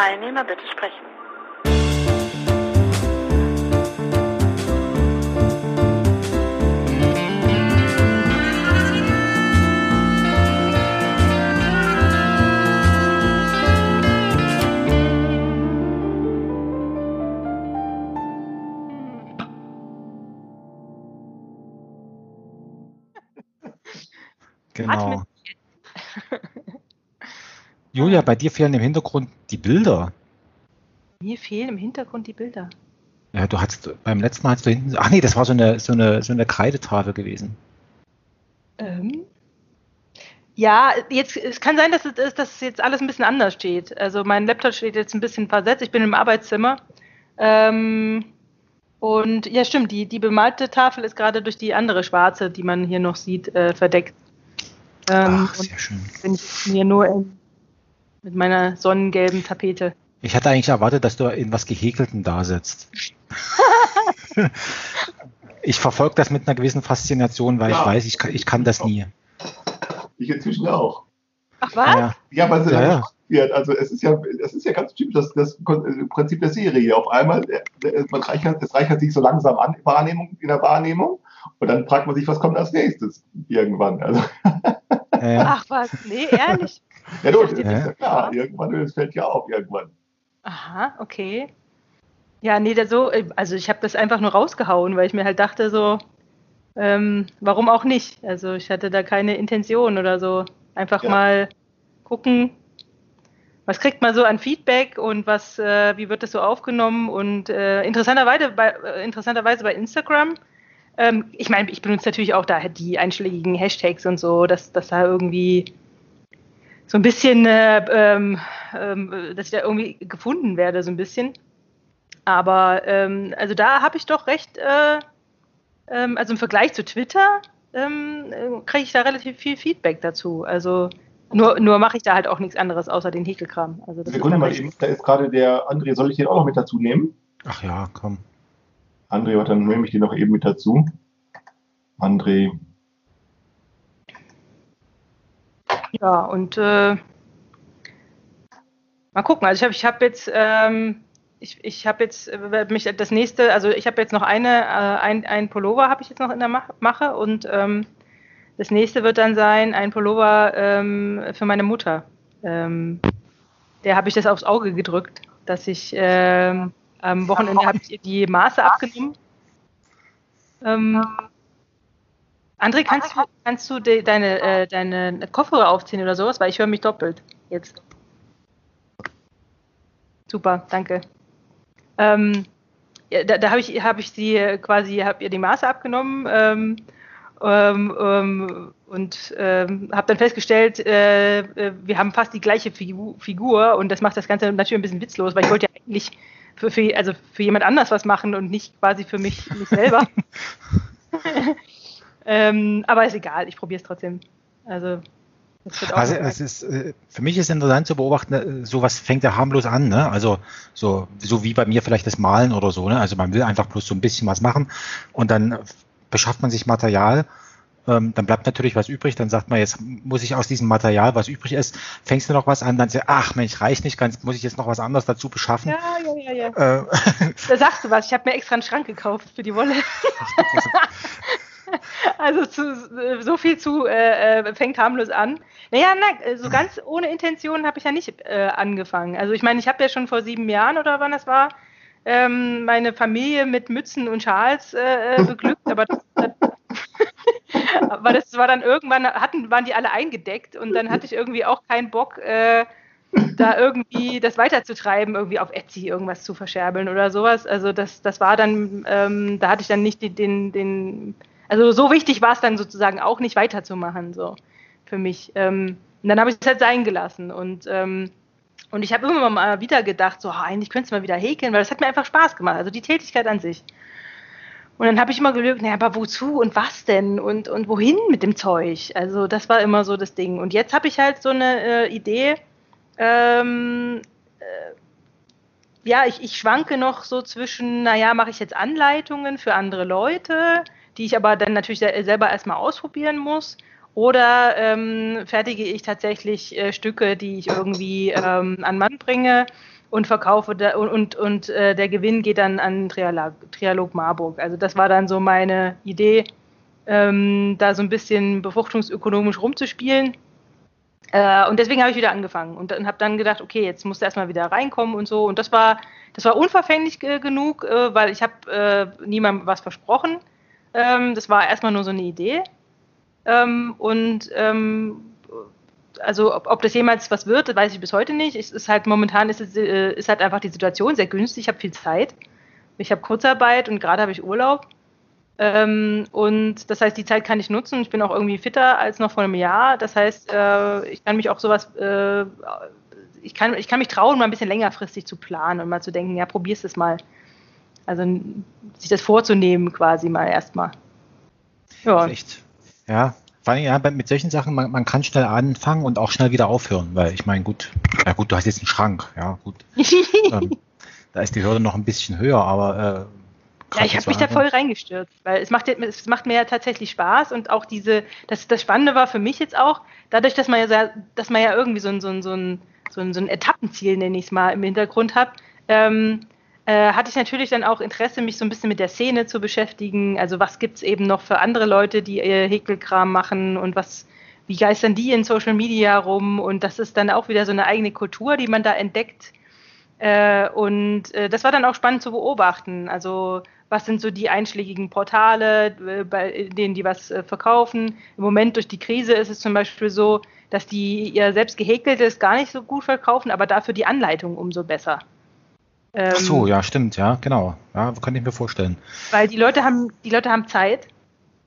Teilnehmer bitte sprechen. Genau. Julia, bei dir fehlen im Hintergrund die Bilder. Mir fehlen im Hintergrund die Bilder. Ja, du hast beim letzten Mal hast du hinten. Ach nee, das war so eine so eine so eine Kreidetafel gewesen. Ähm, ja, jetzt es kann sein, dass es, dass jetzt alles ein bisschen anders steht. Also mein Laptop steht jetzt ein bisschen versetzt. Ich bin im Arbeitszimmer. Ähm, und ja, stimmt, die, die bemalte Tafel ist gerade durch die andere schwarze, die man hier noch sieht, äh, verdeckt. Ähm, Ach, sehr schön. Bin ich mir nur in, mit meiner sonnengelben Tapete. Ich hatte eigentlich erwartet, dass du in was Gehäkelten da sitzt. ich verfolge das mit einer gewissen Faszination, weil ja. ich weiß, ich kann, ich kann das nie. Ich inzwischen auch. Ach was? Ja, ja weil ja, ja. Also es ist ja, es ist ja ganz typisch, das, das Prinzip der Serie. Auf einmal, äh, man reichert, es reichert sich so langsam an Wahrnehmung, in der Wahrnehmung und dann fragt man sich, was kommt als nächstes irgendwann. Also. Ach was, nee, ehrlich. ja, du, das ist ja klar, irgendwann, es fällt ja auf irgendwann. Aha, okay. Ja, nee, das so, also ich habe das einfach nur rausgehauen, weil ich mir halt dachte, so, ähm, warum auch nicht? Also ich hatte da keine Intention oder so. Einfach ja. mal gucken, was kriegt man so an Feedback und was, äh, wie wird das so aufgenommen? Und äh, interessanterweise, bei, äh, interessanterweise bei Instagram, ähm, ich meine, ich benutze natürlich auch da die einschlägigen Hashtags und so, dass, dass da irgendwie so ein bisschen, äh, ähm, äh, dass ich da irgendwie gefunden werde, so ein bisschen. Aber ähm, also da habe ich doch recht, äh, ähm, also im Vergleich zu Twitter ähm, äh, kriege ich da relativ viel Feedback dazu. Also nur, nur mache ich da halt auch nichts anderes außer den Häkelkram. Also Sekunde mal eben, da ist gerade der André, soll ich den auch noch mit dazu nehmen? Ach ja, komm. André, dann nehme ich den noch eben mit dazu. André, Ja, und äh, mal gucken. Also ich habe hab jetzt, ähm, ich, ich habe jetzt äh, mich das nächste, also ich habe jetzt noch eine, äh, ein, ein Pullover habe ich jetzt noch in der Mache und ähm, das nächste wird dann sein, ein Pullover ähm, für meine Mutter. Ähm, der habe ich das aufs Auge gedrückt, dass ich ähm, am Wochenende habe ich die Maße abgenommen. Ähm, André, kannst du, kannst du de, deine, äh, deine Kopfhörer aufziehen oder sowas? Weil ich höre mich doppelt jetzt. Super, danke. Ähm, ja, da, da habe ich, hab ich sie quasi, habe ihr die Maße abgenommen ähm, ähm, ähm und ähm, habe dann festgestellt, äh, äh, wir haben fast die gleiche Figur und das macht das Ganze natürlich ein bisschen witzlos, weil ich wollte ja eigentlich für, für, also für jemand anders was machen und nicht quasi für mich, mich selber. Ähm, aber ist egal, ich probiere es trotzdem. Also, also es ist, äh, für mich ist interessant zu beobachten, äh, sowas fängt ja harmlos an, ne? Also so, so wie bei mir vielleicht das Malen oder so, ne? Also man will einfach bloß so ein bisschen was machen und dann beschafft man sich Material, ähm, dann bleibt natürlich was übrig, dann sagt man, jetzt muss ich aus diesem Material, was übrig ist, fängst du noch was an, dann sagst du, ach Mensch, reicht nicht ganz, muss ich jetzt noch was anderes dazu beschaffen. Ja, ja, ja, ja. Äh, da sagst du was, ich habe mir extra einen Schrank gekauft für die Wolle. also zu, so viel zu äh, äh, fängt harmlos an. Naja, na, so ganz ohne Intention habe ich ja nicht äh, angefangen. Also ich meine, ich habe ja schon vor sieben Jahren oder wann das war, ähm, meine Familie mit Mützen und Schals äh, äh beglückt, aber das, das aber das war dann irgendwann, hatten, waren die alle eingedeckt und dann hatte ich irgendwie auch keinen Bock, äh, da irgendwie das weiterzutreiben, irgendwie auf Etsy irgendwas zu verscherbeln oder sowas. Also das, das war dann, ähm, da hatte ich dann nicht die, den, den also so wichtig war es dann sozusagen auch nicht weiterzumachen, so für mich. Ähm, und dann habe ich es halt sein gelassen. Und, ähm, und ich habe immer mal wieder gedacht, so, oh, eigentlich könnte es mal wieder häkeln, weil das hat mir einfach Spaß gemacht, also die Tätigkeit an sich. Und dann habe ich immer gelügt, naja, aber wozu und was denn und, und wohin mit dem Zeug? Also das war immer so das Ding. Und jetzt habe ich halt so eine äh, Idee, ähm, äh, ja, ich, ich schwanke noch so zwischen, naja, mache ich jetzt Anleitungen für andere Leute, die ich aber dann natürlich selber erstmal ausprobieren muss. Oder ähm, fertige ich tatsächlich äh, Stücke, die ich irgendwie ähm, an Mann bringe und verkaufe da, und, und, und äh, der Gewinn geht dann an Trialog, Trialog Marburg. Also das war dann so meine Idee, ähm, da so ein bisschen befruchtungsökonomisch rumzuspielen. Äh, und deswegen habe ich wieder angefangen und, und habe dann gedacht, okay, jetzt musst du erstmal wieder reinkommen und so. Und das war, das war unverfänglich äh, genug, weil ich habe äh, niemandem was versprochen. Ähm, das war erstmal nur so eine Idee. Ähm, und ähm, also ob, ob, das jemals was wird, weiß ich bis heute nicht. Es ist halt momentan ist, es, äh, ist halt einfach die Situation sehr günstig. Ich habe viel Zeit. Ich habe Kurzarbeit und gerade habe ich Urlaub. Ähm, und das heißt, die Zeit kann ich nutzen. Ich bin auch irgendwie fitter als noch vor einem Jahr. Das heißt, äh, ich kann mich auch sowas, äh, ich, kann, ich kann mich trauen, mal ein bisschen längerfristig zu planen und mal zu denken, ja, probier's es mal. Also sich das vorzunehmen quasi mal erstmal. Ja. Ja, vor allem, ja, mit solchen Sachen, man, man, kann schnell anfangen und auch schnell wieder aufhören, weil ich meine, gut, ja gut, du hast jetzt einen Schrank, ja gut. ähm, da ist die Hürde noch ein bisschen höher, aber äh, ja, ich habe mich da voll reingestürzt, weil es macht, es macht mir ja tatsächlich Spaß und auch diese, das, das Spannende war für mich jetzt auch, dadurch, dass man ja, dass man ja irgendwie so ein, so ein, so ein, so ein, so ein Etappenziel, nenne ich es mal, im Hintergrund hat, ähm, äh, hatte ich natürlich dann auch Interesse, mich so ein bisschen mit der Szene zu beschäftigen. Also was gibt es eben noch für andere Leute, die ihr Häkelkram machen und was, wie geistern die in Social Media rum? Und das ist dann auch wieder so eine eigene Kultur, die man da entdeckt. Äh, und äh, das war dann auch spannend zu beobachten. Also was sind so die einschlägigen Portale, äh, bei denen die was äh, verkaufen. Im Moment durch die Krise ist es zum Beispiel so, dass die ihr selbst gehäkeltes gar nicht so gut verkaufen, aber dafür die Anleitung umso besser. Ähm, Ach so, ja, stimmt, ja, genau. Ja, kann ich mir vorstellen. Weil die Leute haben, die Leute haben Zeit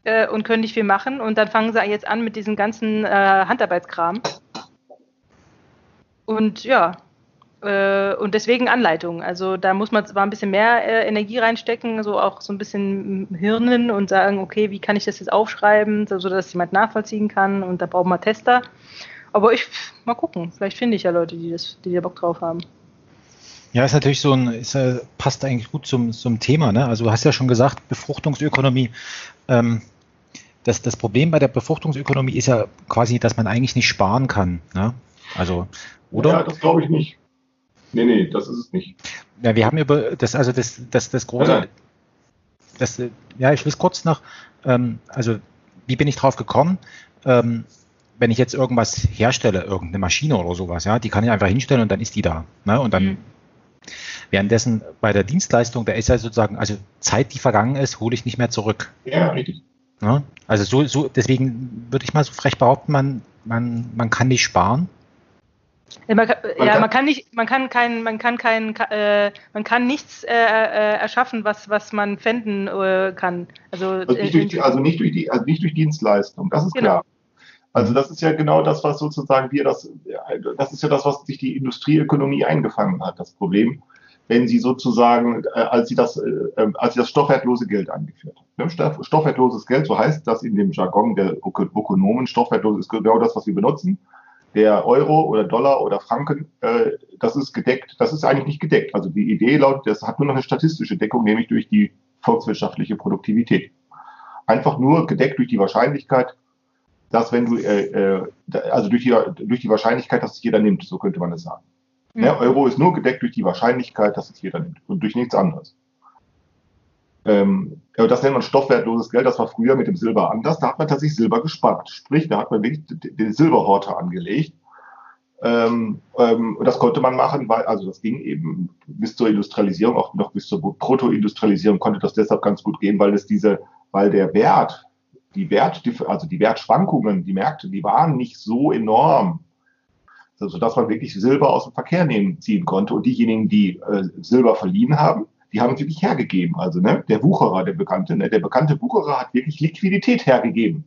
äh, und können nicht viel machen und dann fangen sie jetzt an mit diesem ganzen äh, Handarbeitskram. Und ja, äh, und deswegen Anleitung. Also da muss man zwar ein bisschen mehr äh, Energie reinstecken, so auch so ein bisschen Hirnen und sagen, okay, wie kann ich das jetzt aufschreiben, so, dass jemand nachvollziehen kann und da brauchen wir Tester. Aber ich, mal gucken, vielleicht finde ich ja Leute, die das, die da Bock drauf haben. Ja, ist natürlich so ein, ist, äh, passt eigentlich gut zum, zum Thema. Ne? Also du hast ja schon gesagt, Befruchtungsökonomie. Ähm, das, das Problem bei der Befruchtungsökonomie ist ja quasi, dass man eigentlich nicht sparen kann. Ne? Also, oder? Ja, das glaube ich nicht. Nee, nee, das ist es nicht. Ja, wir haben über das, also das, das, das große, ja, das, ja, ich will es kurz noch, ähm, also wie bin ich drauf gekommen? Ähm, wenn ich jetzt irgendwas herstelle, irgendeine Maschine oder sowas, ja, die kann ich einfach hinstellen und dann ist die da. Ne? Und dann mhm. Währenddessen bei der Dienstleistung, da ist ja sozusagen, also Zeit, die vergangen ist, hole ich nicht mehr zurück. Ja, richtig. Ja, also so, so, deswegen würde ich mal so frech behaupten, man, man, man kann nicht sparen. Ja, man kann, ja, man kann nicht, man kann kein, man kann kein, äh, man kann nichts äh, äh, erschaffen, was, was man fänden äh, kann. Also, also, nicht durch die, also, nicht durch die, also nicht durch Dienstleistung, das ist genau. klar. Also das ist ja genau das, was sozusagen wir das, das ist ja das, was sich die Industrieökonomie eingefangen hat, das Problem wenn sie sozusagen, äh, als sie das, äh, ähm, als sie das stoffwertlose Geld eingeführt hat. Ne? Stoffwertloses Geld, so heißt das in dem Jargon der Ökonomen, stoffwertlos ist genau das, was wir benutzen. Der Euro oder Dollar oder Franken, äh, das ist gedeckt, das ist eigentlich nicht gedeckt. Also die Idee lautet, das hat nur noch eine statistische Deckung, nämlich durch die volkswirtschaftliche Produktivität. Einfach nur gedeckt durch die Wahrscheinlichkeit, dass wenn du, äh, äh, also durch die, durch die Wahrscheinlichkeit, dass es jeder nimmt, so könnte man es sagen. Mhm. Ja, Euro ist nur gedeckt durch die Wahrscheinlichkeit, dass es jeder nimmt und durch nichts anderes. Ähm, das nennt man stoffwertloses Geld. Das war früher mit dem Silber anders. Da hat man tatsächlich Silber gespart. Sprich, da hat man wirklich den Silberhorter angelegt. Ähm, ähm, das konnte man machen, weil, also das ging eben bis zur Industrialisierung, auch noch bis zur Protoindustrialisierung konnte das deshalb ganz gut gehen, weil es diese, weil der Wert, die Wert, also die Wertschwankungen, die Märkte, die waren nicht so enorm, sodass man wirklich Silber aus dem Verkehr nehmen, ziehen konnte. Und diejenigen, die äh, Silber verliehen haben, die haben es wirklich hergegeben. Also ne, der Wucherer, der bekannte, ne, der bekannte Wucherer hat wirklich Liquidität hergegeben.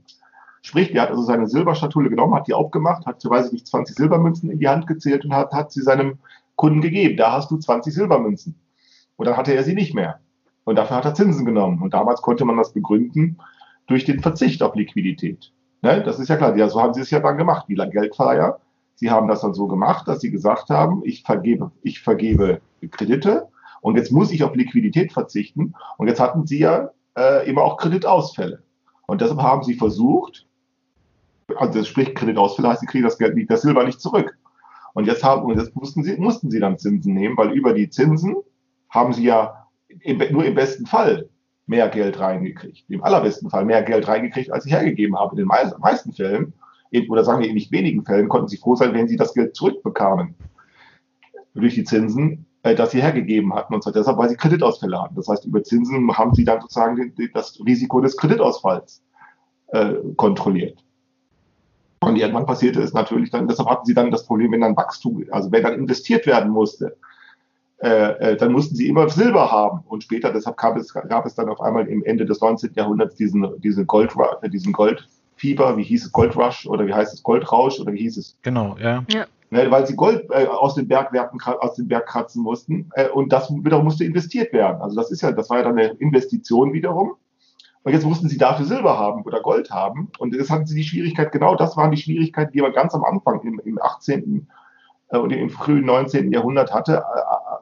Sprich, der hat also seine Silberstatule genommen, hat die aufgemacht, hat, weiß ich nicht, 20 Silbermünzen in die Hand gezählt und hat, hat sie seinem Kunden gegeben. Da hast du 20 Silbermünzen. Und dann hatte er sie nicht mehr. Und dafür hat er Zinsen genommen. Und damals konnte man das begründen durch den Verzicht auf Liquidität. Ne? Das ist ja klar. Ja, so haben sie es ja dann gemacht. Die Geldverleiher Sie haben das dann so gemacht, dass Sie gesagt haben, ich vergebe, ich vergebe Kredite und jetzt muss ich auf Liquidität verzichten. Und jetzt hatten Sie ja äh, immer auch Kreditausfälle. Und deshalb haben Sie versucht, also das spricht Kreditausfälle heißt, sie kriegen das Geld nicht, das Silber nicht zurück. Und jetzt haben, und jetzt mussten sie, mussten sie dann Zinsen nehmen, weil über die Zinsen haben sie ja im, nur im besten Fall mehr Geld reingekriegt. Im allerbesten Fall mehr Geld reingekriegt, als ich hergegeben habe. In den meisten Fällen, oder sagen wir in nicht wenigen Fällen, konnten sie froh sein, wenn sie das Geld zurückbekamen. Durch die Zinsen, äh, das sie hergegeben hatten. Und zwar deshalb, weil sie Kreditausfälle hatten. Das heißt, über Zinsen haben sie dann sozusagen das Risiko des Kreditausfalls äh, kontrolliert. Und irgendwann passierte es natürlich dann, deshalb hatten sie dann das Problem, wenn dann Wachstum, also wenn dann investiert werden musste, äh, äh, dann mussten sie immer Silber haben. Und später, deshalb gab es, gab es dann auf einmal im Ende des 19. Jahrhunderts diesen, diesen, Gold, äh, diesen Goldfieber, wie hieß es, Goldrush oder wie heißt es, Goldrausch oder wie hieß es? Genau, ja. ja. Ne, weil sie Gold äh, aus den Bergwerken, aus dem Berg kratzen mussten. Äh, und das wiederum musste investiert werden. Also das ist ja, das war ja dann eine Investition wiederum. Und jetzt mussten sie dafür Silber haben oder Gold haben. Und jetzt hatten sie die Schwierigkeit, genau das waren die Schwierigkeiten, die man ganz am Anfang im, im 18. Äh, und im frühen 19. Jahrhundert hatte,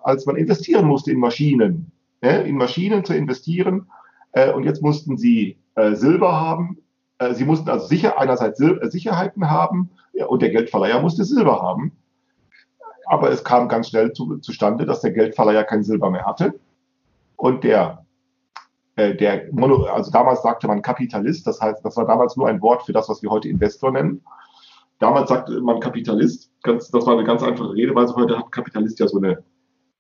als man investieren musste in Maschinen. Ne? In Maschinen zu investieren. Äh, und jetzt mussten sie äh, Silber haben. Äh, sie mussten also sicher einerseits Sicherheiten haben und der Geldverleiher musste Silber haben. Aber es kam ganz schnell zu, zustande, dass der Geldverleiher kein Silber mehr hatte. Und der äh, der Mono, also damals sagte man Kapitalist, das heißt, das war damals nur ein Wort für das, was wir heute Investor nennen. Damals sagte man Kapitalist, ganz, das war eine ganz einfache Redeweise. Heute hat Kapitalist ja so eine,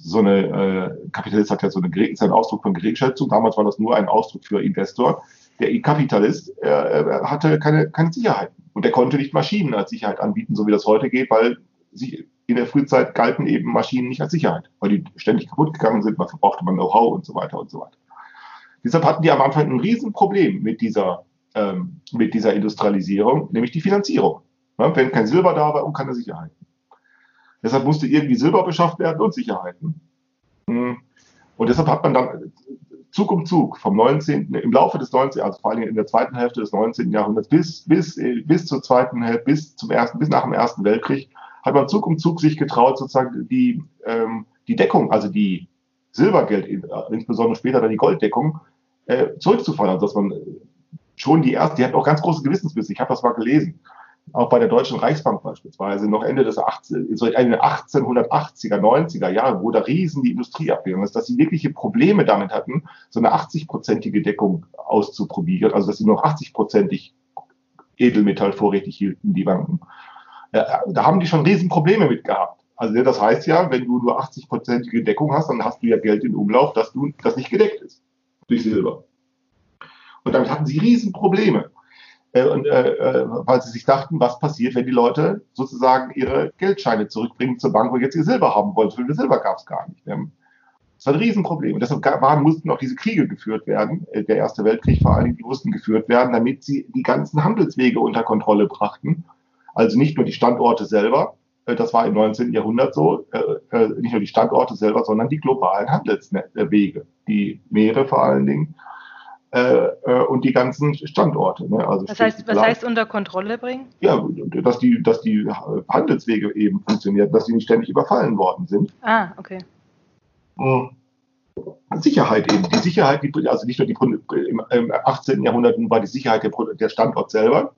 so eine, äh, Kapitalist hat ja so eine, ist ein Ausdruck von Geringschätzung. Damals war das nur ein Ausdruck für Investor. Der Kapitalist äh, hatte keine, keine Sicherheiten und der konnte nicht Maschinen als Sicherheit anbieten, so wie das heute geht, weil sich in der Frühzeit galten eben Maschinen nicht als Sicherheit, weil die ständig kaputt gegangen sind, dafür brauchte man Know-how und so weiter und so weiter. Deshalb hatten die am Anfang ein Riesenproblem mit dieser, ähm, mit dieser Industrialisierung, nämlich die Finanzierung. Ja, wenn kein Silber da war und keine Sicherheiten. Deshalb musste irgendwie Silber beschafft werden und Sicherheiten. Hm. Und deshalb hat man dann Zug um Zug vom 19., im Laufe des 19., also vor allem in der zweiten Hälfte des 19. Jahrhunderts bis, bis, bis zur zweiten Hälfte, bis zum ersten, bis nach dem Ersten Weltkrieg, hat man Zug um Zug sich getraut, sozusagen die, ähm, die Deckung, also die Silbergeld, insbesondere später dann die Golddeckung, äh, zurückzufordern, dass man schon die erste, die hat auch ganz große Gewissensbisse, ich habe das mal gelesen, auch bei der Deutschen Reichsbank beispielsweise, noch Ende des 18, so Ende 1880er, 90er Jahre, wo da riesen die Industrie abgegangen ist, dass sie wirkliche Probleme damit hatten, so eine 80-prozentige Deckung auszuprobieren, also dass sie nur 80-prozentig Edelmetall vorrätig hielten, die Banken. Äh, da haben die schon riesen Probleme mit gehabt. Also das heißt ja, wenn du nur 80-prozentige Deckung hast, dann hast du ja Geld in Umlauf, dass du das nicht gedeckt ist durch Silber. Und damit hatten sie Riesenprobleme. Äh, und, äh, äh, weil sie sich dachten, was passiert, wenn die Leute sozusagen ihre Geldscheine zurückbringen zur Bank, wo jetzt ihr Silber haben wollen. So viel Silber gab es gar nicht. Das war ein Riesenproblem. Und deshalb waren, mussten auch diese Kriege geführt werden. Äh, der Erste Weltkrieg vor allem, die mussten geführt werden, damit sie die ganzen Handelswege unter Kontrolle brachten. Also nicht nur die Standorte selber, das war im 19. Jahrhundert so, nicht nur die Standorte selber, sondern die globalen Handelswege, die Meere vor allen Dingen äh, äh, und die ganzen Standorte. Ne? Also was, heißt, was heißt unter Kontrolle bringen? Ja, dass die, dass die Handelswege eben funktionieren, dass sie nicht ständig überfallen worden sind. Ah, okay. Mhm. Sicherheit eben. Die Sicherheit, die, also nicht nur die, im, im 18. Jahrhundert war die Sicherheit der, der Standort selber,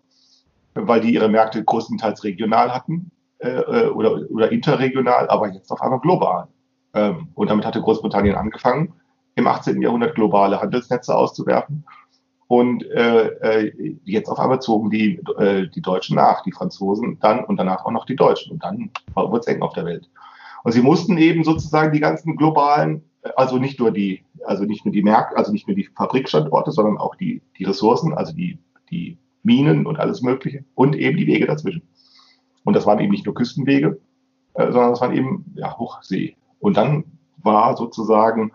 weil die ihre Märkte größtenteils regional hatten äh, äh, oder, oder interregional, aber jetzt auf einmal global. Ähm, und damit hatte Großbritannien angefangen im 18. Jahrhundert globale Handelsnetze auszuwerfen. Und äh, äh, jetzt auf einmal zogen die, äh, die Deutschen nach, die Franzosen dann und danach auch noch die Deutschen. Und dann wurde es eng auf der Welt. Und sie mussten eben sozusagen die ganzen globalen, also nicht nur die, also nicht nur die Märkte, also nicht nur die Fabrikstandorte, sondern auch die, die Ressourcen, also die, die Minen und alles Mögliche und eben die Wege dazwischen. Und das waren eben nicht nur Küstenwege, äh, sondern das waren eben ja, Hochsee. Und dann war sozusagen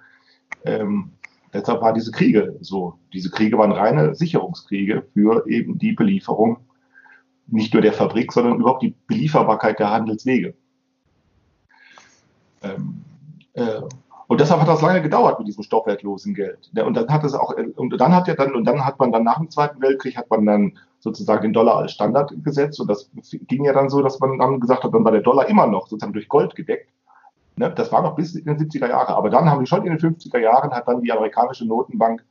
ähm, deshalb waren diese Kriege so. Diese Kriege waren reine Sicherungskriege für eben die Belieferung nicht nur der Fabrik, sondern überhaupt die Belieferbarkeit der Handelswege. Ähm, äh, und deshalb hat das lange gedauert mit diesem stoffwertlosen Geld. Und dann hat es auch, und dann hat ja dann, und dann hat man dann nach dem Zweiten Weltkrieg hat man dann sozusagen den Dollar als Standard gesetzt. Und das ging ja dann so, dass man dann gesagt hat, dann war der Dollar immer noch sozusagen durch Gold gedeckt. Ne? Das war noch bis in den 70er Jahre. Aber dann haben die schon in den 50er Jahren, hat dann die amerikanische Notenbank,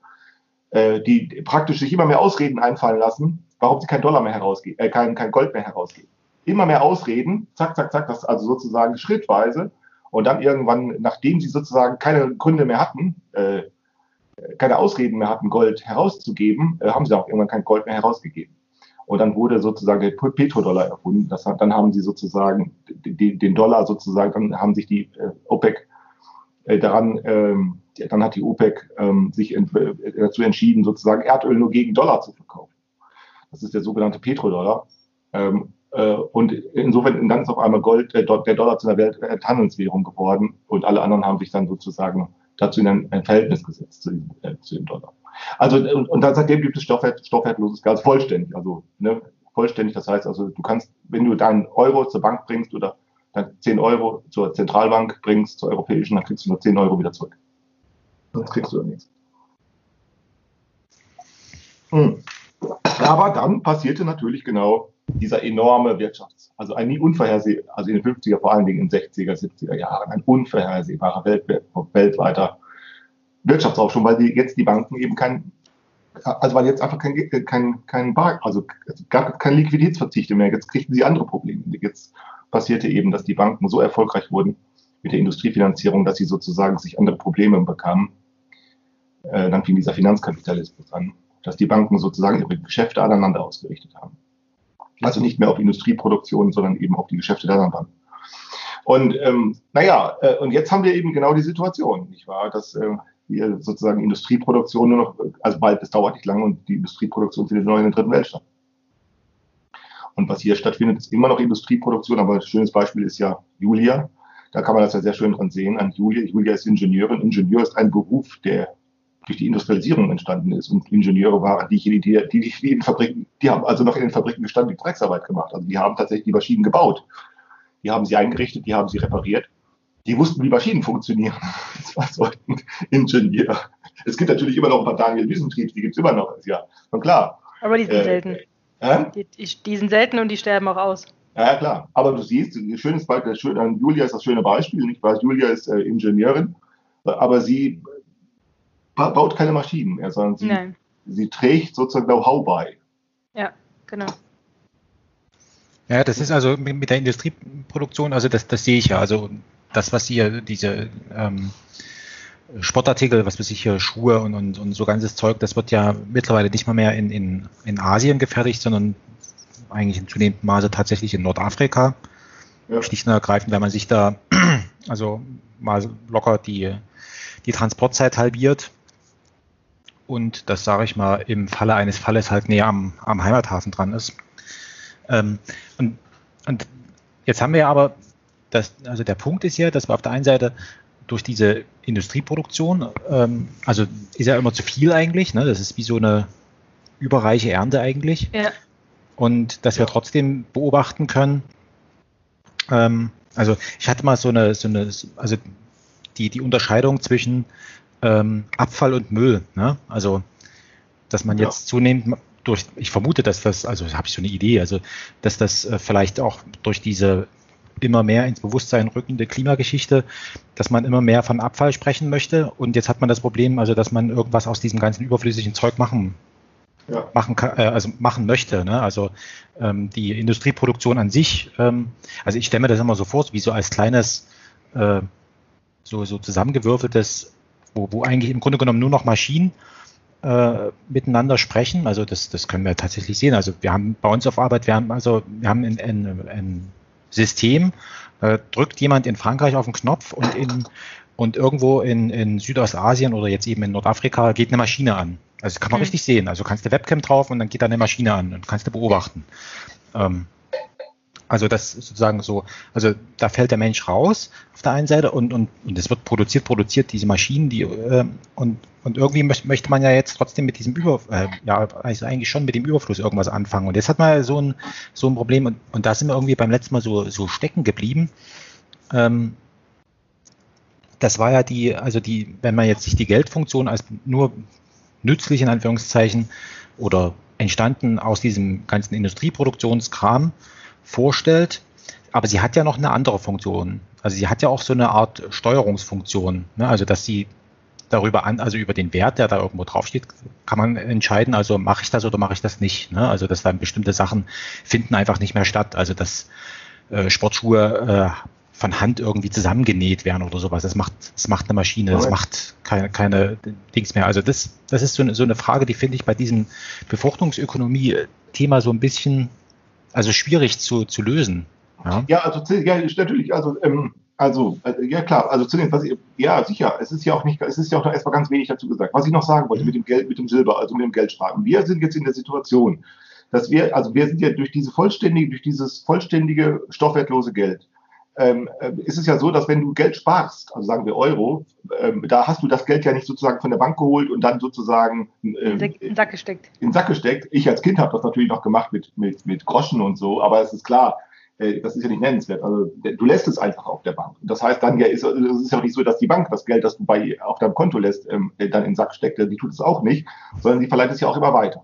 äh, die praktisch sich immer mehr Ausreden einfallen lassen, warum sie kein Dollar mehr herausgeben, äh, kein, kein Gold mehr herausgeben. Immer mehr Ausreden, zack, zack, zack, das also sozusagen schrittweise. Und dann irgendwann, nachdem sie sozusagen keine Gründe mehr hatten, äh, keine Ausreden mehr hatten, Gold herauszugeben, äh, haben sie auch irgendwann kein Gold mehr herausgegeben. Und dann wurde sozusagen der Petrodollar erfunden. Das, dann haben sie sozusagen die, den Dollar sozusagen, dann haben sich die äh, OPEC äh, daran, ähm, dann hat die OPEC ähm, sich ent, äh, dazu entschieden, sozusagen Erdöl nur gegen Dollar zu verkaufen. Das ist der sogenannte Petrodollar. Ähm, äh, und insofern dann ist auf einmal Gold, äh, der Dollar zu einer Welthandelswährung geworden und alle anderen haben sich dann sozusagen dazu in ein, ein Verhältnis gesetzt zu, äh, zu dem Dollar. Also und, und dann seitdem gibt es Stoffwert, stoffwertloses Gas vollständig, also ne, vollständig. Das heißt also, du kannst, wenn du deinen Euro zur Bank bringst oder dann 10 Euro zur Zentralbank bringst, zur europäischen, dann kriegst du nur 10 Euro wieder zurück. Sonst kriegst du nichts. Hm. Aber dann passierte natürlich genau dieser enorme Wirtschafts-, also ein nie unvorhersehbarer, also in den 50er, vor allen Dingen in den 60er, 70er Jahren, ein unvorhersehbarer Welt, weltweiter Wirtschaftsaufschwung, weil die, jetzt die Banken eben kein, also weil jetzt einfach kein, kein, kein Bar, also es gab keine Liquiditätsverzichte mehr, jetzt kriegten sie andere Probleme. Jetzt passierte eben, dass die Banken so erfolgreich wurden mit der Industriefinanzierung, dass sie sozusagen sich andere Probleme bekamen. Äh, dann fing dieser Finanzkapitalismus an, dass die Banken sozusagen ihre Geschäfte aneinander ausgerichtet haben. Also nicht mehr auf Industrieproduktion, sondern eben auf die Geschäfte der anderen Banken. Und ähm, naja, äh, und jetzt haben wir eben genau die Situation, nicht wahr? Dass äh, sozusagen Industrieproduktion nur noch, also bald, es dauert nicht lange und die Industrieproduktion findet nur in der dritten Welt statt. Und was hier stattfindet, ist immer noch Industrieproduktion, aber ein schönes Beispiel ist ja Julia. Da kann man das ja sehr schön dran sehen an Julia. Julia ist Ingenieurin. Ingenieur ist ein Beruf, der durch die Industrialisierung entstanden ist. Und Ingenieure waren diejenigen, die, die, die, die in Fabriken, die haben also noch in den Fabriken gestanden, die Drecksarbeit gemacht. Also die haben tatsächlich die Maschinen gebaut. Die haben sie eingerichtet, die haben sie repariert. Die wussten, wie Maschinen funktionieren. Das war so ein Ingenieur. Es gibt natürlich immer noch ein paar Daniel Wiesentriebs, die gibt es immer noch, ja schon klar. Aber die sind äh, selten. Äh? Die, die, sind selten und die sterben auch aus. Ja, klar. Aber du siehst, ein schönes Beispiel, Julia ist das schöne Beispiel, nicht wahr? Julia ist äh, Ingenieurin, aber sie baut keine Maschinen mehr, sondern sie, sie trägt sozusagen Know-how bei. Ja, genau. Ja, das ist also mit der Industrieproduktion, also das, das sehe ich ja. Also das, was hier diese ähm, Sportartikel, was weiß ich hier, Schuhe und, und, und so ganzes Zeug, das wird ja mittlerweile nicht mal mehr in, in, in Asien gefertigt, sondern eigentlich in zunehmendem Maße tatsächlich in Nordafrika. Ja. Schlicht und ergreifend, wenn man sich da also mal locker die, die Transportzeit halbiert und das sage ich mal im Falle eines Falles halt näher am, am Heimathafen dran ist. Ähm, und, und jetzt haben wir aber das, also der Punkt ist ja, dass wir auf der einen Seite durch diese Industrieproduktion, ähm, also ist ja immer zu viel eigentlich, ne? das ist wie so eine überreiche Ernte eigentlich. Ja. Und dass wir trotzdem beobachten können, ähm, also ich hatte mal so eine, so eine also die, die Unterscheidung zwischen ähm, Abfall und Müll, ne? also dass man jetzt zunehmend durch, ich vermute, dass das, also habe ich so eine Idee, also dass das äh, vielleicht auch durch diese immer mehr ins Bewusstsein rückende Klimageschichte, dass man immer mehr von Abfall sprechen möchte. Und jetzt hat man das Problem, also dass man irgendwas aus diesem ganzen überflüssigen Zeug machen ja. machen kann, äh, also machen möchte. Ne? Also ähm, die Industrieproduktion an sich, ähm, also ich stelle mir das immer so vor, wie so als kleines, äh, so, so zusammengewürfeltes, wo, wo eigentlich im Grunde genommen nur noch Maschinen äh, miteinander sprechen. Also das, das können wir tatsächlich sehen. Also wir haben bei uns auf Arbeit, wir haben also wir haben ein, ein, ein System, äh, drückt jemand in Frankreich auf den Knopf und in und irgendwo in, in Südostasien oder jetzt eben in Nordafrika geht eine Maschine an. Also kann man mhm. richtig sehen. Also kannst du Webcam drauf und dann geht da eine Maschine an und kannst du beobachten. Ähm, also das sozusagen so, also da fällt der Mensch raus auf der einen Seite und und und es wird produziert, produziert diese Maschinen, die äh, und und irgendwie möchte, möchte man ja jetzt trotzdem mit diesem Über, äh, ja also eigentlich schon mit dem Überfluss irgendwas anfangen und jetzt hat man so ein so ein Problem und und da sind wir irgendwie beim letzten Mal so so stecken geblieben. Ähm, das war ja die, also die, wenn man jetzt sich die Geldfunktion als nur nützlich in Anführungszeichen oder entstanden aus diesem ganzen Industrieproduktionskram vorstellt. Aber sie hat ja noch eine andere Funktion. Also sie hat ja auch so eine Art Steuerungsfunktion. Ne? Also dass sie darüber an, also über den Wert, der da irgendwo draufsteht, kann man entscheiden, also mache ich das oder mache ich das nicht. Ne? Also dass dann bestimmte Sachen finden einfach nicht mehr statt. Also dass äh, Sportschuhe äh, von Hand irgendwie zusammengenäht werden oder sowas. Das macht, das macht eine Maschine, das macht keine, keine Dings mehr. Also das, das ist so eine, so eine Frage, die finde ich bei diesem Befruchtungsökonomie-Thema so ein bisschen, also schwierig zu, zu lösen. Ja, ja also ja, natürlich, also ähm, also, äh, ja klar, also zunächst, was ich, ja sicher, es ist ja auch nicht, es ist ja auch noch erstmal ganz wenig dazu gesagt. Was ich noch sagen wollte mit dem Geld, mit dem Silber, also mit dem Geldsparen. Wir sind jetzt in der Situation, dass wir, also wir sind ja durch diese vollständige, durch dieses vollständige stoffwertlose Geld, ähm, äh, ist es ja so, dass wenn du Geld sparst, also sagen wir Euro, ähm, da hast du das Geld ja nicht sozusagen von der Bank geholt und dann sozusagen ähm, in den Sack gesteckt. In den Sack gesteckt. Ich als Kind habe das natürlich noch gemacht mit, mit, mit Groschen und so, aber es ist klar, äh, das ist ja nicht nennenswert. Also du lässt es einfach auf der Bank. Das heißt dann ja, ist, es ist ja auch nicht so, dass die Bank das Geld, das du bei auf deinem Konto lässt, ähm, dann in den Sack steckt. Die tut es auch nicht, sondern die verleiht es ja auch immer weiter.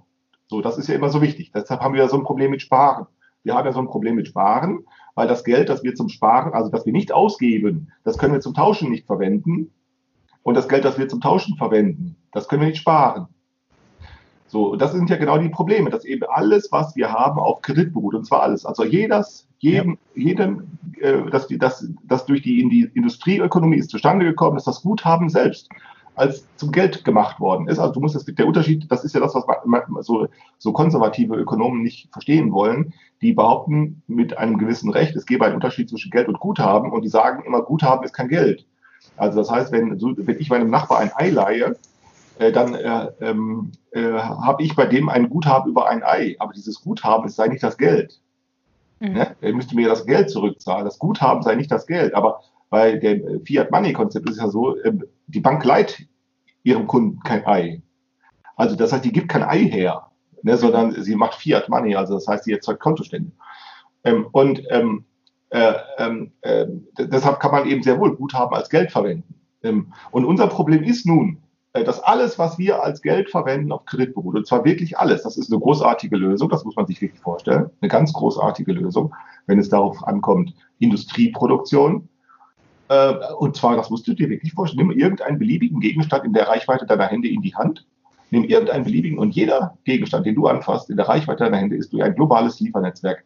So, das ist ja immer so wichtig. Deshalb haben wir ja so ein Problem mit Sparen. Wir haben ja so ein Problem mit Sparen, weil das Geld, das wir zum Sparen, also das wir nicht ausgeben, das können wir zum Tauschen nicht verwenden. Und das Geld, das wir zum Tauschen verwenden, das können wir nicht sparen. So, das sind ja genau die Probleme, dass eben alles, was wir haben, auf Kredit beruht. Und zwar alles. Also jedes, jedem, ja. jedem, äh, dass, die, dass, dass durch die, in die Industrieökonomie ist zustande gekommen, dass das Guthaben selbst als zum Geld gemacht worden ist. Also du musst das, der Unterschied, das ist ja das, was so, so konservative Ökonomen nicht verstehen wollen. Die behaupten mit einem gewissen Recht, es gebe einen Unterschied zwischen Geld und Guthaben und die sagen immer, Guthaben ist kein Geld. Also das heißt, wenn, wenn ich meinem Nachbar ein Ei leihe, äh, dann äh, ähm, äh, habe ich bei dem ein Guthaben über ein Ei. Aber dieses Guthaben sei nicht das Geld. Mhm. Ne? Er müsste mir das Geld zurückzahlen. Das Guthaben sei nicht das Geld. Aber bei dem Fiat Money Konzept ist es ja so, äh, die Bank leiht ihrem Kunden kein Ei. Also das heißt, die gibt kein Ei her, ne, sondern sie macht Fiat Money, also das heißt, sie erzeugt Kontostände. Ähm, und ähm, äh, ähm, äh, deshalb kann man eben sehr wohl Guthaben als Geld verwenden. Ähm, und unser Problem ist nun, äh, dass alles, was wir als Geld verwenden, auf Kredit beruht. Und zwar wirklich alles. Das ist eine großartige Lösung, das muss man sich wirklich vorstellen. Eine ganz großartige Lösung, wenn es darauf ankommt, Industrieproduktion. Äh, und zwar, das musst du dir wirklich vorstellen, nimm irgendeinen beliebigen Gegenstand in der Reichweite deiner Hände in die Hand. Nimm irgendeinen beliebigen und jeder Gegenstand, den du anfasst, in der Reichweite deiner Hände, ist durch ein globales Liefernetzwerk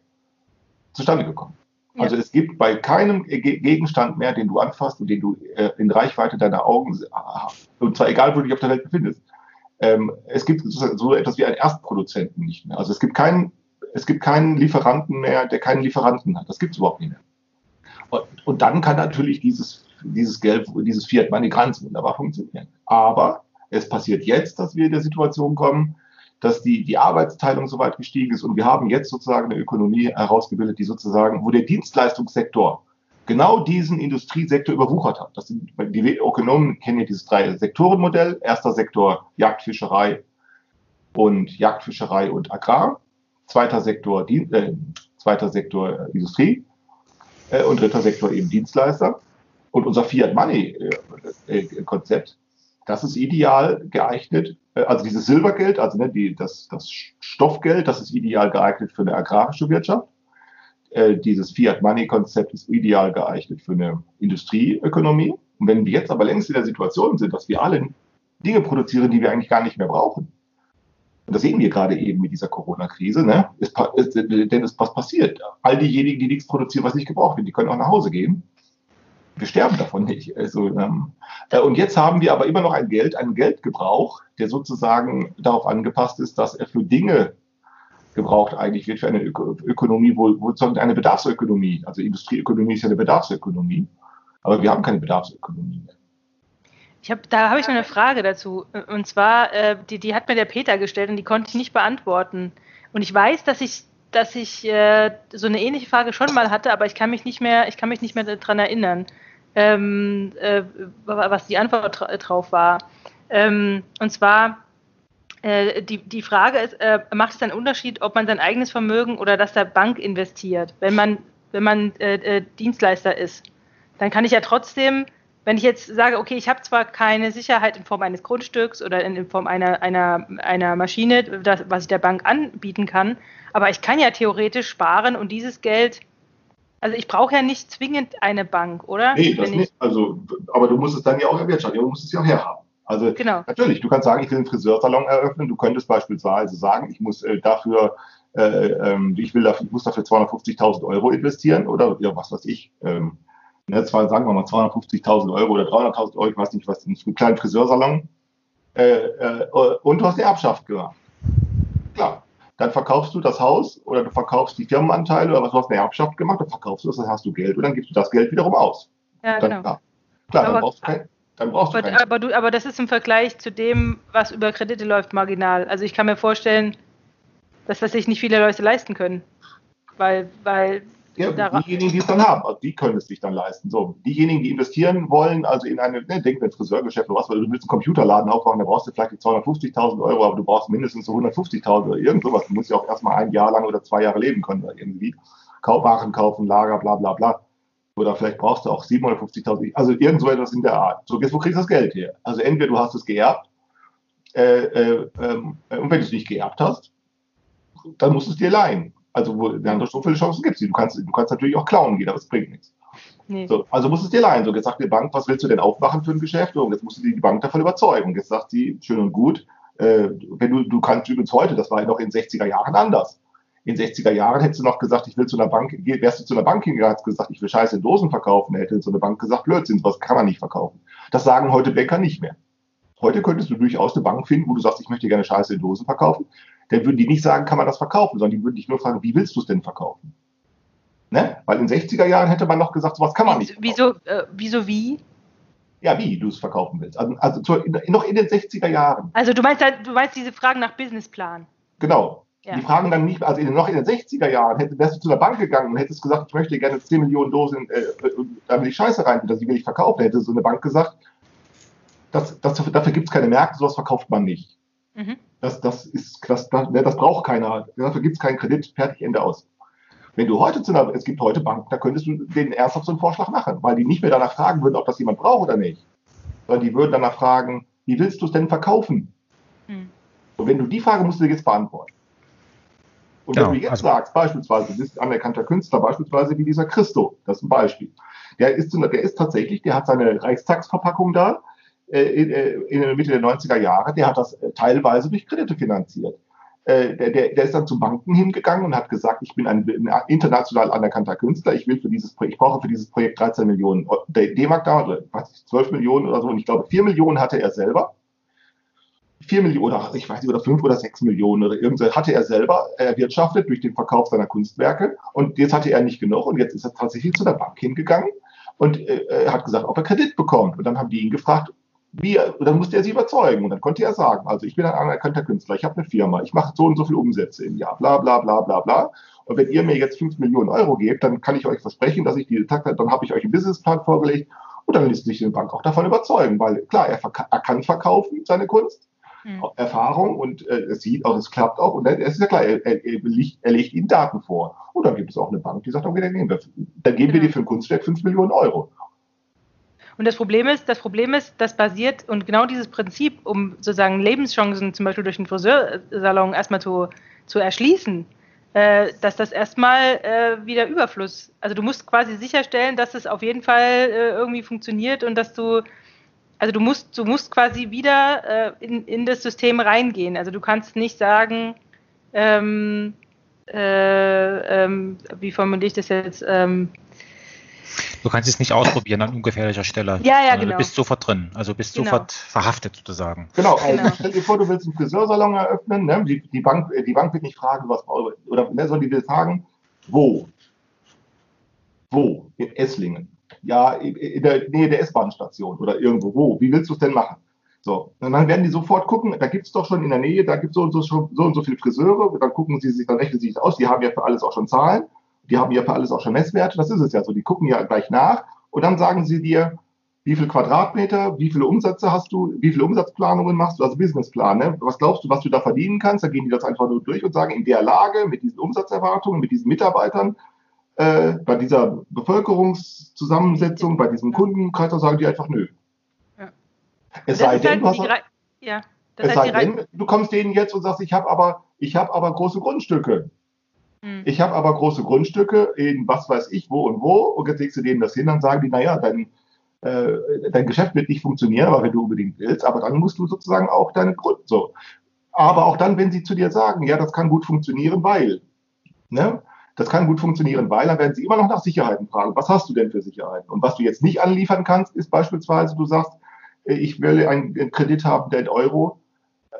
zustande gekommen. Ja. Also es gibt bei keinem Gegenstand mehr, den du anfasst und den du äh, in Reichweite deiner Augen, und zwar egal, wo du dich auf der Welt befindest, ähm, es gibt so etwas wie einen Erstproduzenten nicht mehr. Also es gibt keinen, es gibt keinen Lieferanten mehr, der keinen Lieferanten hat. Das gibt es überhaupt nicht mehr. Und, und, dann kann natürlich dieses, dieses Geld, dieses Fiat Money ganz wunderbar funktionieren. Aber es passiert jetzt, dass wir in der Situation kommen, dass die, die Arbeitsteilung so weit gestiegen ist und wir haben jetzt sozusagen eine Ökonomie herausgebildet, die sozusagen, wo der Dienstleistungssektor genau diesen Industriesektor überwuchert hat. Das sind, die Ökonomen kennen ja dieses drei Sektorenmodell. Erster Sektor Jagdfischerei und Jagdfischerei und Agrar. Zweiter Sektor, äh, zweiter Sektor Industrie äh, und dritter Sektor eben Dienstleister. Und unser Fiat Money äh, äh Konzept, das ist ideal geeignet äh, also dieses Silbergeld, also ne, die, das, das Stoffgeld, das ist ideal geeignet für eine agrarische Wirtschaft. Äh, dieses Fiat-Money-Konzept ist ideal geeignet für eine Industrieökonomie. Und wenn wir jetzt aber längst in der Situation sind, dass wir alle Dinge produzieren, die wir eigentlich gar nicht mehr brauchen, und das sehen wir gerade eben mit dieser Corona-Krise, ne? Es, es, denn es, was passiert? All diejenigen, die nichts produzieren, was nicht gebraucht wird, die können auch nach Hause gehen wir sterben davon nicht. Also, ähm, äh, und jetzt haben wir aber immer noch ein Geld, einen Geldgebrauch, der sozusagen darauf angepasst ist, dass er für Dinge gebraucht eigentlich wird für eine Öko Ökonomie, wo, wo eine Bedarfsökonomie, also Industrieökonomie ist ja eine Bedarfsökonomie, aber wir haben keine Bedarfsökonomie mehr. Ich hab, da habe ich noch eine Frage dazu. Und zwar, äh, die, die hat mir der Peter gestellt und die konnte ich nicht beantworten. Und ich weiß, dass ich, dass ich äh, so eine ähnliche Frage schon mal hatte, aber ich kann mich nicht mehr, ich kann mich nicht mehr daran erinnern ähm, äh, was die Antwort drauf war. Ähm, und zwar, äh, die, die Frage ist, äh, macht es einen Unterschied, ob man sein eigenes Vermögen oder das der Bank investiert, wenn man, wenn man äh, äh, Dienstleister ist? Dann kann ich ja trotzdem, wenn ich jetzt sage, okay, ich habe zwar keine Sicherheit in Form eines Grundstücks oder in, in Form einer, einer, einer Maschine, das, was ich der Bank anbieten kann, aber ich kann ja theoretisch sparen und dieses Geld also ich brauche ja nicht zwingend eine Bank, oder? Nee, das nicht. Also, aber du musst es dann ja auch erwirtschaften. Du musst es ja auch herhaben. Also genau. natürlich, du kannst sagen, ich will einen Friseursalon eröffnen. Du könntest beispielsweise sagen, ich muss äh, dafür, äh, ähm, ich will dafür, ich muss dafür 250.000 Euro investieren oder ja, was weiß ich. Ähm, ne, zwar sagen wir mal 250.000 Euro oder 300.000 Euro, ich weiß nicht, was, einen kleinen Friseursalon. Äh, äh, und du hast die Erbschaft gemacht. Klar. Dann verkaufst du das Haus oder du verkaufst die Firmenanteile oder was du hast eine Erbschaft gemacht, dann verkaufst du das, dann hast du Geld und dann gibst du das Geld wiederum aus. Ja, dann, genau. Klar, klar dann brauchst du kein, dann brauchst aber, du aber, du, aber das ist im Vergleich zu dem, was über Kredite läuft, marginal. Also ich kann mir vorstellen, dass das sich nicht viele Leute leisten können. Weil, weil ja, diejenigen, die es dann haben, also die können es sich dann leisten. So, diejenigen, die investieren wollen, also in eine, ne, denk ein Friseurgeschäft oder was, weil du willst einen Computerladen aufbauen, da brauchst du vielleicht 250.000 Euro, aber du brauchst mindestens so 150.000 oder irgend sowas. Du musst ja auch erstmal ein Jahr lang oder zwei Jahre leben können oder irgendwie. Waren kaufen, Lager, bla bla bla. Oder vielleicht brauchst du auch 750.000, also irgend so etwas in der Art. So, jetzt, wo kriegst du das Geld her? Also entweder du hast es geerbt, äh, äh, äh, und wenn du es nicht geerbt hast, dann musst du es dir leihen. Also wo dann so viele Chancen gibt es. Du kannst, du kannst natürlich auch klauen gehen, aber es bringt nichts. Nee. So, also musst du es dir leihen. So, jetzt sagt die Bank, was willst du denn aufmachen für ein Geschäft? Und jetzt musst du die Bank davon überzeugen. Jetzt sagt sie, schön und gut, äh, wenn du, du kannst übrigens heute, das war ja noch in den 60er Jahren anders. In den 60er Jahren hättest du noch gesagt, ich will zu einer Bank, wärst du zu einer Bank hingegangen, hast gesagt, ich will Scheiße in Dosen verkaufen, hätte so eine Bank gesagt, Blödsinn, was kann man nicht verkaufen. Das sagen heute Banker nicht mehr. Heute könntest du durchaus eine Bank finden, wo du sagst, ich möchte gerne Scheiße in Dosen verkaufen dann würden die nicht sagen, kann man das verkaufen, sondern die würden dich nur fragen, wie willst du es denn verkaufen? Ne? Weil in 60er Jahren hätte man noch gesagt, sowas kann man nicht. Verkaufen. Wieso, äh, wieso wie? Ja, wie du es verkaufen willst. Also, also zu, in, noch in den 60er Jahren. Also du meinst, du meinst diese Fragen nach Businessplan. Genau. Ja. Die fragen dann nicht, also in, noch in den 60er Jahren hätte, wärst du zu der Bank gegangen und hättest gesagt, ich möchte gerne 10 Millionen Dosen, äh, da will ich Scheiße rein, das will ich verkaufen. Hätte so eine Bank gesagt, das, das, dafür gibt es keine Märkte, sowas verkauft man nicht. Mhm. Das, das, ist, das, das, das braucht keiner. Dafür gibt es keinen Kredit, fertig, Ende aus. Wenn du heute zu einer, es gibt heute Banken, da könntest du den ernsthaft so einen Vorschlag machen, weil die nicht mehr danach fragen würden, ob das jemand braucht oder nicht. Sondern die würden danach fragen, wie willst du es denn verkaufen? Mhm. Und wenn du die Frage musst du dir jetzt beantworten. Und wenn ja, du jetzt also sagst, beispielsweise, du bist anerkannter Künstler, beispielsweise wie dieser Christo, das ist ein Beispiel. Der ist, der ist tatsächlich, der hat seine Reichstagsverpackung da, in, äh, in der Mitte der 90er Jahre, der hat das äh, teilweise durch Kredite finanziert. Der, der, der ist dann zu Banken hingegangen und hat gesagt, ich bin ein, ein international anerkannter Künstler, ich will für dieses ich brauche für dieses Projekt 13 Millionen D-Mark da, oder was 12 Millionen oder so, und ich glaube, 4 Millionen hatte er selber. 4 Millionen, oder ich weiß nicht, oder 5 oder 6 Millionen oder irgendwas hatte er selber erwirtschaftet durch den Verkauf seiner Kunstwerke. Und jetzt hatte er nicht genug und jetzt ist er tatsächlich zu der Bank hingegangen und äh, hat gesagt, ob er Kredit bekommt. Und dann haben die ihn gefragt, wie, dann musste er sie überzeugen und dann konnte er sagen, also ich bin ein anerkannter Künstler, ich habe eine Firma, ich mache so und so viel Umsätze im Jahr, bla bla bla bla bla. Und wenn ihr mir jetzt 5 Millionen Euro gebt, dann kann ich euch versprechen, dass ich diese Takte, dann habe ich euch einen Businessplan vorgelegt und dann lässt sich die Bank auch davon überzeugen, weil klar, er, er kann verkaufen, seine Kunst, mhm. Erfahrung und äh, es sieht auch, es klappt auch und es ist ja klar, er, er, er, legt, er legt ihnen Daten vor. Und dann gibt es auch eine Bank, die sagt, okay, dann, nehmen wir, dann geben wir dir für ein Kunstwerk 5 Millionen Euro. Und das Problem ist, das Problem ist, das basiert und genau dieses Prinzip, um sozusagen Lebenschancen zum Beispiel durch den Friseursalon erstmal zu, zu erschließen, äh, dass das erstmal äh, wieder Überfluss. Also du musst quasi sicherstellen, dass es auf jeden Fall äh, irgendwie funktioniert und dass du, also du musst, du musst quasi wieder äh, in, in das System reingehen. Also du kannst nicht sagen, ähm, äh, ähm, wie formuliere ich das jetzt? Ähm, Du kannst es nicht ausprobieren an ungefährlicher Stelle. Ja, ja, genau. Du bist sofort drin, also bist genau. sofort verhaftet sozusagen. Genau, also genau. stell dir vor, du willst einen Friseursalon eröffnen, ne? die, die, Bank, die Bank wird nicht fragen, was, oder ne, sondern die will fragen, wo? Wo? In Esslingen. Ja, in der Nähe der S-Bahn-Station oder irgendwo. Wo? Wie willst du es denn machen? So, und dann werden die sofort gucken, da gibt es doch schon in der Nähe, da gibt es so und so, so und so viele Friseure, dann gucken sie sich, dann rechnen sie sich aus, die haben ja für alles auch schon Zahlen die haben ja für alles auch schon Messwerte, das ist es ja so, die gucken ja gleich nach und dann sagen sie dir, wie viel Quadratmeter, wie viele Umsätze hast du, wie viele Umsatzplanungen machst du, also Businessplan, ne? was glaubst du, was du da verdienen kannst, da gehen die das einfach nur durch und sagen, in der Lage, mit diesen Umsatzerwartungen, mit diesen Mitarbeitern, äh, bei dieser Bevölkerungszusammensetzung, bei diesem Kundenkreis, da sagen die einfach nö. Ja. Es sei denn, halt du hast, ja, es sei denn, du kommst denen jetzt und sagst, ich habe aber, ich habe aber große Grundstücke. Mhm. Ich habe aber große Grundstücke in was weiß ich wo und wo und jetzt legst du denen das hin, dann sagen die, naja, dann äh, dein Geschäft wird nicht funktionieren, aber wenn du unbedingt willst, aber dann musst du sozusagen auch deine Gründe, so. Aber auch dann, wenn sie zu dir sagen, ja, das kann gut funktionieren, weil, ne? Das kann gut funktionieren, weil dann werden sie immer noch nach Sicherheiten fragen. Was hast du denn für Sicherheiten? Und was du jetzt nicht anliefern kannst, ist beispielsweise, du sagst, äh, ich will einen Kredit haben, der in Euro,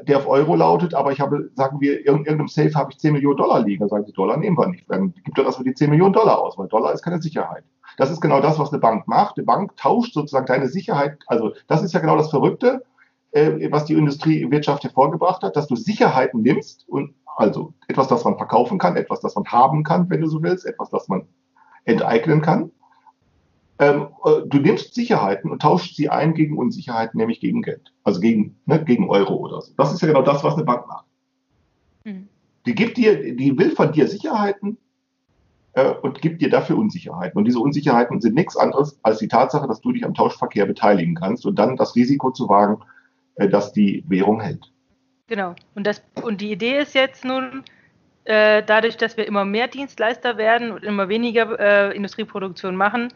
der auf Euro lautet, aber ich habe, sagen wir, in irgendeinem Safe habe ich 10 Millionen Dollar liegen. Dann sagen die Dollar nehmen wir nicht. Dann gibt er das für die 10 Millionen Dollar aus, weil Dollar ist keine Sicherheit. Das ist genau das, was eine Bank macht. Die Bank tauscht sozusagen deine Sicherheit. Also das ist ja genau das Verrückte, äh, was die Industriewirtschaft hervorgebracht hat, dass du Sicherheiten nimmst und also etwas, das man verkaufen kann, etwas, das man haben kann, wenn du so willst, etwas, das man enteignen kann. Ähm, äh, du nimmst Sicherheiten und tauschst sie ein gegen Unsicherheiten, nämlich gegen Geld, also gegen, ne, gegen Euro oder so. Das ist ja genau das, was eine Bank macht. Mhm. Die gibt dir, die will von dir Sicherheiten äh, und gibt dir dafür Unsicherheiten. Und diese Unsicherheiten sind nichts anderes als die Tatsache, dass du dich am Tauschverkehr beteiligen kannst und dann das Risiko zu wagen, äh, dass die Währung hält. Genau. Und, das, und die Idee ist jetzt nun, äh, dadurch, dass wir immer mehr Dienstleister werden und immer weniger äh, Industrieproduktion machen,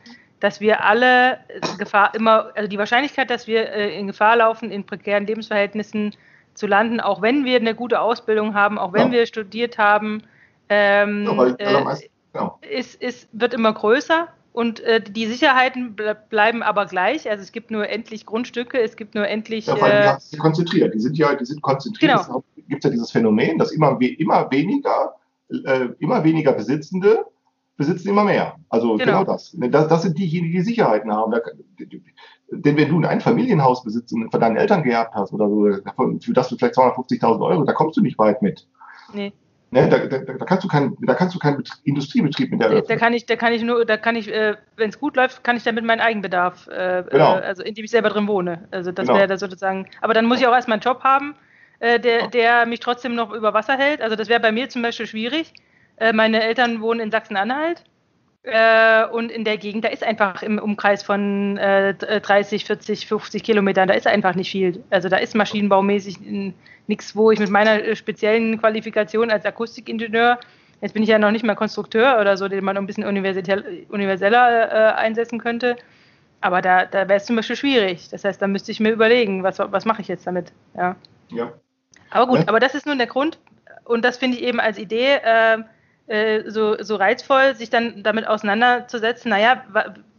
dass wir alle Gefahr immer, also die Wahrscheinlichkeit, dass wir äh, in Gefahr laufen, in prekären Lebensverhältnissen zu landen, auch wenn wir eine gute Ausbildung haben, auch wenn ja. wir studiert haben, ähm, ja, weil, äh, Genau. ist, ist, wird immer größer und äh, die Sicherheiten bleiben aber gleich. Also es gibt nur endlich Grundstücke, es gibt nur endlich. Ja, vor allem, äh, konzentriert. Die sind ja, die sind konzentriert. Genau. Es gibt ja dieses Phänomen, dass immer, immer weniger, äh, immer weniger Besitzende besitzen immer mehr. Also genau, genau das. das. das. sind diejenigen, die Sicherheiten haben. Denn wenn du ein Familienhaus besitzt und von deinen Eltern geerbt hast oder so, für das du vielleicht 250.000 Euro, da kommst du nicht weit mit. Nee. Ne, da, da, da, kannst du keinen, da kannst du keinen Industriebetrieb mit der eröffnen. Da kann ich, da kann ich nur, da kann ich, äh, wenn es gut läuft, kann ich damit meinen Eigenbedarf, äh, genau. äh, also indem ich selber drin wohne. Also das genau. wäre da sozusagen. Aber dann muss ich auch erstmal einen Job haben, äh, der, der mich trotzdem noch über Wasser hält. Also das wäre bei mir zum Beispiel schwierig. Äh, meine Eltern wohnen in Sachsen-Anhalt. Äh, und in der Gegend, da ist einfach im Umkreis von äh, 30, 40, 50 Kilometern, da ist einfach nicht viel. Also da ist maschinenbaumäßig nichts, wo ich mit meiner äh, speziellen Qualifikation als Akustikingenieur, jetzt bin ich ja noch nicht mal Konstrukteur oder so, den man ein bisschen universeller äh, einsetzen könnte. Aber da, da wäre es zum Beispiel schwierig. Das heißt, da müsste ich mir überlegen, was, was mache ich jetzt damit. Ja. ja. Aber gut, ja. aber das ist nun der Grund. Und das finde ich eben als Idee, äh, so, so reizvoll, sich dann damit auseinanderzusetzen, naja,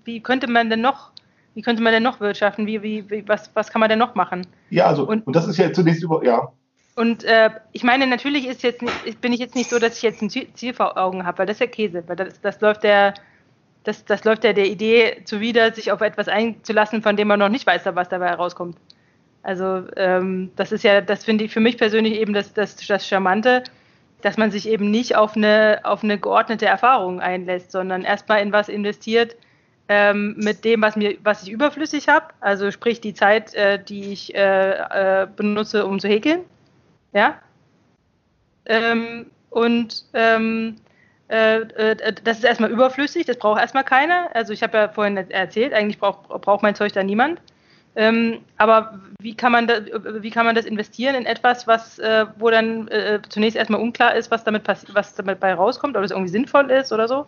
wie könnte man denn noch, wie könnte man denn noch wirtschaften? Wie, wie, wie, was, was kann man denn noch machen? Ja, also, und, und das ist ja zunächst über, ja. Und äh, ich meine, natürlich ist jetzt nicht, bin ich jetzt nicht so, dass ich jetzt ein Ziel vor Augen habe, weil das ist ja Käse, weil das, das läuft der, das, das läuft ja der Idee zuwider, sich auf etwas einzulassen, von dem man noch nicht weiß, was dabei herauskommt. Also ähm, das ist ja, das finde ich für mich persönlich eben das, das, das Charmante, dass man sich eben nicht auf eine, auf eine geordnete Erfahrung einlässt, sondern erstmal in was investiert ähm, mit dem, was, mir, was ich überflüssig habe, also sprich die Zeit, äh, die ich äh, äh, benutze, um zu häkeln. Ja. Ähm, und ähm, äh, äh, das ist erstmal überflüssig, das braucht erstmal keiner. Also ich habe ja vorhin erzählt, eigentlich braucht brauch mein Zeug da niemand. Ähm, aber wie kann, man da, wie kann man das investieren in etwas, was, äh, wo dann äh, zunächst erstmal unklar ist, was damit, was damit bei rauskommt, ob es irgendwie sinnvoll ist oder so?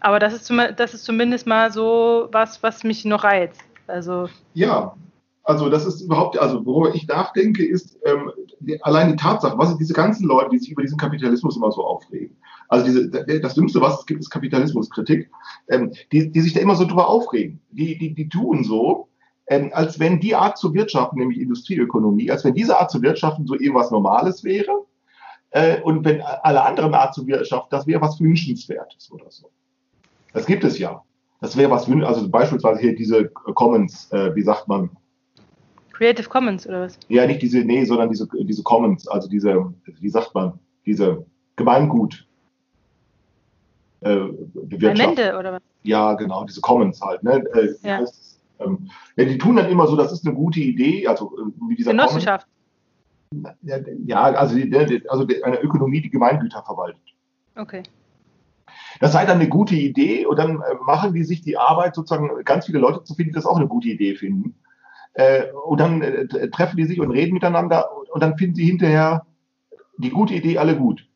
Aber das ist, zum, das ist zumindest mal so was, was mich noch reizt. Also, ja, also das ist überhaupt, also worüber ich nachdenke, ist ähm, die, allein die Tatsache, was sind diese ganzen Leute, die sich über diesen Kapitalismus immer so aufregen. Also diese, das Dümmste, was es gibt, ist Kapitalismuskritik, ähm, die, die sich da immer so drüber aufregen. Die, die, die tun so, ähm, als wenn die Art zu wirtschaften, nämlich Industrieökonomie, als wenn diese Art zu wirtschaften so irgendwas Normales wäre. Äh, und wenn alle anderen Art zu wirtschaften, das wäre was Wünschenswertes oder so. Das gibt es ja. Das wäre was, also beispielsweise hier diese Commons, äh, wie sagt man? Creative Commons oder was? Ja, nicht diese, nee, sondern diese, diese Commons, also diese, wie sagt man, diese Gemeingut. Äh, Elemente oder was? Ja, genau, diese Commons halt. Ne? Äh, ja. Heißt, ähm, ja, die tun dann immer so, das ist eine gute Idee, also äh, wie dieser Genossenschaft. Ja, also, die, also eine Ökonomie, die Gemeingüter verwaltet. Okay. Das sei dann eine gute Idee und dann äh, machen die sich die Arbeit, sozusagen ganz viele Leute zu finden, die das auch eine gute Idee finden. Äh, und dann äh, treffen die sich und reden miteinander und dann finden sie hinterher die gute Idee alle gut.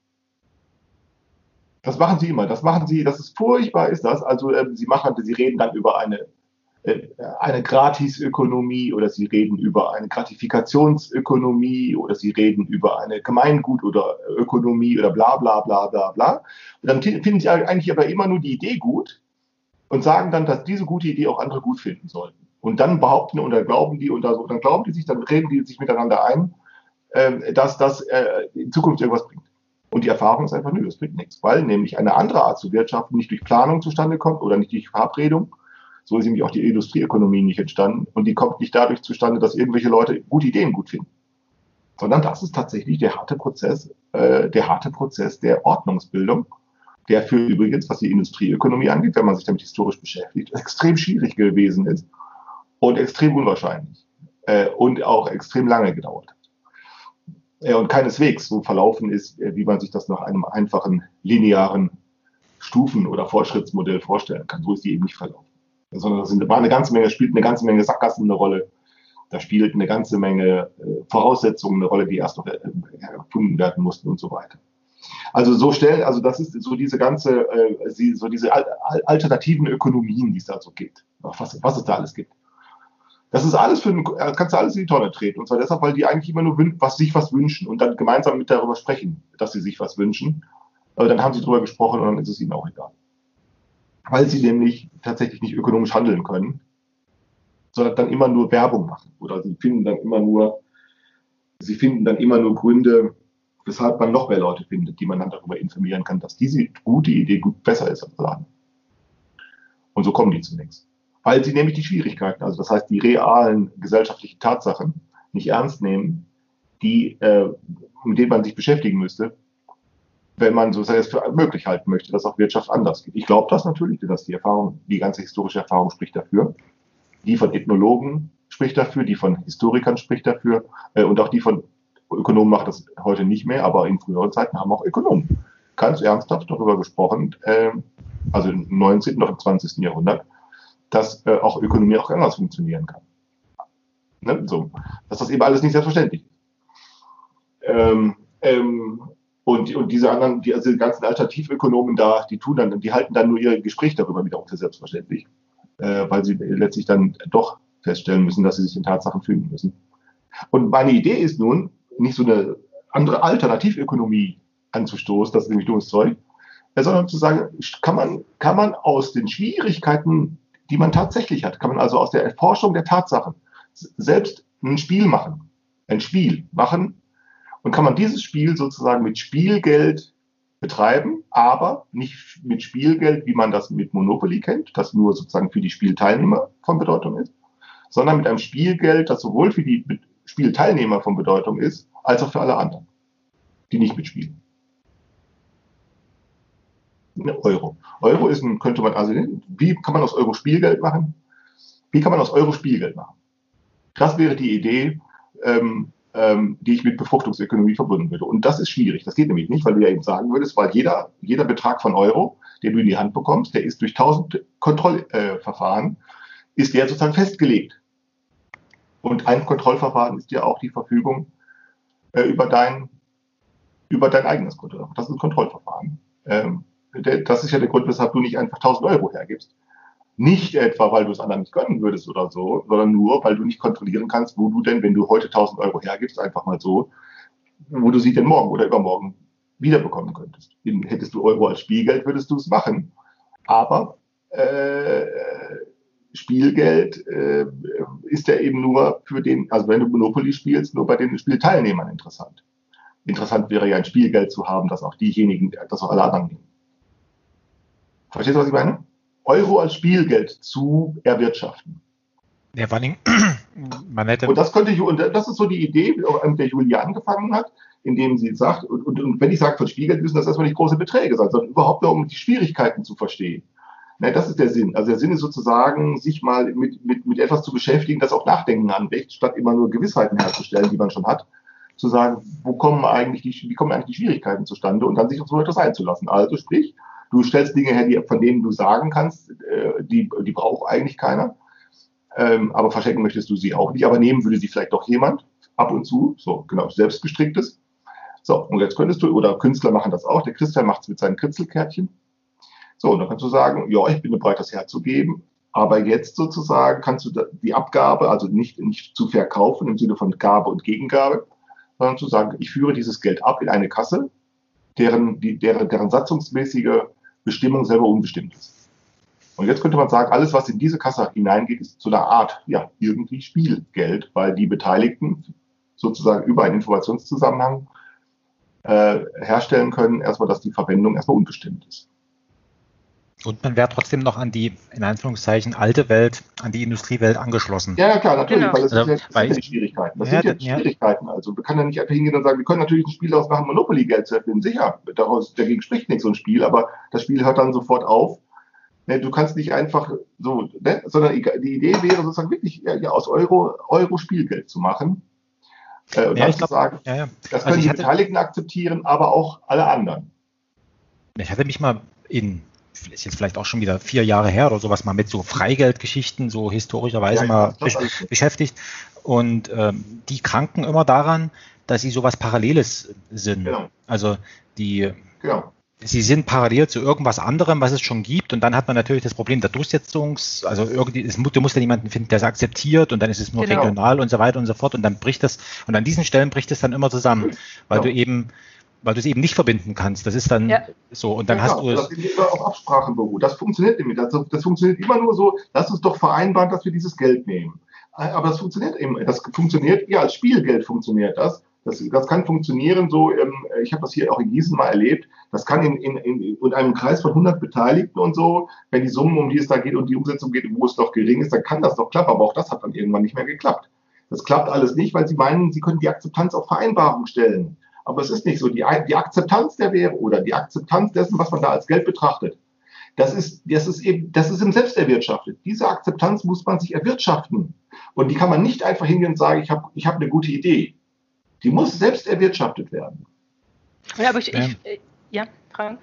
Das machen sie immer. Das machen sie, das ist furchtbar, ist das. Also sie machen, sie reden dann über eine eine Gratisökonomie oder sie reden über eine Gratifikationsökonomie oder sie reden über eine Gemeingut- oder Ökonomie oder bla bla bla bla bla. Und dann finden sie eigentlich aber immer nur die Idee gut und sagen dann, dass diese gute Idee auch andere gut finden sollten. Und dann behaupten oder glauben die und dann glauben die sich, dann reden die sich miteinander ein, ähm, dass das äh, in Zukunft irgendwas bringt. Und die Erfahrung ist einfach, nö, das bringt nichts, weil nämlich eine andere Art zu wirtschaften nicht durch Planung zustande kommt oder nicht durch Verabredung, so ist nämlich auch die Industrieökonomie nicht entstanden. Und die kommt nicht dadurch zustande, dass irgendwelche Leute gute Ideen gut finden. Sondern das ist tatsächlich der harte Prozess, äh, der harte Prozess der Ordnungsbildung, der für übrigens, was die Industrieökonomie angeht, wenn man sich damit historisch beschäftigt, extrem schwierig gewesen ist und extrem unwahrscheinlich äh, und auch extrem lange gedauert hat. Äh, und keineswegs so verlaufen ist, äh, wie man sich das nach einem einfachen linearen Stufen- oder Fortschrittsmodell vorstellen kann. So ist die eben nicht verlaufen sondern das war eine ganze Menge, spielt eine ganze Menge Sackgassen eine Rolle. Da spielt eine ganze Menge äh, Voraussetzungen eine Rolle, die erst noch äh, erfunden werden mussten und so weiter. Also so stellen, also das ist so diese ganze, äh, so diese alternativen Ökonomien, die es da so gibt, was, was es da alles gibt. Das ist alles für, kannst du alles in die Tonne treten. Und zwar deshalb, weil die eigentlich immer nur was, sich was wünschen und dann gemeinsam mit darüber sprechen, dass sie sich was wünschen. Aber dann haben sie darüber gesprochen und dann ist es ihnen auch egal weil sie nämlich tatsächlich nicht ökonomisch handeln können, sondern dann immer nur Werbung machen oder sie finden dann immer nur, sie finden dann immer nur Gründe, weshalb man noch mehr Leute findet, die man dann darüber informieren kann, dass diese gute Idee gut besser ist als alle Und so kommen die zunächst. Weil sie nämlich die Schwierigkeiten, also das heißt die realen gesellschaftlichen Tatsachen nicht ernst nehmen, die, äh, mit denen man sich beschäftigen müsste, wenn man so es für möglich halten möchte, dass auch Wirtschaft anders geht. Ich glaube das natürlich, dass die Erfahrung, die ganze historische Erfahrung spricht dafür. Die von Ethnologen spricht dafür, die von Historikern spricht dafür äh, und auch die von Ökonomen macht das heute nicht mehr, aber in früheren Zeiten haben auch Ökonomen ganz ernsthaft darüber gesprochen, äh, also im 19. und im 20. Jahrhundert, dass äh, auch Ökonomie auch anders funktionieren kann. Ne? So, dass das eben alles nicht selbstverständlich ist. Ähm, ähm, und, und diese anderen, die, also die ganzen Alternativökonomen da, die tun dann, die halten dann nur ihr Gespräch darüber wiederum für selbstverständlich, äh, weil sie letztlich dann doch feststellen müssen, dass sie sich in Tatsachen fügen müssen. Und meine Idee ist nun, nicht so eine andere Alternativökonomie anzustoßen, das ist nämlich dummes Zeug, äh, sondern zu sagen, kann man, kann man aus den Schwierigkeiten, die man tatsächlich hat, kann man also aus der Erforschung der Tatsachen selbst ein Spiel machen. Ein Spiel machen, und kann man dieses Spiel sozusagen mit Spielgeld betreiben, aber nicht mit Spielgeld, wie man das mit Monopoly kennt, das nur sozusagen für die Spielteilnehmer von Bedeutung ist, sondern mit einem Spielgeld, das sowohl für die Spielteilnehmer von Bedeutung ist, als auch für alle anderen, die nicht mitspielen. Euro. Euro ist ein, könnte man also, wie kann man aus Euro Spielgeld machen? Wie kann man aus Euro Spielgeld machen? Das wäre die Idee, ähm, ähm, die ich mit Befruchtungsökonomie verbunden würde. Und das ist schwierig. Das geht nämlich nicht, weil du ja eben sagen würdest, weil jeder, jeder Betrag von Euro, den du in die Hand bekommst, der ist durch tausend Kontrollverfahren, äh, ist der sozusagen festgelegt. Und ein Kontrollverfahren ist ja auch die Verfügung äh, über dein, über dein eigenes Konto. Das ist ein Kontrollverfahren. Ähm, das ist ja der Grund, weshalb du nicht einfach 1000 Euro hergibst. Nicht etwa, weil du es anderen nicht gönnen würdest oder so, sondern nur, weil du nicht kontrollieren kannst, wo du denn, wenn du heute 1000 Euro hergibst, einfach mal so, wo du sie denn morgen oder übermorgen wiederbekommen könntest. Hättest du Euro als Spielgeld, würdest du es machen. Aber äh, Spielgeld äh, ist ja eben nur für den, also wenn du Monopoly spielst, nur bei den Spielteilnehmern interessant. Interessant wäre ja ein Spielgeld zu haben, das auch diejenigen, das auch alle anderen nehmen. Verstehst du, was ich meine? Euro als Spielgeld zu erwirtschaften. Ja, vor allem, man hätte. Und das könnte, und das ist so die Idee, mit der Julia angefangen hat, indem sie sagt, und, und, und wenn ich sage von Spielgeld, müssen das erstmal nicht große Beträge sein, sondern überhaupt nur, um die Schwierigkeiten zu verstehen. Nein, das ist der Sinn. Also der Sinn ist sozusagen, sich mal mit, mit, mit etwas zu beschäftigen, das auch Nachdenken anregt, statt immer nur Gewissheiten herzustellen, die man schon hat, zu sagen, wo kommen eigentlich die, wie kommen eigentlich die Schwierigkeiten zustande und dann sich auf so etwas einzulassen. Also sprich, Du stellst Dinge her, die, von denen du sagen kannst, äh, die, die braucht eigentlich keiner. Ähm, aber verschenken möchtest du sie auch nicht. Aber nehmen würde sie vielleicht doch jemand ab und zu. So, genau, selbstgestricktes. So, und jetzt könntest du, oder Künstler machen das auch. Der Christian macht es mit seinen Kritzelkärtchen. So, und dann kannst du sagen, ja, ich bin bereit, das herzugeben. Aber jetzt sozusagen kannst du die Abgabe, also nicht, nicht zu verkaufen im Sinne von Gabe und Gegengabe, sondern zu sagen, ich führe dieses Geld ab in eine Kasse, deren, die, deren, deren satzungsmäßige Bestimmung selber unbestimmt ist. Und jetzt könnte man sagen, alles, was in diese Kasse hineingeht, ist so eine Art, ja, irgendwie Spielgeld, weil die Beteiligten sozusagen über einen Informationszusammenhang äh, herstellen können, erstmal, dass die Verwendung erstmal unbestimmt ist. Und man wäre trotzdem noch an die, in Anführungszeichen, alte Welt, an die Industriewelt angeschlossen. Ja, ja klar, natürlich, genau. weil das, also, ist ja, das sind ja die Schwierigkeiten. Das ja, sind ja die Schwierigkeiten. Also wir können ja nicht einfach hingehen und sagen, wir können natürlich ein Spiel daraus machen, Monopoly-Geld zu erfinden. Sicher, daraus, dagegen spricht nichts so ein Spiel, aber das Spiel hört dann sofort auf. Ne, du kannst nicht einfach so, ne, sondern die Idee wäre sozusagen wirklich ja, ja, aus Euro, Euro Spielgeld zu machen. Äh, und ja, dann zu sagen, ja, ja. das also können also die Beteiligten akzeptieren, aber auch alle anderen. Ich hatte mich mal in ist jetzt vielleicht auch schon wieder vier Jahre her oder sowas mal mit so Freigeldgeschichten so historischerweise ja, mal besch beschäftigt. Und ähm, die kranken immer daran, dass sie sowas Paralleles sind. Genau. Also die, genau. sie sind parallel zu irgendwas anderem, was es schon gibt. Und dann hat man natürlich das Problem der Durchsetzungs, also irgendwie, es du musst ja jemanden finden, der es akzeptiert und dann ist es nur genau. regional und so weiter und so fort. Und dann bricht das, und an diesen Stellen bricht es dann immer zusammen, weil genau. du eben weil du es eben nicht verbinden kannst. Das ist dann ja. so. Und dann ja, hast du das immer auf Absprachen beruht. Das funktioniert nämlich. Das, das, funktioniert immer nur so, lass uns doch vereinbaren, dass wir dieses Geld nehmen. Aber das funktioniert eben. Das funktioniert, ja, als Spielgeld funktioniert das. Das, das kann funktionieren so, ähm, ich habe das hier auch in Gießen mal erlebt, das kann in, in, in, in einem Kreis von 100 Beteiligten und so, wenn die Summen, um die es da geht und die Umsetzung geht, wo es doch gering ist, dann kann das doch klappen, aber auch das hat dann irgendwann nicht mehr geklappt. Das klappt alles nicht, weil sie meinen, sie können die Akzeptanz auf Vereinbarung stellen. Aber es ist nicht so. Die, die Akzeptanz der Währung oder die Akzeptanz dessen, was man da als Geld betrachtet, das ist, das ist eben, das ist im Selbst erwirtschaftet. Diese Akzeptanz muss man sich erwirtschaften. Und die kann man nicht einfach hingehen und sagen, ich habe ich hab eine gute Idee. Die muss selbst erwirtschaftet werden. Ja, aber ich, ich äh, ja, Frank.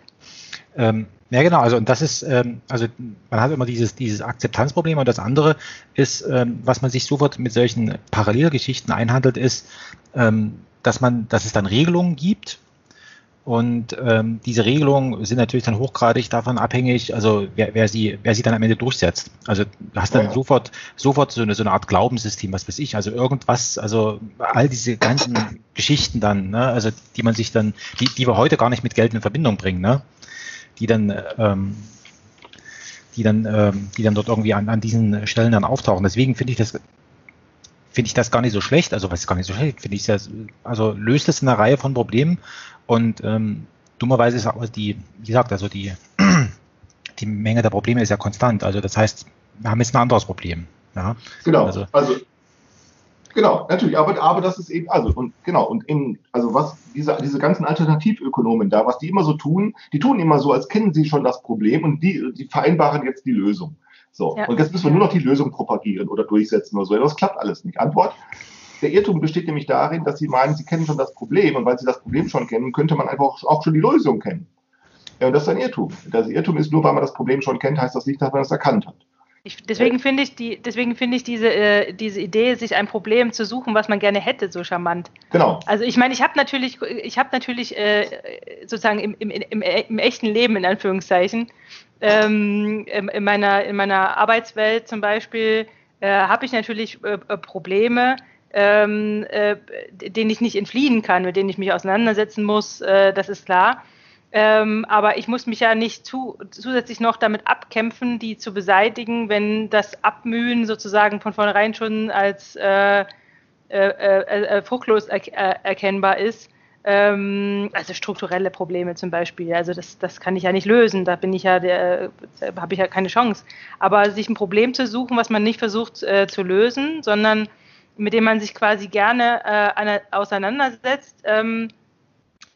Ähm, ja, genau. Also, und das ist, ähm, also, man hat immer dieses, dieses Akzeptanzproblem und das andere ist, ähm, was man sich sofort mit solchen Parallelgeschichten einhandelt, ist, ähm, dass man, dass es dann Regelungen gibt. Und ähm, diese Regelungen sind natürlich dann hochgradig davon abhängig, also wer, wer sie, wer sie dann am Ende durchsetzt. Also du hast dann ja. sofort, sofort so eine, so eine Art Glaubenssystem, was weiß ich, also irgendwas, also all diese ganzen Geschichten dann, ne, also die man sich dann, die, die wir heute gar nicht mit Geld in Verbindung bringen, ne, die dann, ähm, die dann, ähm, die dann dort irgendwie an, an diesen Stellen dann auftauchen. Deswegen finde ich das finde ich das gar nicht so schlecht. Also was ist gar nicht so schlecht, finde ich das, also löst es eine Reihe von Problemen und ähm, dummerweise ist auch die, wie gesagt, also die, die Menge der Probleme ist ja konstant. Also das heißt, wir haben jetzt ein anderes Problem. Ja? Genau. Also, also Genau, natürlich, aber, aber das ist eben, also, und genau, und in, also was diese, diese ganzen Alternativökonomen da, was die immer so tun, die tun immer so, als kennen sie schon das Problem und die, die vereinbaren jetzt die Lösung. So, ja. und jetzt müssen wir nur noch die Lösung propagieren oder durchsetzen oder so. Das klappt alles nicht. Antwort, der Irrtum besteht nämlich darin, dass Sie meinen, Sie kennen schon das Problem und weil Sie das Problem schon kennen, könnte man einfach auch schon die Lösung kennen. Ja, und das ist ein Irrtum. Das Irrtum ist nur, weil man das Problem schon kennt, heißt das nicht, dass man es erkannt hat. Ich, deswegen finde ich, die, deswegen finde ich diese, äh, diese Idee, sich ein Problem zu suchen, was man gerne hätte, so charmant. Genau. Also ich meine, ich habe natürlich, ich habe natürlich äh, sozusagen im, im, im, im, echten Leben in Anführungszeichen ähm, in, meiner, in meiner Arbeitswelt zum Beispiel äh, habe ich natürlich äh, äh, Probleme, ähm, äh, denen ich nicht entfliehen kann, mit denen ich mich auseinandersetzen muss, äh, das ist klar. Ähm, aber ich muss mich ja nicht zu, zusätzlich noch damit abkämpfen, die zu beseitigen, wenn das Abmühen sozusagen von vornherein schon als äh, fruchtlos er erkennbar ist. Ähm, also strukturelle Probleme zum Beispiel. Also das, das kann ich ja nicht lösen. Da bin ich ja, der, habe ich ja keine Chance. Aber sich ein Problem zu suchen, was man nicht versucht äh, zu lösen, sondern mit dem man sich quasi gerne äh, auseinandersetzt, ähm,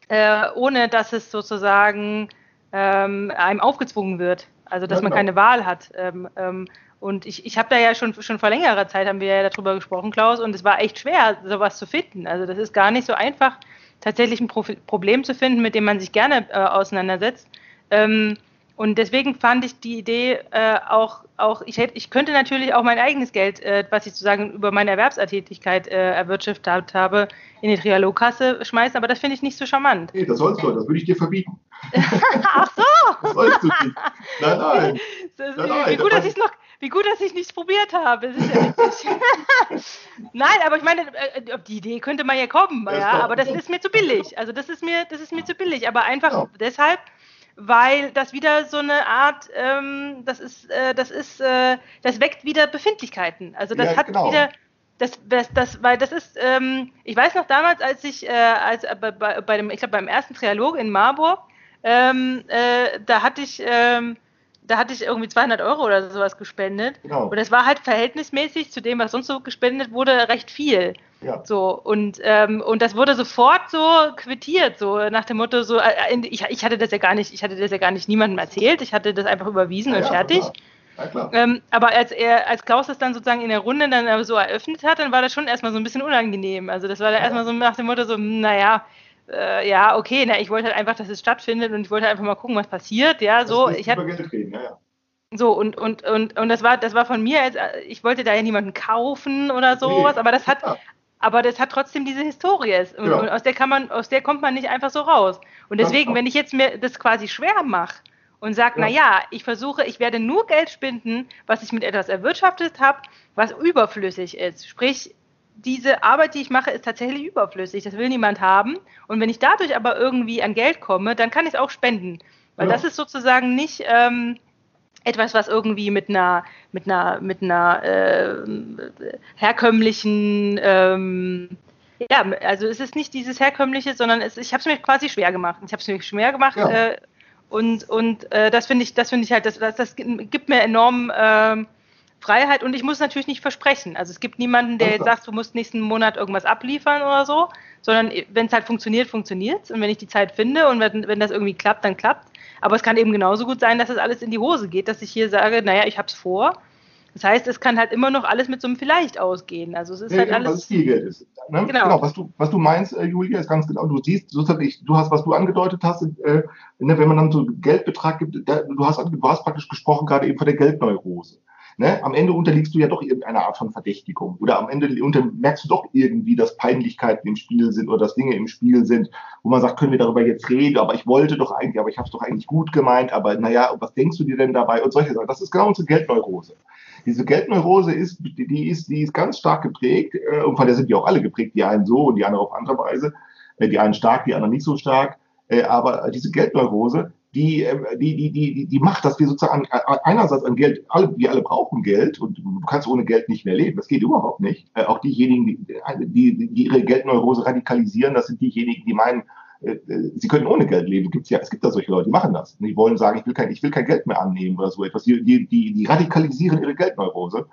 äh, ohne dass es sozusagen ähm, einem aufgezwungen wird. Also dass man genau. keine Wahl hat. Ähm, ähm, und ich, ich habe da ja schon, schon vor längerer Zeit, haben wir ja darüber gesprochen, Klaus, und es war echt schwer, sowas zu finden. Also das ist gar nicht so einfach, tatsächlich ein Pro Problem zu finden, mit dem man sich gerne äh, auseinandersetzt. Ähm, und deswegen fand ich die Idee äh, auch, auch ich, hätte, ich könnte natürlich auch mein eigenes Geld, äh, was ich sozusagen über meine Erwerbstätigkeit äh, erwirtschaftet habe, in die Trialogkasse schmeißen, aber das finde ich nicht so charmant. Nee, das sollst du, das würde ich dir verbieten. Ach so! das sollst du nicht. Nein, nein. Das, nein, nein, gut, dass ich es noch, wie gut, dass ich nichts probiert habe. Das ist ja Nein, aber ich meine, äh, auf die Idee könnte man ja kommen, ja, aber das ist mir zu billig. Also das ist mir, das ist mir zu billig. Aber einfach ja. deshalb, weil das wieder so eine Art, ähm, das ist, äh, das ist, äh, das weckt wieder Befindlichkeiten. Also das ja, hat genau. wieder das, das, das, weil das ist, ähm, ich weiß noch damals, als ich, äh, als äh, bei, bei, dem, ich glaube beim ersten Trialog in Marburg, ähm, äh, da hatte ich, ähm, da hatte ich irgendwie 200 Euro oder sowas gespendet. Genau. Und das war halt verhältnismäßig zu dem, was sonst so gespendet wurde, recht viel. Ja. So, und, ähm, und das wurde sofort so quittiert, so nach dem Motto, so, äh, ich, ich hatte das ja gar nicht, ich hatte das ja gar nicht niemandem erzählt, ich hatte das einfach überwiesen ja, und fertig. Ja, ähm, aber als er, als Klaus das dann sozusagen in der Runde dann so eröffnet hat, dann war das schon erstmal so ein bisschen unangenehm. Also das war dann ja. erstmal so nach dem Motto so, hm, naja, äh, ja, okay, na, ich wollte halt einfach, dass es stattfindet und ich wollte einfach mal gucken, was passiert. Ja, so, ich hatte. Reden, ja, ja. So, und, und, und, und das war, das war von mir, als, ich wollte da ja niemanden kaufen oder sowas, nee. aber das hat, ja. Aber das hat trotzdem diese Historie. Und, ja. aus der kann man, aus der kommt man nicht einfach so raus. Und deswegen, wenn ich jetzt mir das quasi schwer mache, und sagt, ja. naja, ich versuche, ich werde nur Geld spenden, was ich mit etwas erwirtschaftet habe, was überflüssig ist. Sprich, diese Arbeit, die ich mache, ist tatsächlich überflüssig. Das will niemand haben. Und wenn ich dadurch aber irgendwie an Geld komme, dann kann ich es auch spenden. Weil ja. das ist sozusagen nicht ähm, etwas, was irgendwie mit einer, mit einer, mit einer äh, herkömmlichen ähm, ja, also es ist nicht dieses herkömmliche, sondern es, ich habe es mir quasi schwer gemacht. Ich habe es mir schwer gemacht, ja. äh, und, und äh, das finde ich, das finde ich halt, das, das, das gibt mir enorm äh, Freiheit und ich muss natürlich nicht versprechen. Also es gibt niemanden, der jetzt sagt, du musst nächsten Monat irgendwas abliefern oder so, sondern wenn es halt funktioniert, funktioniert es. Und wenn ich die Zeit finde und wenn, wenn das irgendwie klappt, dann klappt. Aber es kann eben genauso gut sein, dass es das alles in die Hose geht, dass ich hier sage, naja, ich habe es vor das heißt, es kann halt immer noch alles mit so einem Vielleicht ausgehen. Also es ist ja, halt alles. Was viel Geld ist. Ne? Genau. genau. Was, du, was du meinst, äh, Julia, ist ganz genau. Du siehst, sozusagen, du hast, was du angedeutet hast, äh, ne, wenn man dann so einen Geldbetrag gibt, da, du, hast, du hast praktisch gesprochen gerade eben von der Geldneurose. Ne? Am Ende unterliegst du ja doch irgendeiner Art von Verdächtigung. Oder am Ende merkst du doch irgendwie, dass Peinlichkeiten im Spiel sind oder dass Dinge im Spiel sind, wo man sagt, können wir darüber jetzt reden, aber ich wollte doch eigentlich, aber ich habe es doch eigentlich gut gemeint, aber naja, was denkst du dir denn dabei und solche Sachen. Das ist genau unsere Geldneurose. Diese Geldneurose ist, die ist, die ist ganz stark geprägt, äh, und von der sind die auch alle geprägt, die einen so und die anderen auf andere Weise, äh, die einen stark, die anderen nicht so stark. Äh, aber diese Geldneurose, die, ähm, die, die, die, die macht, dass wir sozusagen einerseits an Geld, alle, wir alle brauchen Geld und du kannst ohne Geld nicht mehr leben. Das geht überhaupt nicht. Äh, auch diejenigen, die, die, die ihre Geldneurose radikalisieren, das sind diejenigen, die meinen, äh, sie können ohne Geld leben. Gibt's ja, es gibt da solche Leute, die machen das. Die wollen sagen, ich will kein, ich will kein Geld mehr annehmen oder so etwas. Die, die, die, die radikalisieren ihre Geldneurose.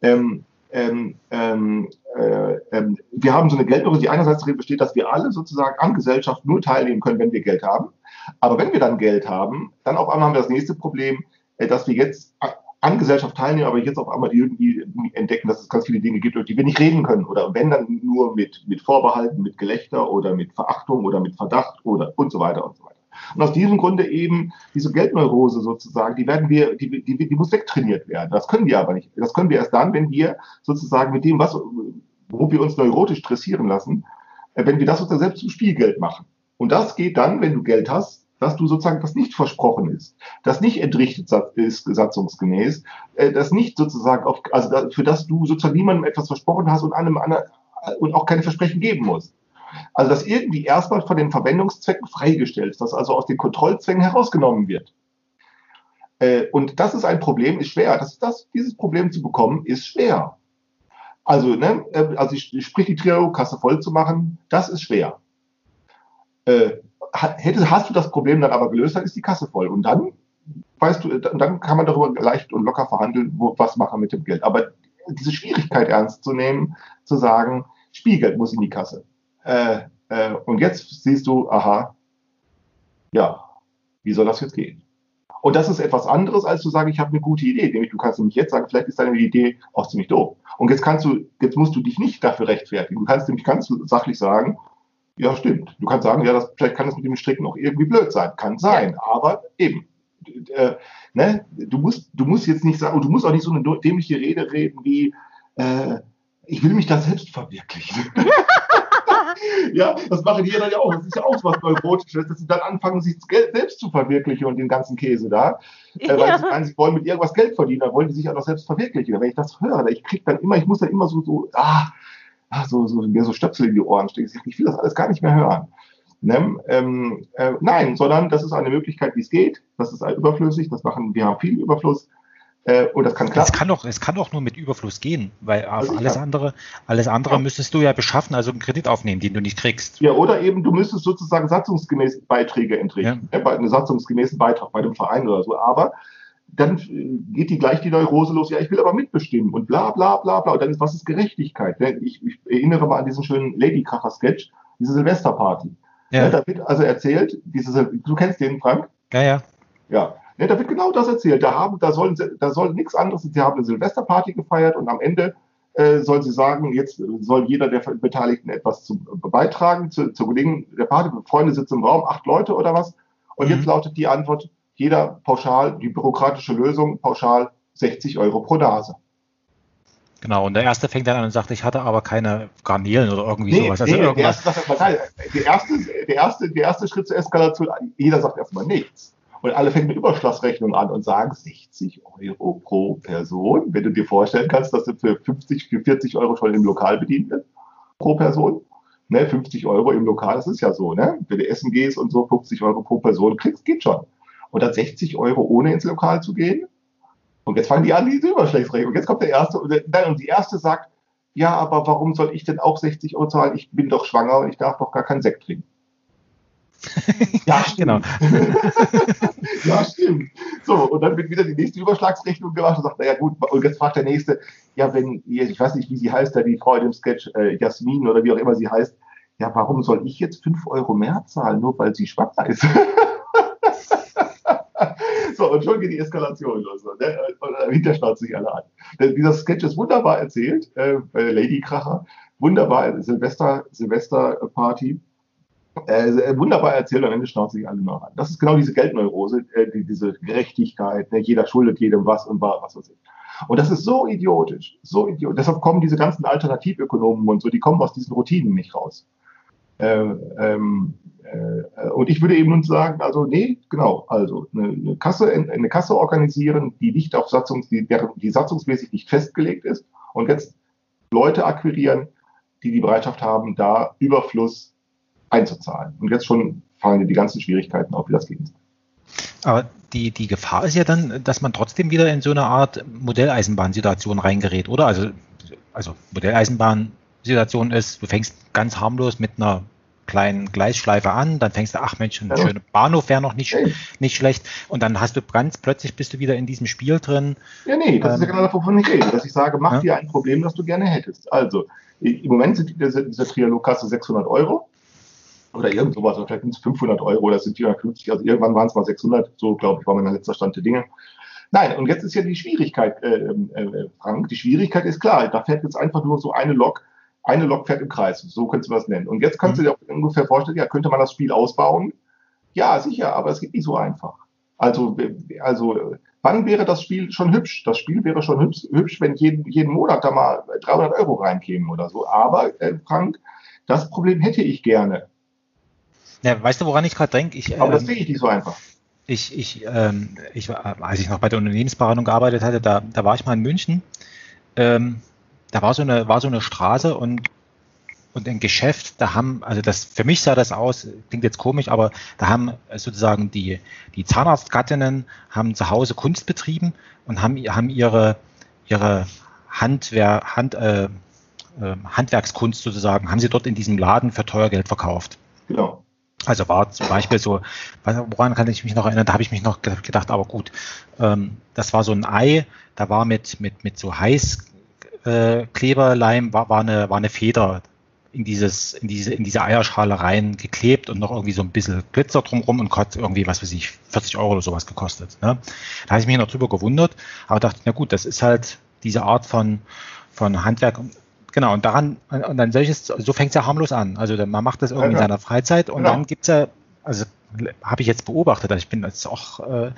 Ähm, ähm, ähm, äh, ähm, wir haben so eine Geldneurose, die einerseits darin besteht, dass wir alle sozusagen an Gesellschaft nur teilnehmen können, wenn wir Geld haben. Aber wenn wir dann Geld haben, dann auf einmal haben wir das nächste Problem, äh, dass wir jetzt an Gesellschaft teilnehmen, aber jetzt auf einmal irgendwie entdecken, dass es ganz viele Dinge gibt, über die wir nicht reden können. Oder wenn dann nur mit, mit Vorbehalten, mit Gelächter oder mit Verachtung oder mit Verdacht oder und so weiter und so weiter. Und aus diesem Grunde eben diese Geldneurose sozusagen, die werden wir, die, die, die muss wegtrainiert werden. Das können wir aber nicht. Das können wir erst dann, wenn wir sozusagen mit dem, was, wo wir uns neurotisch dressieren lassen, äh, wenn wir das sozusagen selbst zum Spielgeld machen. Und das geht dann, wenn du Geld hast, dass du sozusagen das nicht versprochen ist, das nicht entrichtet ist satzungsgemäß, äh, das nicht sozusagen auf, also für das du sozusagen niemandem etwas versprochen hast und einem anderen und auch keine Versprechen geben musst. Also dass irgendwie erstmal von den Verwendungszwecken freigestellt ist, dass also aus den Kontrollzwängen herausgenommen wird. Äh, und das ist ein Problem, ist schwer. Das, das, dieses Problem zu bekommen, ist schwer. Also, ne, äh, also ich, sprich die Trio-Kasse voll zu machen, das ist schwer. Äh, hätte, hast du das Problem dann aber gelöst, dann ist die Kasse voll. Und dann weißt du, dann kann man darüber leicht und locker verhandeln, wo, was machen mit dem Geld. Aber diese Schwierigkeit ernst zu nehmen, zu sagen, Spielgeld muss in die Kasse. Äh, äh, und jetzt siehst du, aha, ja, wie soll das jetzt gehen? Und das ist etwas anderes, als zu sagen, ich habe eine gute Idee. Nämlich, du kannst nämlich jetzt sagen, vielleicht ist deine Idee auch ziemlich doof. Und jetzt kannst du, jetzt musst du dich nicht dafür rechtfertigen. Du kannst nämlich ganz sachlich sagen, ja, stimmt. Du kannst sagen, ja, das, vielleicht kann das mit dem Stricken auch irgendwie blöd sein. Kann sein. Ja. Aber eben, äh, ne, du musst, du musst jetzt nicht sagen, und du musst auch nicht so eine dämliche Rede reden wie, äh, ich will mich da selbst verwirklichen. ja, das machen die dann ja auch. Das ist ja auch was Neurotisches, dass sie dann anfangen, sich selbst zu verwirklichen und den ganzen Käse da. Äh, weil ja. sie, meinen, sie wollen mit irgendwas Geld verdienen, dann wollen die sich auch noch selbst verwirklichen. Wenn ich das höre, ich krieg dann immer, ich muss dann immer so, so, ah, ah so, so, mir so Stöpsel in die Ohren stecken. Ich will das alles gar nicht mehr hören. Ne? Ähm, äh, nein, sondern das ist eine Möglichkeit, wie es geht. Das ist überflüssig. Das machen, wir haben viel Überfluss. Äh, und das kann klappen. Es kann doch, es kann doch nur mit Überfluss gehen, weil also alles andere, alles andere ja. müsstest du ja beschaffen, also einen Kredit aufnehmen, den du nicht kriegst. Ja, oder eben du müsstest sozusagen satzungsgemäß Beiträge entrichten, ja. äh, einen satzungsgemäßen Beitrag bei dem Verein oder so. Aber dann geht die gleich die Neurose los, ja, ich will aber mitbestimmen und bla bla bla bla. Und dann ist, was ist Gerechtigkeit? Ich, ich erinnere mal an diesen schönen Ladykracher-Sketch, diese Silvesterparty. Ja. ja. da wird also erzählt, diese, du kennst den, Frank? Ja, ja. Ja, ja, da wird genau das erzählt. Da, haben, da, sollen, da soll nichts anderes. Sie haben eine Silvesterparty gefeiert und am Ende äh, soll sie sagen, jetzt soll jeder der Beteiligten etwas zu, beitragen zu, zu Gelingen der Party. Freunde sitzen im Raum, acht Leute oder was. Und mhm. jetzt lautet die Antwort, jeder pauschal, die bürokratische Lösung, pauschal 60 Euro pro Nase. Genau, und der erste fängt dann an und sagt, ich hatte aber keine Garnelen oder irgendwie nee, sowas. Also nee. Der, erste sagt der, erste, der, erste, der erste Schritt zur Eskalation, jeder sagt erstmal nichts. Und alle fangen mit Überschlagsrechnung an und sagen 60 Euro pro Person. Wenn du dir vorstellen kannst, dass du für 50, für 40 Euro schon im Lokal bedient wird, pro Person. Ne, 50 Euro im Lokal, das ist ja so, ne? Wenn du essen gehst und so 50 Euro pro Person kriegst, geht schon. Und dann 60 Euro ohne ins Lokal zu gehen. Und jetzt fangen die an, diese Überschlagsrechnung. Jetzt kommt der erste und, dann, und die erste sagt, ja, aber warum soll ich denn auch 60 Euro zahlen? Ich bin doch schwanger und ich darf doch gar keinen Sekt trinken. ja, genau. ja, stimmt. So, und dann wird wieder die nächste Überschlagsrechnung gemacht und sagt, naja gut, und jetzt fragt der nächste, ja, wenn, ich weiß nicht, wie sie heißt, da die Frau dem Sketch, äh, Jasmin oder wie auch immer sie heißt, ja, warum soll ich jetzt fünf Euro mehr zahlen, nur weil sie schwanger ist? so, und schon geht die Eskalation los. Ne? Und dahinter schnauzt sich alle an. Dieser Sketch ist wunderbar erzählt, äh, Lady Kracher, wunderbar, Silvester, Silvesterparty äh, wunderbar erzählt, am Ende schnauzt sich alle noch an. Das ist genau diese Geldneurose, äh, die, diese Gerechtigkeit, ne? jeder schuldet jedem was und was weiß ich. Und das ist so idiotisch, so idiotisch. Deshalb kommen diese ganzen Alternativökonomen und so, die kommen aus diesen Routinen nicht raus. Äh, ähm, äh, und ich würde eben sagen, also nee, genau, also eine, eine, Kasse, eine Kasse organisieren, die nicht auf Satzungs, die, die satzungsmäßig nicht festgelegt ist und jetzt Leute akquirieren, die die Bereitschaft haben, da Überfluss einzuzahlen. Und jetzt schon fallen dir die ganzen Schwierigkeiten auf, wie das geht. Aber die, die Gefahr ist ja dann, dass man trotzdem wieder in so eine Art Modelleisenbahnsituation reingerät, oder? Also, also Modelleisenbahnsituation ist, du fängst ganz harmlos mit einer kleinen Gleisschleife an, dann fängst du, ach Mensch, ein ja. schöner Bahnhof wäre noch nicht, nicht schlecht. Und dann hast du ganz plötzlich bist du wieder in diesem Spiel drin. Ja, nee, das ähm, ist ja ähm, genau das, wovon ich rede, dass ich sage, mach ja. dir ein Problem, das du gerne hättest. Also, im Moment sind diese, diese Trialogkasse 600 Euro oder irgend sowas, oder vielleicht sind es 500 Euro oder sind 450, also irgendwann waren es mal 600, so glaube ich, war mein letzter Stand der Dinge. Nein, und jetzt ist ja die Schwierigkeit, äh, äh, Frank, die Schwierigkeit ist klar, da fährt jetzt einfach nur so eine Lok, eine Lok fährt im Kreis, so könntest du das nennen. Und jetzt kannst mhm. du dir ungefähr vorstellen, ja, könnte man das Spiel ausbauen? Ja, sicher, aber es geht nicht so einfach. Also, also wann wäre das Spiel schon hübsch? Das Spiel wäre schon hübsch, hübsch wenn jeden, jeden Monat da mal 300 Euro reinkämen oder so. Aber, äh, Frank, das Problem hätte ich gerne. Ja, weißt du, woran ich gerade denke? Ich, Aber das sehe ich nicht so einfach. Ich, ich, ähm, ich, als ich noch bei der Unternehmensberatung gearbeitet hatte, da, da war ich mal in München. Ähm, da war so eine, war so eine Straße und, und ein Geschäft, da haben, also das, für mich sah das aus, klingt jetzt komisch, aber da haben sozusagen die, die Zahnarztgattinnen haben zu Hause Kunst betrieben und haben, haben ihre, ihre Handwer, Hand, äh, äh, Handwerkskunst sozusagen, haben sie dort in diesem Laden für teuer Geld verkauft. Genau. Also war zum Beispiel so, woran kann ich mich noch erinnern, da habe ich mich noch gedacht, aber gut, ähm, das war so ein Ei, da war mit, mit, mit so Heißkleberleim, äh, war, war, eine, war eine Feder in dieses, in diese, in diese Eierschale rein geklebt und noch irgendwie so ein bisschen Glitzer drumrum und hat irgendwie, was weiß ich, 40 Euro oder sowas gekostet. Ne? Da habe ich mich noch drüber gewundert, aber dachte, na gut, das ist halt diese Art von, von Handwerk Genau, und daran, und dann solches, so fängt es ja harmlos an. Also man macht das irgendwie ja, in seiner Freizeit und genau. dann gibt es ja, also habe ich jetzt beobachtet, also ich bin jetzt auch, äh,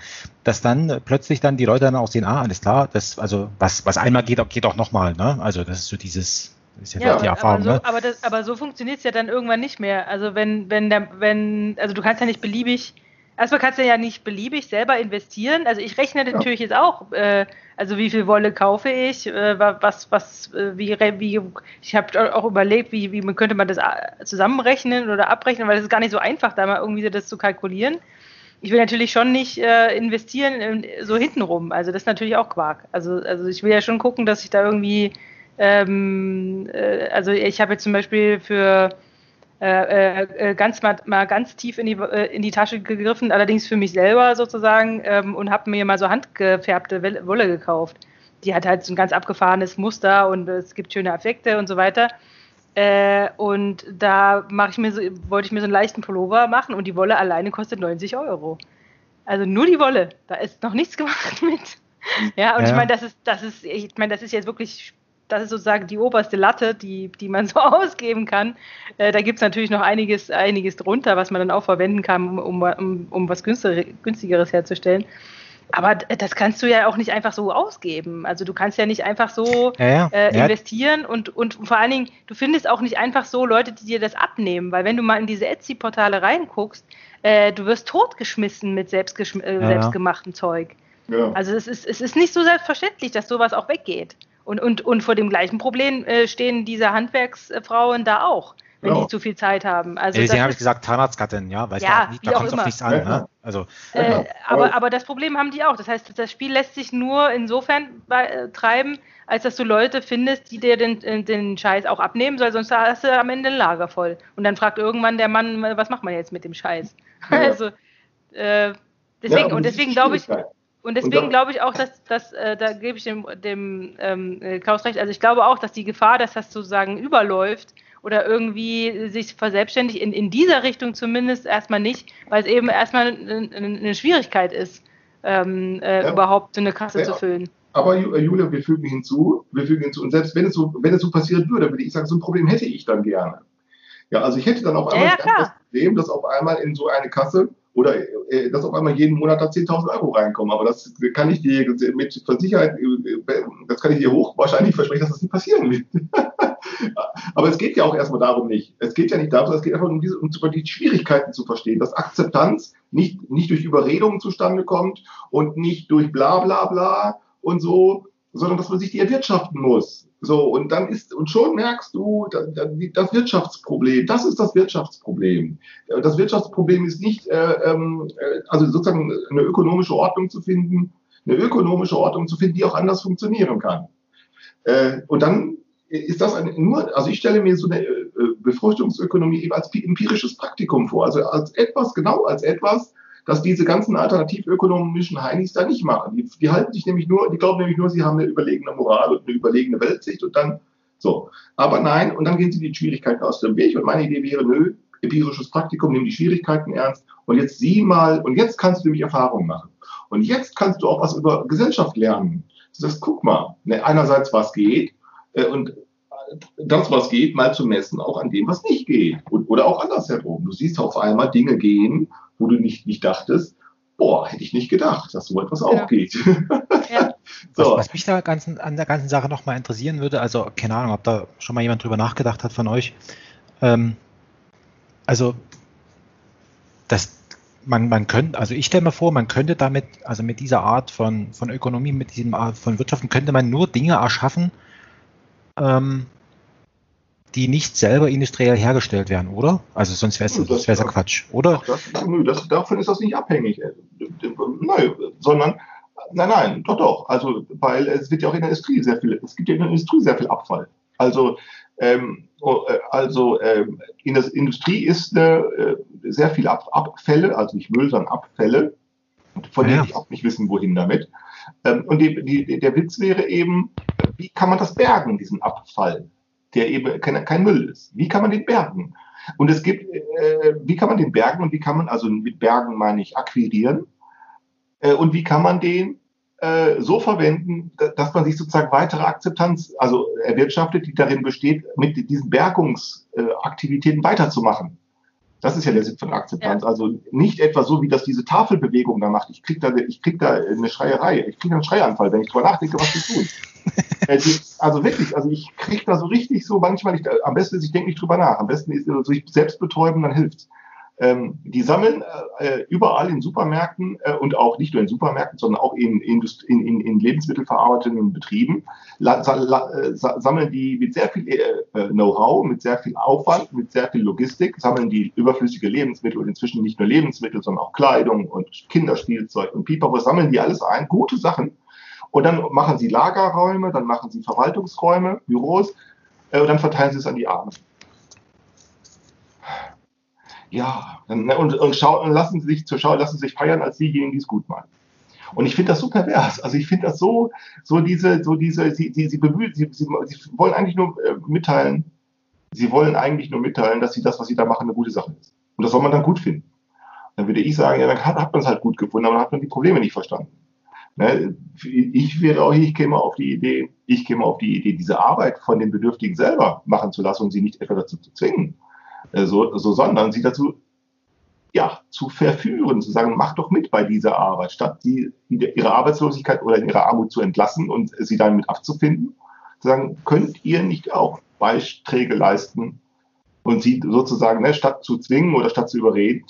dass dann plötzlich dann die Leute dann auch sehen, ah, alles klar, das, also was, was einmal geht, geht auch nochmal, ne? Also das ist so dieses, ist ja, ja die Erfahrung. Aber so, ne? aber, das, aber so funktioniert es ja dann irgendwann nicht mehr. Also wenn, wenn der, wenn, also du kannst ja nicht beliebig, erstmal kannst du ja nicht beliebig selber investieren. Also ich rechne ja. natürlich jetzt auch, äh, also wie viel Wolle kaufe ich, äh, was, was, äh, wie, wie, ich habe auch überlegt, wie, wie könnte man das äh, zusammenrechnen oder abrechnen, weil es ist gar nicht so einfach, da mal irgendwie das zu kalkulieren ich will natürlich schon nicht äh, investieren in, so hintenrum. Also das ist natürlich auch Quark. Also, also ich will ja schon gucken, dass ich da irgendwie, ähm, äh, also ich habe jetzt zum Beispiel für äh, äh ganz mal, mal, ganz tief in die, äh, in die Tasche gegriffen, allerdings für mich selber sozusagen, ähm, und habe mir mal so handgefärbte Wolle gekauft. Die hat halt so ein ganz abgefahrenes Muster und es gibt schöne Effekte und so weiter. Und da mache ich mir so, wollte ich mir so einen leichten Pullover machen und die Wolle alleine kostet 90 Euro. Also nur die Wolle. Da ist noch nichts gemacht mit. Ja, und ja. ich meine, das ist, das ist, ich meine, das ist jetzt wirklich, das ist sozusagen die oberste Latte, die, die man so ausgeben kann. Äh, da gibt es natürlich noch einiges, einiges drunter, was man dann auch verwenden kann, um, um, um was günstigeres herzustellen. Aber das kannst du ja auch nicht einfach so ausgeben. Also du kannst ja nicht einfach so ja, ja. Äh, investieren und, und vor allen Dingen, du findest auch nicht einfach so Leute, die dir das abnehmen, weil wenn du mal in diese Etsy-Portale reinguckst, äh, du wirst totgeschmissen mit selbstgeschm äh, ja, selbstgemachtem Zeug. Also es ist, es ist nicht so selbstverständlich, dass sowas auch weggeht. Und, und, und vor dem gleichen Problem äh, stehen diese Handwerksfrauen da auch wenn ja. die zu viel Zeit haben. Also ja, deswegen habe ich gesagt Zahnarztgattin, ja, weil ja, da, da kommt es auf nichts an. Ja. Ne? Also, äh, aber, aber das Problem haben die auch. Das heißt, das Spiel lässt sich nur insofern äh, treiben, als dass du Leute findest, die dir den, äh, den Scheiß auch abnehmen soll, sonst hast du am Ende ein Lager voll. Und dann fragt irgendwann der Mann, was macht man jetzt mit dem Scheiß? Also, äh, deswegen, und deswegen glaube ich, und deswegen glaube ich auch, dass, dass äh, da gebe ich dem, dem ähm, Klaus recht, also ich glaube auch, dass die Gefahr, dass das sozusagen überläuft, oder irgendwie sich verselbstständigt, in, in dieser Richtung zumindest erstmal nicht, weil es eben erstmal eine, eine Schwierigkeit ist, ähm, äh, ja. überhaupt so eine Kasse ja. zu füllen. Aber äh, Julia, wir fügen hinzu, wir fügen hinzu, und selbst wenn es so, wenn es so passieren würde, würde ich sagen, so ein Problem hätte ich dann gerne. Ja, also ich hätte dann auf einmal ja, das Problem, dass auf einmal in so eine Kasse oder äh, dass auf einmal jeden Monat da 10.000 Euro reinkommen. Aber das kann ich dir mit Versicherheit, äh, das kann ich dir hoch wahrscheinlich versprechen, dass das nicht passieren wird. Aber es geht ja auch erstmal darum nicht. Es geht ja nicht darum, es geht einfach um, diese, um die Schwierigkeiten zu verstehen, dass Akzeptanz nicht, nicht durch Überredungen zustande kommt und nicht durch bla bla bla und so, sondern dass man sich die erwirtschaften muss. So, und dann ist, und schon merkst du, das Wirtschaftsproblem, das ist das Wirtschaftsproblem. Das Wirtschaftsproblem ist nicht, äh, ähm, äh, also sozusagen eine ökonomische Ordnung zu finden, eine ökonomische Ordnung zu finden, die auch anders funktionieren kann. Äh, und dann ist das ein, nur, also ich stelle mir so eine äh, Befruchtungsökonomie eben als empirisches Praktikum vor, also als etwas, genau als etwas, dass diese ganzen alternativökonomischen Heinis da nicht machen. Die, die halten sich nämlich nur, die glauben nämlich nur, sie haben eine überlegene Moral und eine überlegene Weltsicht und dann so. Aber nein, und dann gehen sie die Schwierigkeiten aus dem Weg und meine Idee wäre, nö, empirisches Praktikum, nimm die Schwierigkeiten ernst und jetzt sieh mal, und jetzt kannst du nämlich Erfahrungen machen. Und jetzt kannst du auch was über Gesellschaft lernen. Du sagst, guck mal, ne, einerseits was geht, äh, und das, was geht, mal zu messen, auch an dem, was nicht geht. Und, oder auch andersherum. Du siehst auf einmal Dinge gehen, wo du nicht, nicht dachtest, boah, hätte ich nicht gedacht, dass so etwas ja. auch geht. Ja. so. was, was, mich da ganzen, an der ganzen Sache nochmal interessieren würde, also keine Ahnung, ob da schon mal jemand drüber nachgedacht hat von euch. Ähm, also, das, man, man könnte, also ich stelle mir vor, man könnte damit, also mit dieser Art von, von Ökonomie, mit diesem Art von Wirtschaften, könnte man nur Dinge erschaffen, ähm, die nicht selber industriell hergestellt werden, oder? Also sonst wäre es ja Quatsch, oder? Das, nö, das, davon ist das nicht abhängig. Nein, sondern, nein, nein, doch, doch. Also, weil es wird ja auch in der Industrie sehr viel, es gibt ja in der Industrie sehr viel Abfall. Also, ähm, oh, äh, also ähm, in der Industrie ist äh, sehr viel Ab Abfälle, also nicht Müll, sondern Abfälle, von denen ja. ich auch nicht wissen, wohin damit. Ähm, und die, die, der Witz wäre eben, wie kann man das bergen, diesen Abfall, der eben kein, kein Müll ist? Wie kann man den bergen? Und es gibt, äh, wie kann man den bergen und wie kann man, also mit Bergen meine ich akquirieren, äh, und wie kann man den äh, so verwenden, dass man sich sozusagen weitere Akzeptanz, also erwirtschaftet, die darin besteht, mit diesen Bergungsaktivitäten weiterzumachen. Das ist ja der Sinn von Akzeptanz. Ja. Also nicht etwa so, wie das diese Tafelbewegung da macht. Ich krieg da, ich krieg da eine Schreierei. Ich krieg einen Schreianfall, wenn ich drüber nachdenke, was zu tun. Äh, also wirklich, also ich kriege da so richtig so manchmal nicht, am besten ist, ich denke nicht drüber nach. Am besten ist, also sich selbst betäuben, dann hilft's. Ähm, die sammeln äh, überall in Supermärkten äh, und auch nicht nur in Supermärkten, sondern auch in, in, in, in lebensmittelverarbeitenden Betrieben, la, la, äh, sammeln die mit sehr viel äh, äh, Know-how, mit sehr viel Aufwand, mit sehr viel Logistik, sammeln die überflüssige Lebensmittel und inzwischen nicht nur Lebensmittel, sondern auch Kleidung und Kinderspielzeug und Pipapo, sammeln die alles ein, gute Sachen. Und dann machen sie Lagerräume, dann machen sie Verwaltungsräume, Büros äh, und dann verteilen sie es an die Armen ja, und, und, schau, und lassen sie sich zur Schau, lassen sie sich feiern als diejenigen, die es gut machen. Und ich finde das so pervers. Also ich finde das so, so diese, so diese, sie, sie, sie bemühen, sie, sie, sie wollen eigentlich nur äh, mitteilen, sie wollen eigentlich nur mitteilen, dass sie das, was sie da machen, eine gute Sache ist. Und das soll man dann gut finden. Dann würde ich sagen, ja, dann hat, hat man es halt gut gefunden, aber dann hat man die Probleme nicht verstanden. Ne? Ich wäre auch, ich käme auf die Idee, ich käme auf die Idee, diese Arbeit von den Bedürftigen selber machen zu lassen und sie nicht etwa dazu zu zwingen. So, so, sondern sie dazu ja, zu verführen, zu sagen, mach doch mit bei dieser Arbeit, statt sie ihre Arbeitslosigkeit oder in ihrer Armut zu entlassen und sie dann mit abzufinden, zu sagen, könnt ihr nicht auch Beiträge leisten und sie sozusagen, ne, statt zu zwingen oder statt zu überreden,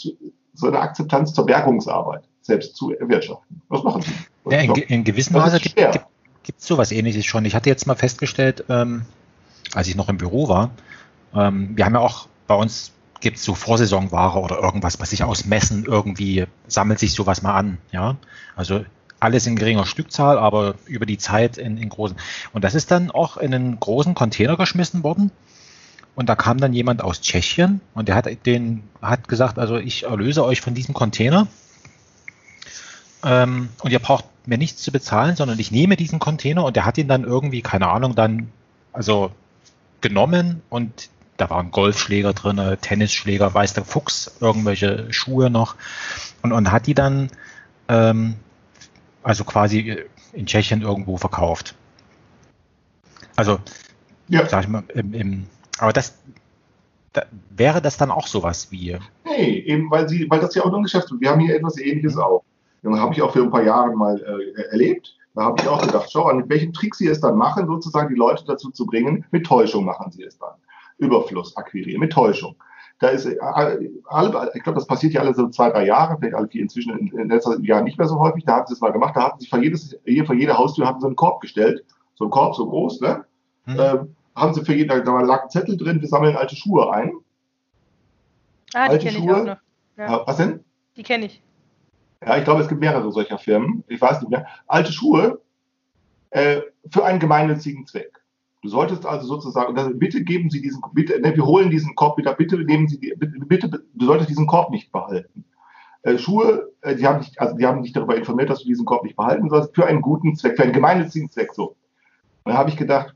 so eine Akzeptanz zur Bergungsarbeit selbst zu erwirtschaften. Was machen sie? Ja, in, in gewissem Maße gibt es sowas ähnliches schon. Ich hatte jetzt mal festgestellt, ähm, als ich noch im Büro war, ähm, wir haben ja auch bei uns gibt es so Vorsaisonware oder irgendwas, was sich aus Messen irgendwie sammelt sich sowas mal an. Ja, also alles in geringer Stückzahl, aber über die Zeit in, in großen. Und das ist dann auch in einen großen Container geschmissen worden. Und da kam dann jemand aus Tschechien und der hat den hat gesagt, also ich erlöse euch von diesem Container. Ähm, und ihr braucht mir nichts zu bezahlen, sondern ich nehme diesen Container und der hat ihn dann irgendwie, keine Ahnung, dann also genommen und da waren Golfschläger drin, Tennisschläger, weiß der Fuchs, irgendwelche Schuhe noch und, und hat die dann ähm, also quasi in Tschechien irgendwo verkauft. Also, ja. sag ich mal, im, im, aber das da, wäre das dann auch sowas wie. Nee, eben weil sie, weil das ja auch nur ein Geschäft ist. Wir haben hier etwas ähnliches auch. Das habe ich auch für ein paar Jahre mal äh, erlebt. Da habe ich auch gedacht, schau an, mit welchen Tricks sie es dann machen, sozusagen die Leute dazu zu bringen, mit Täuschung machen sie es dann. Überfluss akquirieren, mit Täuschung. Da ist, äh, alle, ich glaube, das passiert ja alle so zwei, drei Jahre, vielleicht alle vier inzwischen in, in letzter Jahren nicht mehr so häufig. Da haben sie es mal gemacht, da hatten sie vor, jedes, vor jeder Haustür haben sie einen Korb gestellt, so einen Korb so groß, ne? Hm. Ähm, haben sie für jeden, da lag ein Zettel drin, wir sammeln alte Schuhe ein. Ah, die kenne ich auch noch. Ja. Was denn? Die kenne ich. Ja, ich glaube, es gibt mehrere solcher Firmen. Ich weiß nicht mehr. Alte Schuhe äh, für einen gemeinnützigen Zweck. Du solltest also sozusagen, also bitte geben Sie diesen, bitte, ne, wir holen diesen Korb wieder, bitte nehmen Sie, bitte, bitte, du solltest diesen Korb nicht behalten. Äh, Schuhe, äh, die haben dich, also die haben dich darüber informiert, dass du diesen Korb nicht behalten sollst, für einen guten Zweck, für einen gemeinnützigen Zweck so. Und da habe ich gedacht,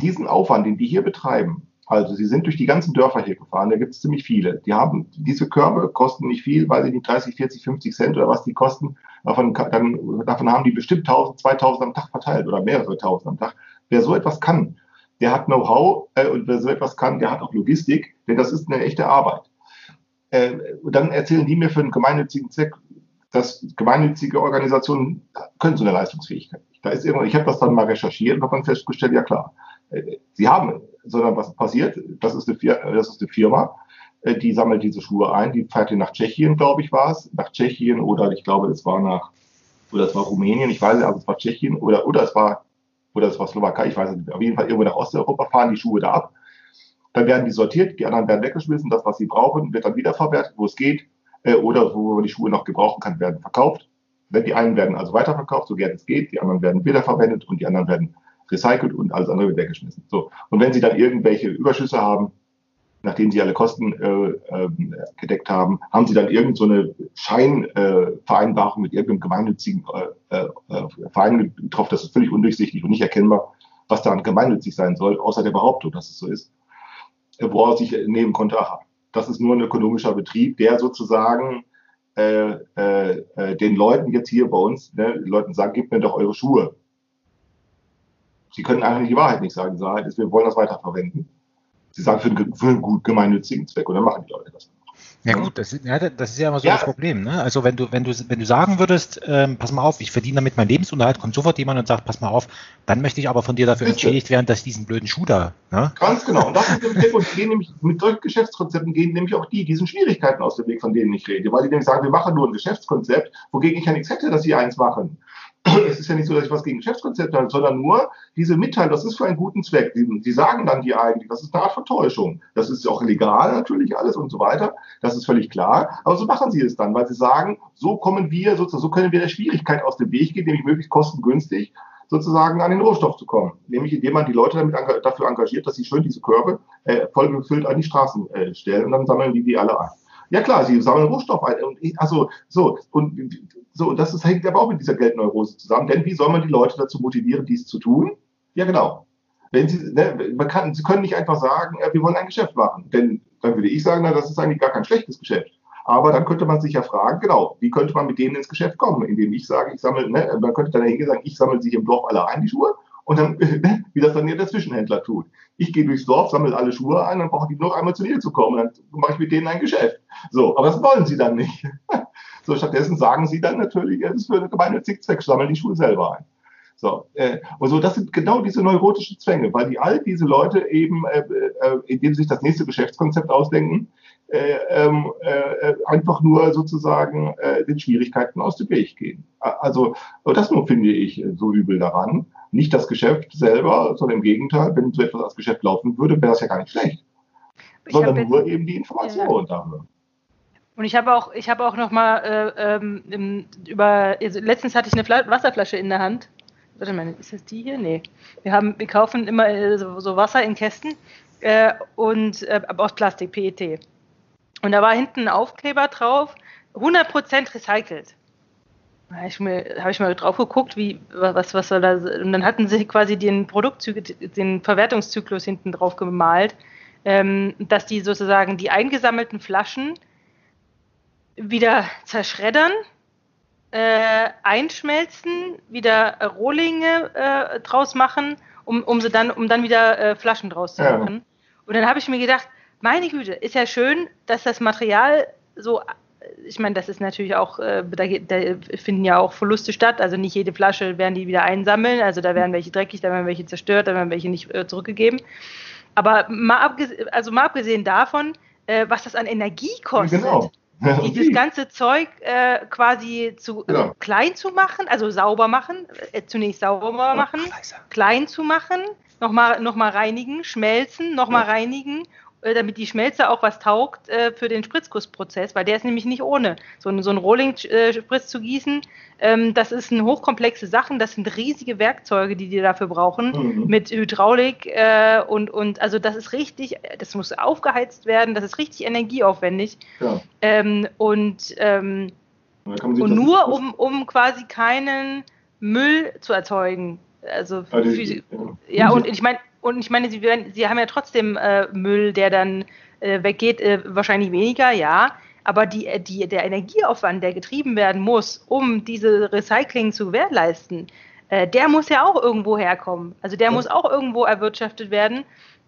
diesen Aufwand, den die hier betreiben, also sie sind durch die ganzen Dörfer hier gefahren, da gibt es ziemlich viele. Die haben, diese Körbe kosten nicht viel, weil sie nicht 30, 40, 50 Cent oder was die kosten. Davon, dann, davon haben die bestimmt 1000, 2000 am Tag verteilt oder mehrere tausend am Tag. Wer so etwas kann, der hat Know-how äh, und wer so etwas kann, der hat auch Logistik, denn das ist eine echte Arbeit. Äh, und dann erzählen die mir für einen gemeinnützigen Zweck, dass gemeinnützige Organisationen können so eine Leistungsfähigkeit nicht. Da ist irgendwann, ich habe das dann mal recherchiert und habe dann festgestellt, ja klar, äh, sie haben sondern was passiert? Das ist eine, Firma, äh, die sammelt diese Schuhe ein, die fährt nach Tschechien, glaube ich, war es, nach Tschechien oder ich glaube, es war nach, oder es war Rumänien, ich weiß nicht, also es war Tschechien oder, oder es war, oder es war Slowakei, ich weiß nicht, auf jeden Fall irgendwo nach Osteuropa fahren die Schuhe da ab. Dann werden die sortiert, die anderen werden weggeschmissen, das, was sie brauchen, wird dann wiederverwertet, wo es geht, äh, oder wo man die Schuhe noch gebrauchen kann, werden verkauft. Die einen werden also weiterverkauft, so gern es geht, die anderen werden wiederverwendet und die anderen werden recycelt und alles andere wird weggeschmissen. So. Und wenn Sie dann irgendwelche Überschüsse haben, nachdem Sie alle Kosten äh, äh, gedeckt haben, haben Sie dann irgendeine so Scheinvereinbarung äh, mit irgendeinem gemeinnützigen äh, äh, Verein getroffen. Das ist völlig undurchsichtig und nicht erkennbar, was daran gemeinnützig sein soll, außer der Behauptung, dass es so ist, äh, woraus ich nehmen konnte, aha, das ist nur ein ökonomischer Betrieb, der sozusagen äh, äh, den Leuten jetzt hier bei uns, ne, Leuten sagen, gebt mir doch eure Schuhe. Sie können eigentlich die Wahrheit nicht sagen. Die Wahrheit ist, wir wollen das weiterverwenden. Sie sagen für einen, für einen gut gemeinnützigen Zweck und dann machen die Leute das. Ja gut, das, ja, das ist ja immer so ja. das Problem. Ne? Also wenn du, wenn du, wenn du sagen würdest, ähm, pass mal auf, ich verdiene damit meinen Lebensunterhalt, kommt sofort jemand und sagt, pass mal auf, dann möchte ich aber von dir dafür entschädigt werden, dass diesen blöden Schuh da. Ne? Ganz genau. Und das ist der gehen nämlich mit solchen Geschäftskonzepten gehen nämlich auch die diesen Schwierigkeiten aus dem Weg, von denen ich rede, weil die nämlich sagen, wir machen nur ein Geschäftskonzept, wogegen ich ja nichts hätte, dass sie eins machen. Es ist ja nicht so, dass ich was gegen Geschäftskonzepte habe, sondern nur diese Mitteilung, das ist für einen guten Zweck. Die, die, sagen dann die eigentlich, das ist eine Art Vertäuschung. Das ist auch legal natürlich alles und so weiter. Das ist völlig klar. Aber so machen sie es dann, weil sie sagen, so kommen wir sozusagen, so können wir der Schwierigkeit aus dem Weg gehen, nämlich möglichst kostengünstig sozusagen an den Rohstoff zu kommen. Nämlich indem man die Leute damit dafür engagiert, dass sie schön diese Körbe äh, voll an die Straßen äh, stellen und dann sammeln die die alle ein. Ja klar, sie sammeln Rohstoff ein. Und ich, also so und so das ist, hängt aber auch mit dieser Geldneurose zusammen. Denn wie soll man die Leute dazu motivieren, dies zu tun? Ja genau. Wenn sie, ne, man kann, sie können nicht einfach sagen, äh, wir wollen ein Geschäft machen. Denn dann würde ich sagen, na, das ist eigentlich gar kein schlechtes Geschäft. Aber dann könnte man sich ja fragen, genau, wie könnte man mit denen ins Geschäft kommen, indem ich sage, ich sammle, ne, man könnte dann hingehen sagen, ich sammle sich im Dorf alle ein, die Schuhe, und dann, wie das dann hier der Zwischenhändler tut. Ich gehe durchs Dorf, sammle alle Schuhe ein, dann brauchen die nur einmal zu mir zu kommen, dann mache ich mit denen ein Geschäft. So, aber das wollen sie dann nicht. So, stattdessen sagen sie dann natürlich, es ist für eine gemeinnützige Zweck, sammeln die Schuhe selber ein. So, äh, und so, das sind genau diese neurotischen Zwänge, weil die all diese Leute eben, äh, äh, indem sie sich das nächste Geschäftskonzept ausdenken, einfach nur sozusagen äh, den Schwierigkeiten aus dem Weg gehen. Also das nur finde ich so übel daran. Nicht das Geschäft selber, sondern im Gegenteil, wenn so etwas als Geschäft laufen würde, wäre das ja gar nicht schlecht. Ich sondern nur eben die Information ja. darüber. Und ich habe auch, ich habe auch noch mal äh, ähm, über, also letztens hatte ich eine Fla Wasserflasche in der Hand. Warte mal, ist das die hier? Nee. Wir haben, wir kaufen immer äh, so, so, Wasser in Kästen äh, und äh, aus Plastik, PET. Und da war hinten ein Aufkleber drauf, 100% recycelt. Da habe ich, mir, hab ich mal drauf geguckt, wie, was, was soll da, und dann hatten sie quasi den Produktzyklus, den Verwertungszyklus hinten drauf gemalt, ähm, dass die sozusagen die eingesammelten Flaschen wieder zerschreddern, äh, einschmelzen, wieder Rohlinge äh, draus machen, um, um sie dann, um dann wieder äh, Flaschen draus zu machen. Ja. Und dann habe ich mir gedacht, meine Güte, ist ja schön, dass das Material so, ich meine, das ist natürlich auch, äh, da, da, finden ja auch Verluste statt, also nicht jede Flasche werden die wieder einsammeln, also da werden welche dreckig, da werden welche zerstört, da werden welche nicht äh, zurückgegeben. Aber mal, abgesehen, also mal abgesehen davon, äh, was das an Energie kostet. Genau. dieses ganze Zeug quasi zu ja. klein zu machen, also sauber machen, zunächst sauber machen, klein zu machen, nochmal noch mal reinigen, schmelzen, nochmal ja. reinigen damit die Schmelze auch was taugt äh, für den Spritzgussprozess, weil der ist nämlich nicht ohne. So, ein, so ein Rolling-Spritz zu gießen, ähm, das ist eine hochkomplexe Sachen, das sind riesige Werkzeuge, die die dafür brauchen, mhm. mit Hydraulik äh, und, und also das ist richtig, das muss aufgeheizt werden, das ist richtig energieaufwendig. Ja. Ähm, und ähm, und nur um, um quasi keinen Müll zu erzeugen. Also, also ja, ja und ich meine, und ich meine, sie, werden, sie haben ja trotzdem äh, Müll, der dann äh, weggeht, äh, wahrscheinlich weniger, ja. Aber die, äh, die, der Energieaufwand, der getrieben werden muss, um diese Recycling zu gewährleisten, äh, der muss ja auch irgendwo herkommen. Also der ja. muss auch irgendwo erwirtschaftet werden.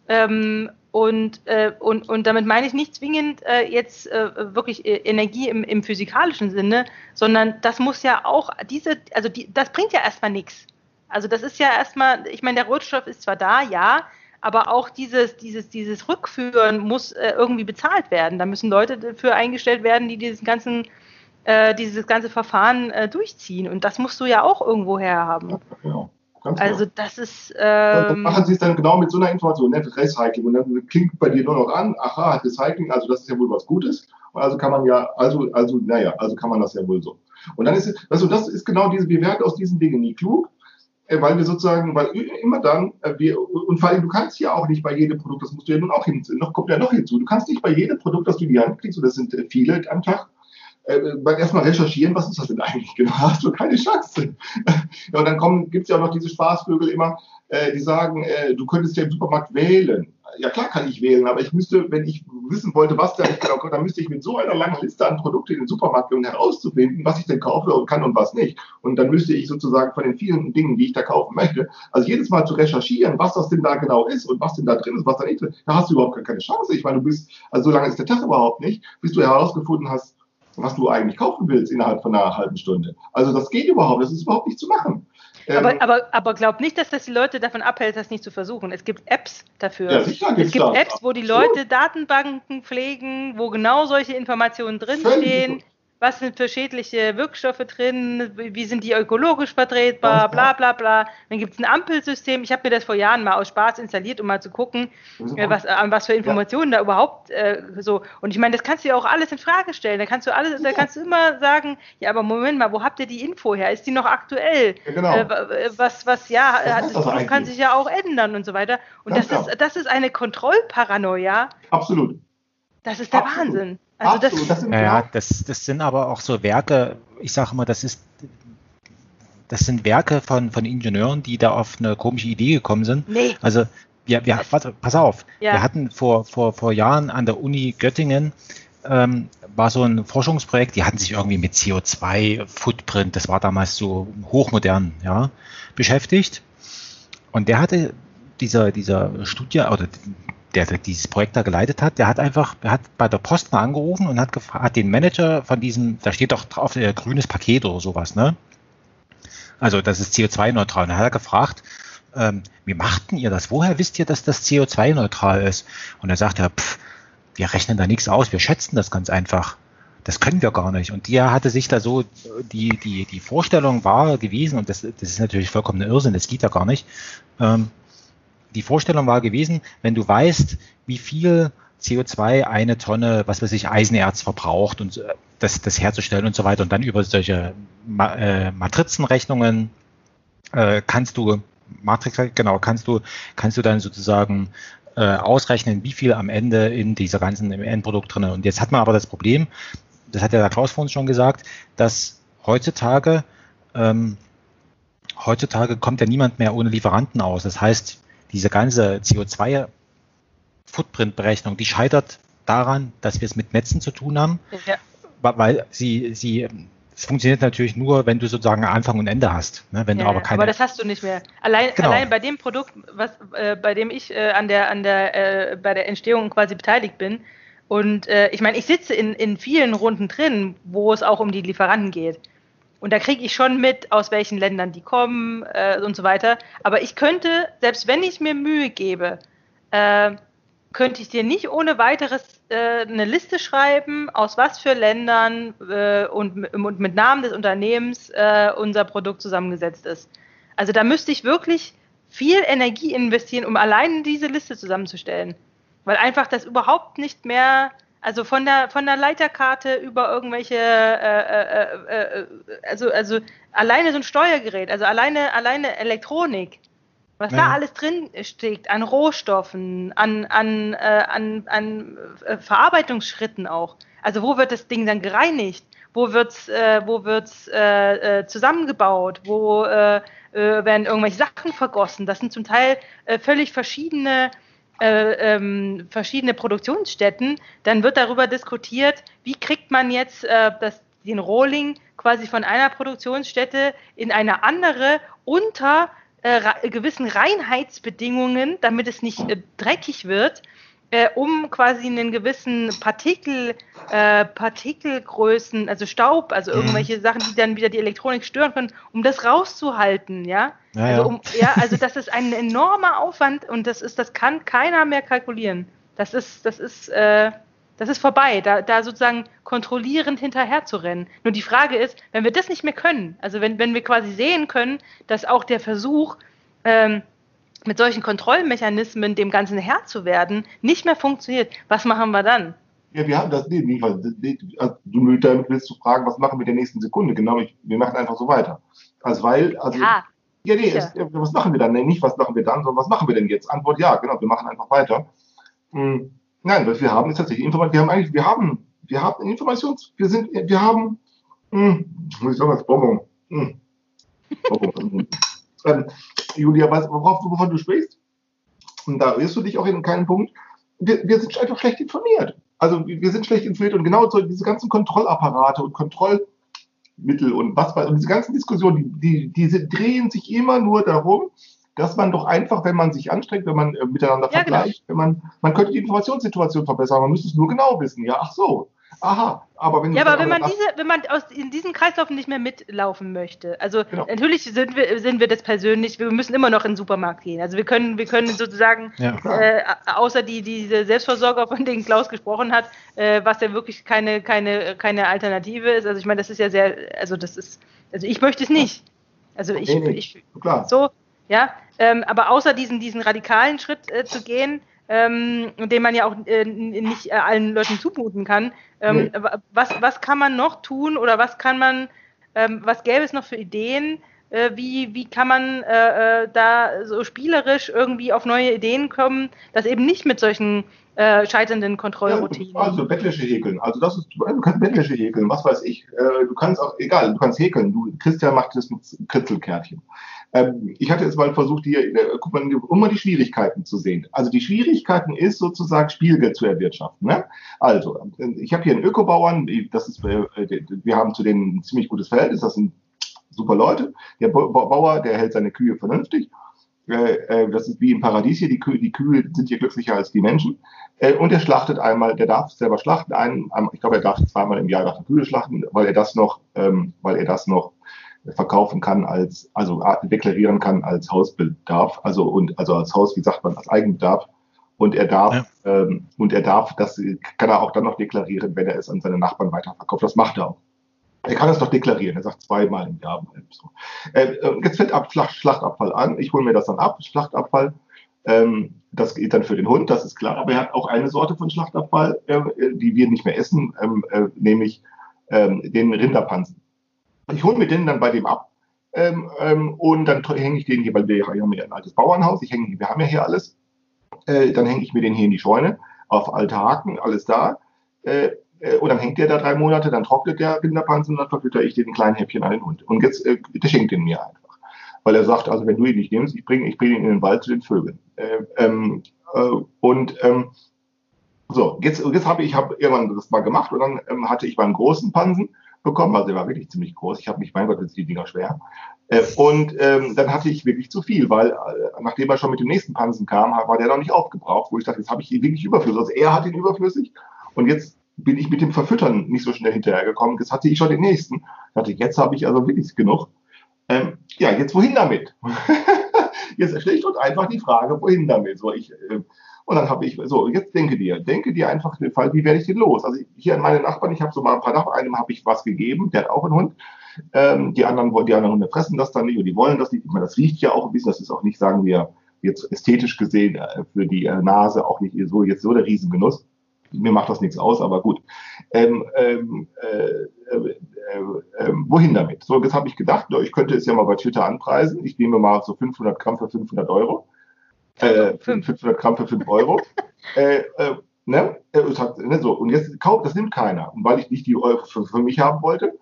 Ähm, und, äh, und, und damit meine ich nicht zwingend äh, jetzt äh, wirklich äh, Energie im, im physikalischen Sinne, sondern das muss ja auch, diese, also die, das bringt ja erstmal nichts. Also das ist ja erstmal, ich meine, der Rohstoff ist zwar da, ja, aber auch dieses, dieses, dieses Rückführen muss äh, irgendwie bezahlt werden. Da müssen Leute dafür eingestellt werden, die diesen ganzen, äh, dieses ganze Verfahren äh, durchziehen. Und das musst du ja auch irgendwo herhaben. Ja, genau. Ganz also genau. das ist. Ähm, machen Sie es dann genau mit so einer Information, ne? Recycling. Und dann klingt bei dir nur noch an, aha, Recycling, also das ist ja wohl was Gutes. Also kann man ja, also, also, naja, also kann man das ja wohl so. Und dann ist es, also das ist genau diese, wir werden aus diesen Dingen nie klug. Äh, weil wir sozusagen, weil immer dann, äh, wir, und vor allem, du kannst ja auch nicht bei jedem Produkt, das musst du ja nun auch hinzu, noch kommt ja noch hinzu, du kannst nicht bei jedem Produkt, das du in die Hand kriegst, und das sind äh, viele am Tag, äh, erstmal recherchieren, was ist das denn eigentlich genau? Hast du keine Chance. ja, und dann gibt es ja auch noch diese Spaßvögel immer, äh, die sagen, äh, du könntest ja im Supermarkt wählen. Ja klar kann ich wählen, aber ich müsste, wenn ich wissen wollte, was da nicht genau kommt, dann müsste ich mit so einer langen Liste an Produkten in den Supermarkt gehen, um herauszufinden, was ich denn kaufe und kann und was nicht. Und dann müsste ich sozusagen von den vielen Dingen, die ich da kaufen möchte, also jedes Mal zu recherchieren, was das denn da genau ist und was denn da drin ist, was da nicht drin ist, da hast du überhaupt keine Chance. Ich meine, du bist, also so lange ist der Tag überhaupt nicht, bis du herausgefunden hast, was du eigentlich kaufen willst innerhalb von einer halben Stunde. Also das geht überhaupt, das ist überhaupt nicht zu machen. Aber, ähm, aber, aber glaub nicht, dass das die Leute davon abhält, das nicht zu versuchen. Es gibt Apps dafür. Ja, sicher es gibt das. Apps, wo die Leute Datenbanken pflegen, wo genau solche Informationen drinstehen was sind für schädliche Wirkstoffe drin, wie sind die ökologisch vertretbar, bla bla bla. Dann gibt es ein Ampelsystem. Ich habe mir das vor Jahren mal aus Spaß installiert, um mal zu gucken, äh, was, an was für Informationen ja. da überhaupt äh, so. Und ich meine, das kannst du ja auch alles in Frage stellen. Da kannst du alles, da kannst du immer sagen, ja, aber Moment mal, wo habt ihr die Info her? Ist die noch aktuell? Ja, genau. Äh, was, was, ja, was das, das kann sich ja auch ändern und so weiter. Und das ist, das ist eine Kontrollparanoia. Absolut. Das ist der Absolut. Wahnsinn. Also das, das, sind, ja, das, das sind aber auch so Werke, ich sage mal, das ist das sind Werke von, von Ingenieuren, die da auf eine komische Idee gekommen sind. Nee. Also wir, wir warte, pass auf, ja. wir hatten vor, vor, vor Jahren an der Uni Göttingen ähm, war so ein Forschungsprojekt, die hatten sich irgendwie mit CO2-Footprint, das war damals so hochmodern, ja, beschäftigt. Und der hatte dieser, dieser Studie oder der dieses Projekt da geleitet hat, der hat einfach, der hat bei der Post mal angerufen und hat, hat den Manager von diesem, da steht doch drauf, äh, grünes Paket oder sowas, ne? Also das ist CO2-neutral. Und dann hat er gefragt, ähm, wie machten ihr das? Woher wisst ihr, dass das CO2-neutral ist? Und er sagt er, pff, wir rechnen da nichts aus, wir schätzen das ganz einfach. Das können wir gar nicht. Und der hatte sich da so, die, die, die Vorstellung war gewesen, und das, das ist natürlich vollkommen Irrsinn, das geht ja gar nicht, ähm, die Vorstellung war gewesen, wenn du weißt, wie viel CO2 eine Tonne, was weiß ich, Eisenerz verbraucht und äh, das, das herzustellen und so weiter und dann über solche Ma äh, Matrizenrechnungen äh, kannst du Matrix, genau, kannst du, kannst du dann sozusagen äh, ausrechnen, wie viel am Ende in dieser ganzen im Endprodukt drin. Und jetzt hat man aber das Problem, das hat ja der Klaus vorhin schon gesagt, dass heutzutage ähm, heutzutage kommt ja niemand mehr ohne Lieferanten aus. Das heißt, diese ganze CO2-Footprint-Berechnung, die scheitert daran, dass wir es mit Netzen zu tun haben, ja. weil sie, sie, es funktioniert natürlich nur, wenn du sozusagen Anfang und Ende hast. Ne? Wenn ja, du aber, keine, aber das hast du nicht mehr. Allein, genau. allein bei dem Produkt, was, äh, bei dem ich äh, an der, an der, äh, bei der Entstehung quasi beteiligt bin, und äh, ich meine, ich sitze in, in vielen Runden drin, wo es auch um die Lieferanten geht. Und da kriege ich schon mit, aus welchen Ländern die kommen äh, und so weiter. Aber ich könnte, selbst wenn ich mir Mühe gebe, äh, könnte ich dir nicht ohne weiteres äh, eine Liste schreiben, aus was für Ländern äh, und, und, mit Namen des Unternehmens äh, unser Produkt zusammengesetzt ist. Also da müsste ich wirklich viel Energie investieren, um allein diese Liste zusammenzustellen. Weil einfach das überhaupt nicht mehr also von der von der Leiterkarte über irgendwelche, äh, äh, äh, äh, also also alleine so ein Steuergerät, also alleine alleine Elektronik, was ja. da alles drin steckt, an Rohstoffen, an an äh, an, an äh, Verarbeitungsschritten auch. Also wo wird das Ding dann gereinigt? Wo wird's wo wird's zusammengebaut? Wo werden irgendwelche Sachen vergossen? Das sind zum Teil völlig verschiedene äh, ähm, verschiedene Produktionsstätten, dann wird darüber diskutiert, wie kriegt man jetzt äh, das, den Rohling quasi von einer Produktionsstätte in eine andere unter äh, gewissen Reinheitsbedingungen, damit es nicht äh, dreckig wird äh, um quasi einen gewissen Partikel, äh, Partikelgrößen, also Staub, also mhm. irgendwelche Sachen, die dann wieder die Elektronik stören können, um das rauszuhalten, ja. ja also, um, ja, also das ist ein enormer Aufwand und das ist, das kann keiner mehr kalkulieren. Das ist, das ist, äh, das ist vorbei, da, da sozusagen kontrollierend hinterher zu rennen. Nur die Frage ist, wenn wir das nicht mehr können, also wenn, wenn wir quasi sehen können, dass auch der Versuch, ähm, mit solchen Kontrollmechanismen dem Ganzen Herr zu werden, nicht mehr funktioniert, was machen wir dann? Ja, wir haben das nee, nicht, also, du damit willst du fragen, was machen wir in der nächsten Sekunde? Genau, ich, wir machen einfach so weiter. Also weil, also ja, ja nee, es, was machen wir dann? Nee, nicht was machen wir dann, sondern was machen wir denn jetzt? Antwort ja, genau, wir machen einfach weiter. Hm, nein, was wir haben ist tatsächlich Informatik. Wir haben eigentlich, wir haben Wir haben Informations, wir sind, wir haben, hm, muss ich sagen, was Bonbon. Hm. Bonbon. Ähm, Julia, was, worauf, wovon du sprichst, und da irrst du dich auch in keinem Punkt, wir, wir sind einfach schlecht informiert. Also wir sind schlecht informiert und genau so diese ganzen Kontrollapparate und Kontrollmittel und was weiß und diese ganzen Diskussionen, die, die, die drehen sich immer nur darum, dass man doch einfach, wenn man sich anstrengt, wenn man äh, miteinander ja, genau. vergleicht, genau. wenn man, man könnte die Informationssituation verbessern, man müsste es nur genau wissen. Ja, ach so. Aha, aber wenn Ja, aber wenn man diese, wenn man aus in diesem Kreislauf nicht mehr mitlaufen möchte, also genau. natürlich sind wir, sind wir das persönlich, wir müssen immer noch in den Supermarkt gehen. Also wir können, wir können sozusagen, ja, äh, außer die, diese Selbstversorger, von denen Klaus gesprochen hat, äh, was ja wirklich keine, keine, keine Alternative ist. Also ich meine, das ist ja sehr, also das ist, also ich möchte es nicht. Also ich, nee, nee. ich so, ja, ähm, aber außer diesen, diesen radikalen Schritt äh, zu gehen, ähm, den man ja auch äh, nicht äh, allen Leuten zumuten kann, ähm, nee. was, was kann man noch tun oder was kann man, ähm, was gäbe es noch für Ideen, äh, wie, wie kann man äh, äh, da so spielerisch irgendwie auf neue Ideen kommen, dass eben nicht mit solchen äh, scheiternden Kontrollroutinen. Ja, also Bettwäsche häkeln. Also das ist, du kannst Bettwäsche häkeln, was weiß ich. Äh, du kannst auch, egal, du kannst häkeln. Du, Christian macht das mit Kritzelkärtchen. Ähm, ich hatte es mal versucht, hier, äh, guck mal, um mal die Schwierigkeiten zu sehen. Also die Schwierigkeiten ist sozusagen Spielgeld zu erwirtschaften. Ne? Also, äh, ich habe hier einen Ökobauern, das ist, äh, wir haben zu denen ein ziemlich gutes Verhältnis, das sind super Leute. Der Bauer, der hält seine Kühe vernünftig. Das ist wie im Paradies hier, die Kühe, die Kühe sind hier glücklicher als die Menschen. Und er schlachtet einmal, der darf selber schlachten, einen, ich glaube, er darf zweimal im Jahr darf Kühe schlachten, weil er das noch, ähm, weil er das noch verkaufen kann als, also deklarieren kann als Hausbedarf, also und also als Haus, wie sagt man, als Eigenbedarf. Und er darf, ja. ähm, und er darf, das kann er auch dann noch deklarieren, wenn er es an seine Nachbarn weiterverkauft. Das macht er auch. Er kann es doch deklarieren. Er sagt zweimal im Jahr. So. Äh, jetzt fällt ab Schlachtabfall an. Ich hole mir das dann ab. Schlachtabfall. Ähm, das geht dann für den Hund, das ist klar. Aber er hat auch eine Sorte von Schlachtabfall, äh, die wir nicht mehr essen, ähm, äh, nämlich ähm, den Rinderpansen. Ich hole mir den dann bei dem ab ähm, ähm, und dann hänge ich den hier, weil wir haben ja ein altes Bauernhaus, ich hänge, wir haben ja hier alles, äh, dann hänge ich mir den hier in die Scheune, auf alte Haken, alles da. Äh, äh, und dann hängt der da drei Monate, dann trocknet der Rinderpansen und dann verfütter ich den kleinen Häppchen an den Hund. Und jetzt, äh, der schenkt den mir einfach. Weil er sagt, also wenn du ihn nicht nimmst, ich bringe ich bring ihn in den Wald zu den Vögeln. Äh, ähm, äh, und ähm, so, jetzt, jetzt habe ich hab irgendwann das mal gemacht und dann ähm, hatte ich beim großen Pansen bekommen. Also der war wirklich ziemlich groß. Ich habe mich, mein Gott, jetzt die Dinger schwer. Äh, und ähm, dann hatte ich wirklich zu viel, weil äh, nachdem er schon mit dem nächsten Pansen kam, war der noch nicht aufgebraucht, wo ich dachte, jetzt habe ich ihn wirklich überflüssig. Also er hat ihn überflüssig und jetzt bin ich mit dem Verfüttern nicht so schnell hinterhergekommen. Jetzt hatte ich schon den nächsten. Ich dachte, jetzt habe ich also wirklich genug. Ähm, ja, jetzt wohin damit? jetzt schlicht und einfach die Frage, wohin damit? So, ich, äh, und dann habe ich, so, jetzt denke dir, denke dir einfach den Fall, wie werde ich den los? Also hier an meine Nachbarn, ich habe so mal ein paar Nachbarn, einem habe ich was gegeben, der hat auch einen Hund. Ähm, die anderen die anderen Hunde fressen das dann nicht und die wollen das nicht. Ich meine, das riecht ja auch ein bisschen, das ist auch nicht, sagen wir, jetzt ästhetisch gesehen äh, für die äh, Nase auch nicht so jetzt so der Riesengenuss. Mir macht das nichts aus, aber gut. Ähm, ähm, äh, äh, äh, wohin damit? So, jetzt habe ich gedacht, ich könnte es ja mal bei Twitter anpreisen. Ich nehme mal so 500 Gramm für 500 Euro äh, 500 Gramm für 5 Euro. äh, äh, ne? Äh, hat, ne? So, und jetzt kauft, das nimmt keiner. Und weil ich nicht die Euro für, für mich haben wollte,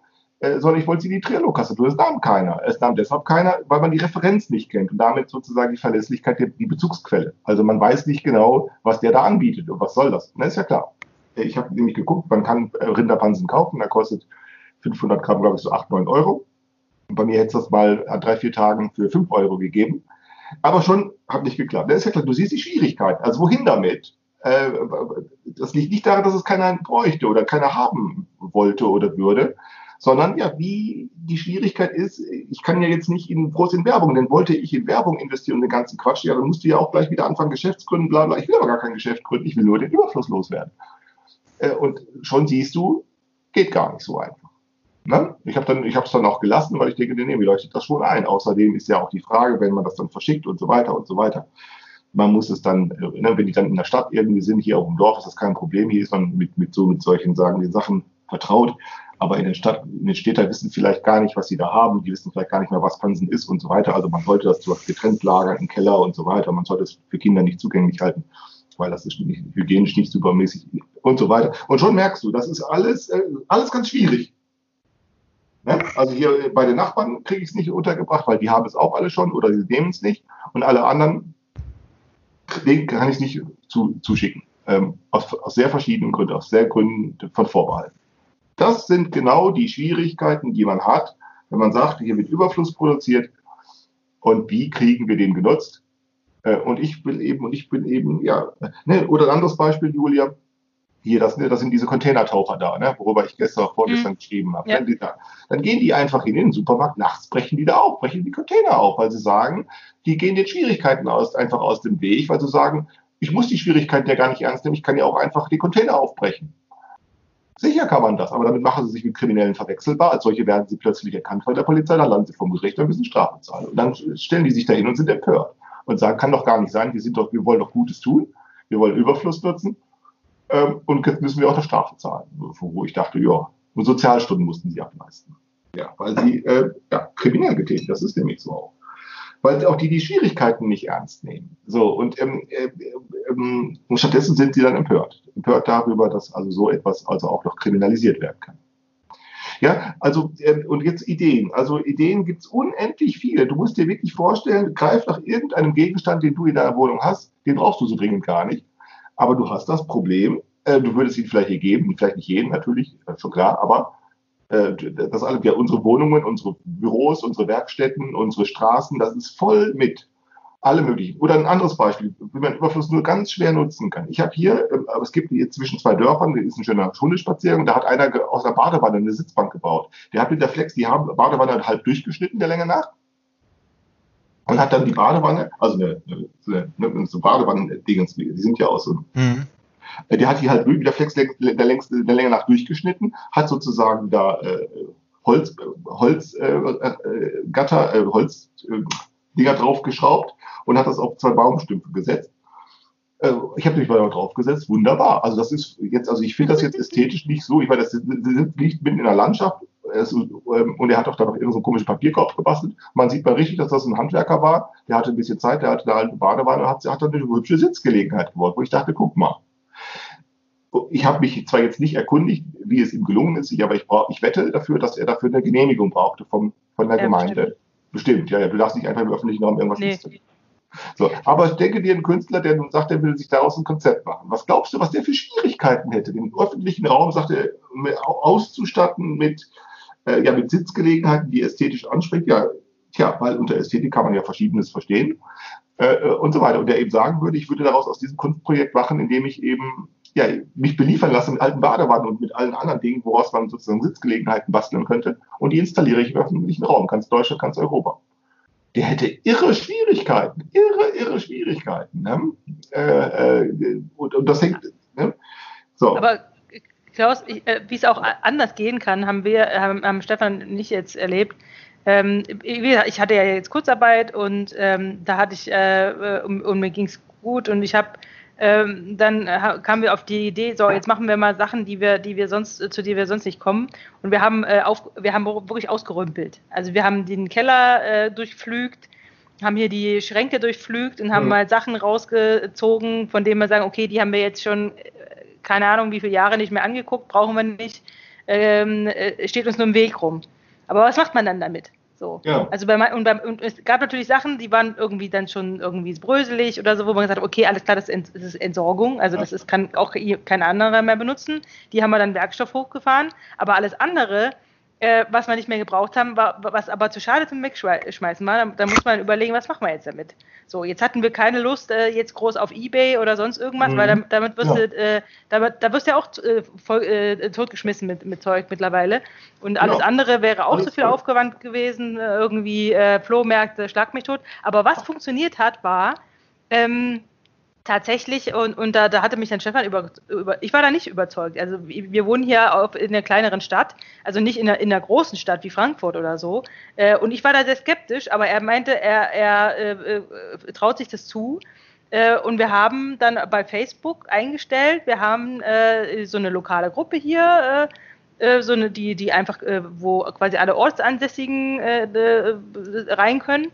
äh, sondern ich wollte sie in die Trello-Kasse tun. Das nahm keiner. Es nahm deshalb keiner, weil man die Referenz nicht kennt und damit sozusagen die Verlässlichkeit, der, die Bezugsquelle. Also man weiß nicht genau, was der da anbietet und was soll das. Ne? Ist ja klar. Ich habe nämlich geguckt, man kann äh, Rinderpansen kaufen, da kostet 500 Gramm, glaube ich, so 8, 9 Euro. Und bei mir hätte es das mal an drei, vier Tagen für 5 Euro gegeben. Aber schon hat nicht geklappt. Das ist ja klar, du siehst die Schwierigkeiten. Also wohin damit? Äh, das liegt nicht daran, dass es keiner bräuchte oder keiner haben wollte oder würde, sondern ja, wie die Schwierigkeit ist, ich kann ja jetzt nicht in groß in Werbung, denn wollte ich in Werbung investieren und den ganzen Quatsch, ja, dann musst du ja auch gleich wieder anfangen, Geschäftsgründen, bla bla. Ich will aber gar kein Geschäft gründen, ich will nur den Überfluss loswerden. Äh, und schon siehst du, geht gar nicht so einfach. Ne? Ich habe dann, ich habe es dann auch gelassen, weil ich denke, nee, mir leuchtet das schon ein. Außerdem ist ja auch die Frage, wenn man das dann verschickt und so weiter und so weiter. Man muss es dann, ne, wenn die dann in der Stadt irgendwie sind, hier auf dem Dorf ist das kein Problem. Hier ist man mit, mit so mit solchen sagen die Sachen vertraut. Aber in der Stadt, in den Städten wissen vielleicht gar nicht, was sie da haben. Die wissen vielleicht gar nicht mehr, was Pansen ist und so weiter. Also man sollte das getrennt lagern im Keller und so weiter. Man sollte es für Kinder nicht zugänglich halten. weil das ist nicht, hygienisch nicht supermäßig und so weiter. Und schon merkst du, das ist alles, äh, alles ganz schwierig. Ne? Also hier bei den Nachbarn kriege ich es nicht untergebracht, weil die haben es auch alle schon oder sie nehmen es nicht. Und alle anderen, denen kann ich es nicht zu, zuschicken. Ähm, aus, aus sehr verschiedenen Gründen, aus sehr Gründen von Vorbehalten. Das sind genau die Schwierigkeiten, die man hat, wenn man sagt, hier wird Überfluss produziert und wie kriegen wir den genutzt? Äh, und ich will eben, und ich bin eben, ja, ne, oder ein anderes Beispiel, Julia, hier, das, das sind diese Containertaucher da, ne, worüber ich gestern, vorgestern mhm. geschrieben habe. Ja. Ne, dann gehen die einfach in den Supermarkt, nachts brechen die da auf, brechen die Container auf, weil sie sagen, die gehen den Schwierigkeiten aus, einfach aus dem Weg, weil sie sagen, ich muss die Schwierigkeiten ja gar nicht ernst nehmen, ich kann ja auch einfach die Container aufbrechen. Sicher kann man das, aber damit machen sie sich mit Kriminellen verwechselbar. Als solche werden sie plötzlich erkannt von der Polizei, dann landen sie vom Gericht und müssen Strafe zahlen. Und dann stellen die sich dahin und sind empört und sagen, kann doch gar nicht sein, wir sind doch, wir wollen doch Gutes tun, wir wollen Überfluss nutzen ähm, und jetzt müssen wir auch eine Strafe zahlen. Wo ich dachte, ja, und Sozialstunden mussten sie ableisten. Ja, weil sie äh, ja, kriminell getätigt, das ist nämlich so auch. Weil auch die die Schwierigkeiten nicht ernst nehmen. So, und, ähm, äh, ähm, und stattdessen sind sie dann empört. Empört darüber, dass also so etwas also auch noch kriminalisiert werden kann. Ja, also äh, und jetzt Ideen. Also Ideen gibt's unendlich viele. Du musst dir wirklich vorstellen, greif nach irgendeinem Gegenstand, den du in deiner Wohnung hast, den brauchst du so dringend gar nicht. Aber du hast das Problem, äh, du würdest ihn vielleicht hier geben, vielleicht nicht jeden natürlich, schon klar, aber äh, das alle, ja, unsere Wohnungen, unsere Büros, unsere Werkstätten, unsere Straßen, das ist voll mit alle möglichen. Oder ein anderes Beispiel, wie man Überfluss nur ganz schwer nutzen kann. Ich habe hier, äh, es gibt hier zwischen zwei Dörfern, da ist ein schöner Hundespaziergang, da hat einer aus der Badewanne eine Sitzbank gebaut. Der hat mit der Flex die Badewanne halb durchgeschnitten, der Länge nach. Und hat dann die Badewanne, also eine, eine, eine so Badewannen-Dingens, die sind ja aus so. Mhm. Äh, der hat die halt mit der Flex der, längste, der Länge nach durchgeschnitten, hat sozusagen da äh, Holz, Holz, äh, äh, Gatter, äh, Holz, äh, Dinger draufgeschraubt und hat das auf zwei Baumstümpfe gesetzt. Äh, ich habe mich mal draufgesetzt, wunderbar. Also das ist jetzt, also ich finde das jetzt ästhetisch nicht so. Ich meine, das liegt mitten in der Landschaft ist, ähm, und er hat auch da noch irgendeinen so komischen Papierkorb gebastelt. Man sieht mal richtig, dass das ein Handwerker war. Der hatte ein bisschen Zeit, der hatte da halt eine Badewanne, hat, hat dann eine hübsche Sitzgelegenheit geworden, wo ich dachte, guck mal. Ich habe mich zwar jetzt nicht erkundigt, wie es ihm gelungen ist, aber ich, brauch, ich wette dafür, dass er dafür eine Genehmigung brauchte vom, von der ja, Gemeinde. Bestimmt. bestimmt. ja, ja. Du darfst nicht einfach im öffentlichen Raum irgendwas nee. So, aber ich denke dir, ein Künstler, der nun sagt, er will sich daraus ein Konzept machen. Was glaubst du, was der für Schwierigkeiten hätte, den öffentlichen Raum, sagt er, auszustatten mit, äh, ja, mit Sitzgelegenheiten, die ästhetisch anspricht? Ja, tja, weil unter Ästhetik kann man ja Verschiedenes verstehen äh, äh, und so weiter. Und der eben sagen würde, ich würde daraus aus diesem Kunstprojekt machen, indem ich eben ja, mich beliefern lasse mit alten Badewannen und mit allen anderen Dingen, woraus man sozusagen Sitzgelegenheiten basteln könnte. Und die installiere ich im öffentlichen Raum, ganz Deutschland, ganz Europa der hätte irre Schwierigkeiten, irre, irre Schwierigkeiten. Ne? Äh, äh, und, und, das hängt. Ne? So. Aber Klaus, äh, wie es auch anders gehen kann, haben wir, haben, haben Stefan nicht jetzt erlebt. Ähm, ich hatte ja jetzt Kurzarbeit und ähm, da hatte ich, äh, und, und mir ging es gut und ich habe ähm, dann äh, kamen wir auf die Idee, so jetzt machen wir mal Sachen, die wir, die wir sonst, zu denen wir sonst nicht kommen. Und wir haben äh, auf, wir haben wirklich ausgerümpelt. Also wir haben den Keller äh, durchflügt, haben hier die Schränke durchflügt und haben mhm. mal Sachen rausgezogen, von denen wir sagen, okay, die haben wir jetzt schon äh, keine Ahnung, wie viele Jahre nicht mehr angeguckt, brauchen wir nicht, ähm, äh, steht uns nur im Weg rum. Aber was macht man dann damit? So. Ja. Also bei, und, bei, und es gab natürlich Sachen, die waren irgendwie dann schon irgendwie bröselig oder so, wo man gesagt hat, okay, alles klar, das ist, Entsorgung, also das ist, kann auch kein anderer mehr benutzen. Die haben wir dann Werkstoff hochgefahren, aber alles andere äh, was wir nicht mehr gebraucht haben, war, was aber zu schade zum Wegschmeißen war. Da, da, muss man überlegen, was machen wir jetzt damit. So, jetzt hatten wir keine Lust, äh, jetzt groß auf Ebay oder sonst irgendwas, mhm. weil damit, damit wirst ja. du, äh, damit, da wirst du ja auch äh, voll, äh, totgeschmissen mit, mit Zeug mittlerweile. Und alles genau. andere wäre auch alles so viel voll. aufgewandt gewesen, irgendwie Flohmärkte, schlag mich tot. Aber was funktioniert hat, war, ähm, Tatsächlich, und, und da, da hatte mich dann Stefan über, über, ich war da nicht überzeugt. Also wir wohnen hier auf, in einer kleineren Stadt, also nicht in einer, in einer großen Stadt wie Frankfurt oder so. Äh, und ich war da sehr skeptisch, aber er meinte, er, er äh, äh, traut sich das zu. Äh, und wir haben dann bei Facebook eingestellt, wir haben äh, so eine lokale Gruppe hier, äh, so eine, die, die einfach, wo quasi alle Ortsansässigen rein können.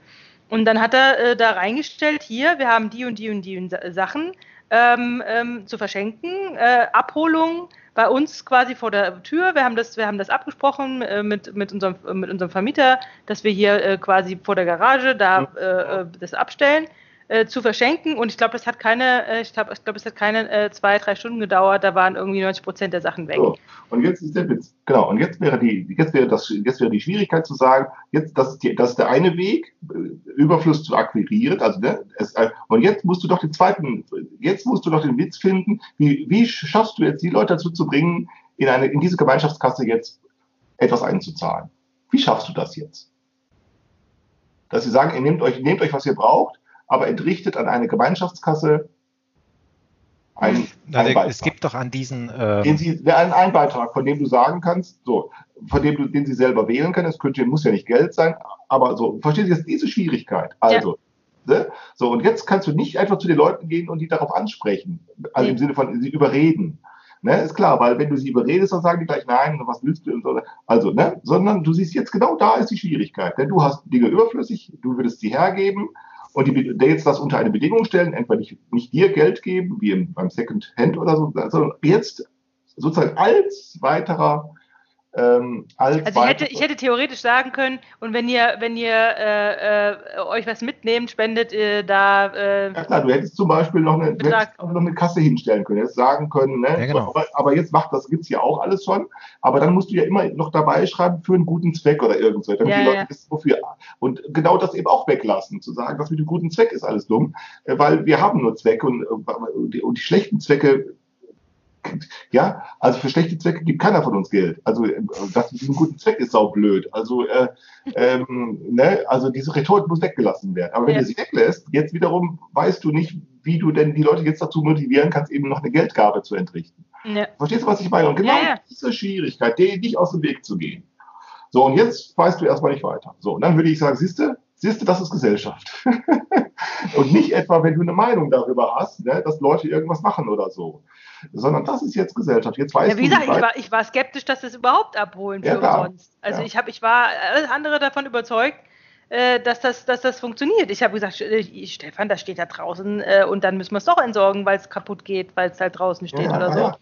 Und dann hat er äh, da reingestellt, hier, wir haben die und die und die Sachen. ähm, ähm, zu verschenken. Äh, Abholung bei uns quasi vor der Tür. Wir haben das, wir haben das abgesprochen äh, mit, mit, unserem, mit unserem Vermieter, dass wir hier äh, quasi vor der Garage da äh, äh, das abstellen äh, zu verschenken. Und ich glaube, das hat keine, äh, ich glaube, glaub, es hat keine äh, zwei, drei Stunden gedauert. Da waren irgendwie 90 Prozent der Sachen weg. So. Und jetzt ist der Witz. Genau. Und jetzt wäre die, jetzt wäre das, jetzt wäre die Schwierigkeit zu sagen, jetzt, das ist, die, das ist der eine Weg, äh, Überfluss zu akquirieren. Also, ne, es, äh, und jetzt musst du doch den zweiten, jetzt musst du doch den Witz finden. Wie, wie schaffst du jetzt die Leute dazu zu bringen, in eine, in diese Gemeinschaftskasse jetzt etwas einzuzahlen? Wie schaffst du das jetzt? Dass sie sagen, ihr nehmt euch, nehmt euch, was ihr braucht, aber entrichtet an eine Gemeinschaftskasse ein, also, es gibt doch an diesen ähm den Sie, einen, einen Beitrag, von dem du sagen kannst, so, von dem du, den Sie selber wählen können. Es könnte, muss ja nicht Geld sein, aber so, verstehen Sie jetzt diese Schwierigkeit? Also, ja. ne? so, und jetzt kannst du nicht einfach zu den Leuten gehen und die darauf ansprechen, also ja. im Sinne von sie überreden. Ne, ist klar, weil wenn du sie überredest, dann sagen die gleich, nein, was willst du? Und so. Also, ne, sondern du siehst jetzt genau da ist die Schwierigkeit. Denn du hast Dinge überflüssig, du würdest sie hergeben und die jetzt das unter eine Bedingung stellen, entweder nicht, nicht dir Geld geben, wie beim Second Hand oder so, sondern jetzt sozusagen als weiterer ähm, also ich hätte, ich hätte theoretisch sagen können, und wenn ihr, wenn ihr äh, äh, euch was mitnehmt, spendet ihr da. Äh, ja klar, du hättest zum Beispiel noch eine, noch eine Kasse hinstellen können, jetzt sagen können, ne? Ja, genau. aber, aber, jetzt macht das, gibt's ja auch alles schon, aber dann musst du ja immer noch dabei schreiben für einen guten Zweck oder irgendwas, damit ja, die Leute ja. wissen, wofür. Und genau das eben auch weglassen, zu sagen, das mit dem guten Zweck ist alles dumm, äh, weil wir haben nur Zwecke und, äh, und die schlechten Zwecke ja, also für schlechte Zwecke gibt keiner von uns Geld. Also das mit diesem guten Zweck ist saublöd. Also, äh, ähm, ne, also diese Rhetorik muss weggelassen werden. Aber wenn ja. du sie weglässt, jetzt wiederum weißt du nicht, wie du denn die Leute jetzt dazu motivieren kannst, eben noch eine Geldgabe zu entrichten. Ja. Verstehst du, was ich meine? Und genau ja, diese Schwierigkeit, die nicht aus dem Weg zu gehen. So, und jetzt weißt du erstmal nicht weiter. So, und dann würde ich sagen, siehste, siehste, das ist Gesellschaft. und nicht etwa, wenn du eine Meinung darüber hast, ne, dass Leute irgendwas machen oder so sondern das ist jetzt Gesellschaft. Jetzt weißt ja, wie gesagt, ich war, ich war skeptisch, dass das überhaupt abholen ja, für uns. Also ja. ich, hab, ich war alles andere davon überzeugt, äh, dass, das, dass das funktioniert. Ich habe gesagt, äh, Stefan, das steht da draußen äh, und dann müssen wir es doch entsorgen, weil es kaputt geht, weil es halt draußen steht ja, oder so.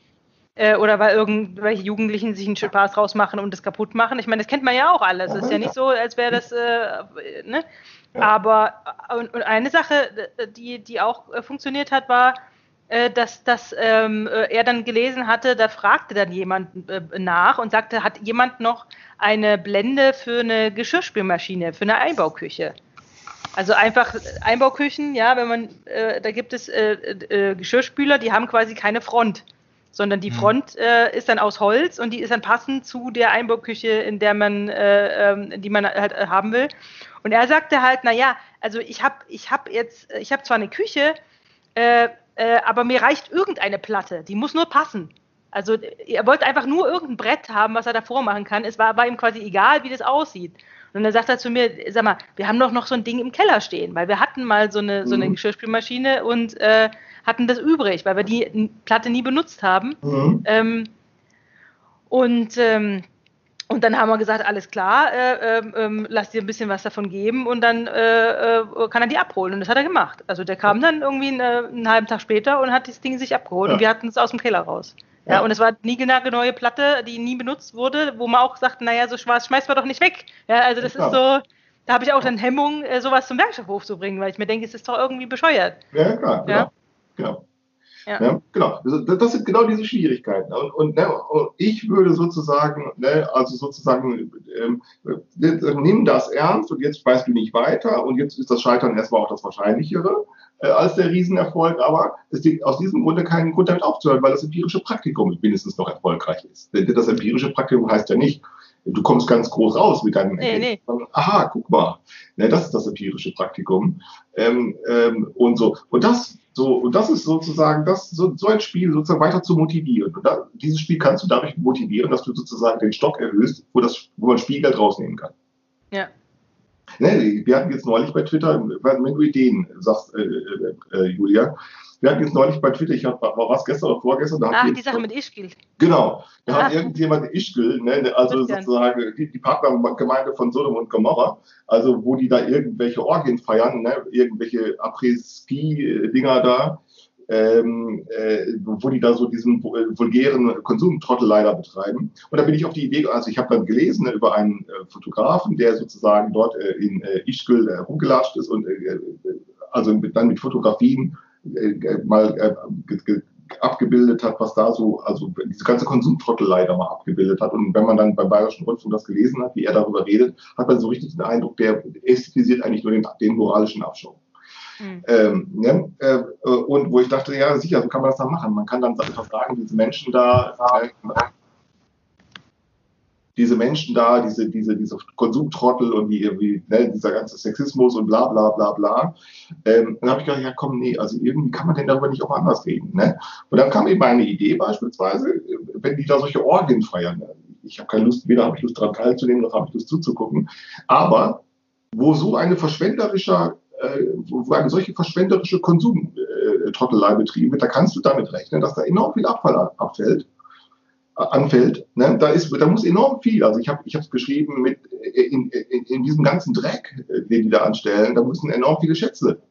Äh, oder weil irgendwelche Jugendlichen sich einen Spaß rausmachen und das kaputt machen. Ich meine, das kennt man ja auch alles. Es ist ja nicht so, als wäre das, äh, ne? Aber und, und, eine Sache, die, die auch funktioniert hat, war, äh, dass, dass ähm, äh, er dann gelesen hatte, da fragte dann jemand äh, nach und sagte, hat jemand noch eine Blende für eine Geschirrspülmaschine, für eine Einbauküche? Also einfach Einbauküchen, ja, wenn man, äh, da gibt es äh, äh, Geschirrspüler, die haben quasi keine Front, sondern die mhm. Front ist dann aus Holz und die ist dann passend zu der Einbauküche, in der man, ähm, die man halt haben will. Und er sagte halt, naja, also ich habe ich hab jetzt, ich habe zwar eine Küche, äh, aber mir reicht irgendeine Platte, die muss nur passen. Also er wollte einfach nur irgendein Brett haben, was er davor machen kann. Es war, war ihm quasi egal, wie das aussieht. Und dann sagt er zu mir, sag mal, wir haben doch noch so ein Ding im Keller stehen, weil wir hatten mal so eine, so eine mhm. Geschirrspülmaschine und äh, hatten das übrig, weil wir die Platte nie benutzt haben. Mhm. Ähm, und ähm, und dann haben wir gesagt, alles klar, äh, äh, lass dir ein bisschen was davon geben und dann äh, äh, kann er die abholen. Und das hat er gemacht. Also der kam dann irgendwie einen, äh, einen halben Tag später und hat das Ding sich abgeholt. Ja. Und wir hatten es aus dem Keller raus. Ja, ja. und es war nie genau eine neue Platte, die nie benutzt wurde, wo man auch sagt, naja, so schwarz schmeißt man doch nicht weg. Ja, also das ja. ist so, da habe ich auch dann Hemmung, äh, sowas zum Werkstoffhof zu bringen, weil ich mir denke, es ist doch irgendwie bescheuert. Ja, klar, genau. genau. Ja. ja. genau. Das sind genau diese Schwierigkeiten. Und, und, ne, und ich würde sozusagen, ne, also sozusagen, ähm, nimm das ernst und jetzt weißt du nicht weiter und jetzt ist das Scheitern erstmal auch das Wahrscheinlichere äh, als der Riesenerfolg, aber es gibt aus diesem Grunde keinen Grund damit aufzuhören, weil das empirische Praktikum mindestens noch erfolgreich ist. Das empirische Praktikum heißt ja nicht, du kommst ganz groß raus mit deinem nee. Nee. Aha, guck mal, ne, das ist das empirische Praktikum. Ähm, ähm, und so. Und das so, und das ist sozusagen, das, so, so ein Spiel sozusagen weiter zu motivieren. Und da, dieses Spiel kannst du dadurch motivieren, dass du sozusagen den Stock erhöhst, wo, das, wo man Spielgeld rausnehmen kann. Ja. Ne, wir hatten jetzt neulich bei Twitter, wenn du Ideen sagst, äh, äh, äh, Julia, wir hatten jetzt neulich bei Twitter, ich hab, war was gestern oder vorgestern. Da Ach, die Sache mit Ischgl. Genau, da Ach. hat irgendjemand Ischgl, ne, also sozusagen die, die Partnergemeinde von Sodom und Gomorra, also wo die da irgendwelche Orgien feiern, ne, irgendwelche Après-Ski-Dinger da, ähm, äh, wo die da so diesen äh, vulgären Konsumtrottel leider betreiben. Und da bin ich auf die Idee, also ich habe dann gelesen ne, über einen äh, Fotografen, der sozusagen dort äh, in äh, Ischgl äh, rumgelatscht ist und äh, also mit, dann mit Fotografien äh, mal äh, abgebildet hat, was da so, also diese ganze Konsumtrottelei da mal abgebildet hat. Und wenn man dann beim Bayerischen Rundfunk das gelesen hat, wie er darüber redet, hat man so richtig den Eindruck, der ästhetisiert eigentlich nur den, den moralischen Abschau. Mhm. Ähm, ne? äh, und wo ich dachte, ja, sicher, so kann man das dann machen. Man kann dann einfach sagen, diese Menschen da, äh, diese Menschen da, diese, diese, diese Konsumtrottel und die irgendwie, ne, dieser ganze Sexismus und bla bla bla bla. Ähm, dann habe ich gedacht, ja komm, nee, also irgendwie kann man denn darüber nicht auch anders reden. Ne? Und dann kam eben eine Idee beispielsweise, wenn die da solche Orgien feiern. Ich habe keine Lust, weder habe ich Lust daran teilzunehmen, noch habe ich Lust zuzugucken. Aber wo so eine verschwenderische, äh, wo eine solche verschwenderische Konsumtrottelei betrieben wird, da kannst du damit rechnen, dass da enorm viel Abfall abfällt anfällt, ne, da, ist, da muss enorm viel, also ich habe ich es beschrieben, mit in, in, in diesem ganzen Dreck, den die da anstellen, da müssen enorm viele Schätze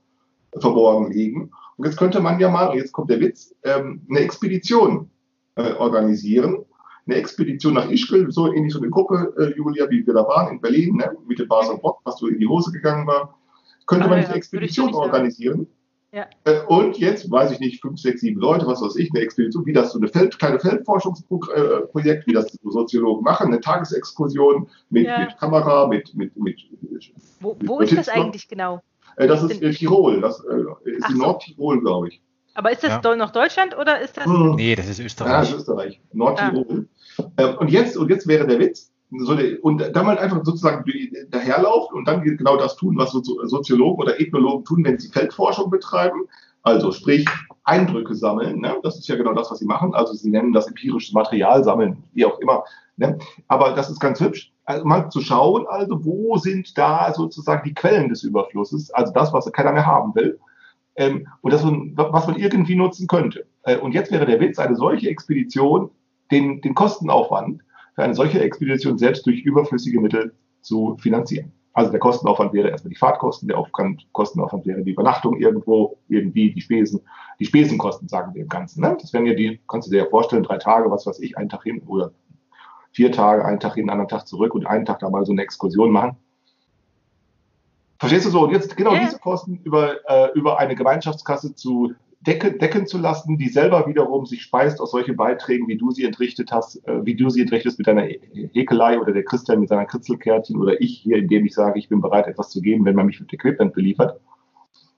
verborgen liegen. Und jetzt könnte man ja mal, und jetzt kommt der Witz, ähm, eine Expedition äh, organisieren. Eine Expedition nach Ischgl, so ähnlich so eine Gruppe, äh, Julia, wie wir da waren in Berlin, ne, mit dem Basel Bock, was so in die Hose gegangen war. Könnte ah, man nicht eine Expedition organisieren? Ja. Äh, und jetzt, weiß ich nicht, fünf, sechs, sieben Leute, was weiß ich, eine Expedition, wie das so eine Feld, kleine Feldforschungsprojekt, wie das so Soziologen machen, eine Tagesexkursion mit, ja. mit Kamera, mit, mit, mit Wo, wo mit ist das eigentlich genau? Äh, das ist in Tirol, das ist Ach in Nordtirol, glaube ich. Aber ist das ja. noch Deutschland oder ist das? Hm. Nee, das ist Österreich. Ja, das ist Österreich. Nordtirol. Ah. Ähm, und jetzt, und jetzt wäre der Witz, so eine, und dann mal einfach sozusagen daherlaufen und dann genau das tun, was Soziologen oder Ethnologen tun, wenn sie Feldforschung betreiben. Also sprich Eindrücke sammeln. Ne? Das ist ja genau das, was sie machen. Also sie nennen das empirisches Material sammeln, wie auch immer. Ne? Aber das ist ganz hübsch. Also mal zu schauen, also wo sind da sozusagen die Quellen des Überflusses, also das, was keiner mehr haben will. Ähm, und das, was man irgendwie nutzen könnte. Äh, und jetzt wäre der Witz, eine solche Expedition, den, den Kostenaufwand für eine solche Expedition selbst durch überflüssige Mittel zu finanzieren. Also der Kostenaufwand wäre erstmal die Fahrtkosten, der Aufwand, Kostenaufwand wäre die Übernachtung irgendwo, irgendwie die Spesen, die Spesenkosten, sagen wir im Ganzen. Ne? Das wären ja die, kannst du dir ja vorstellen, drei Tage, was weiß ich, einen Tag hin oder vier Tage, einen Tag hin, einen anderen Tag zurück und einen Tag da mal so eine Exkursion machen. Verstehst du so? Und jetzt genau ja. diese Kosten über, äh, über eine Gemeinschaftskasse zu decke, decken zu lassen, die selber wiederum sich speist aus solchen Beiträgen, wie du sie entrichtet hast, äh, wie du sie entrichtest mit deiner Häkelei oder der Christian mit seiner Kritzelkärtchen oder ich hier, indem ich sage, ich bin bereit, etwas zu geben, wenn man mich mit Equipment beliefert.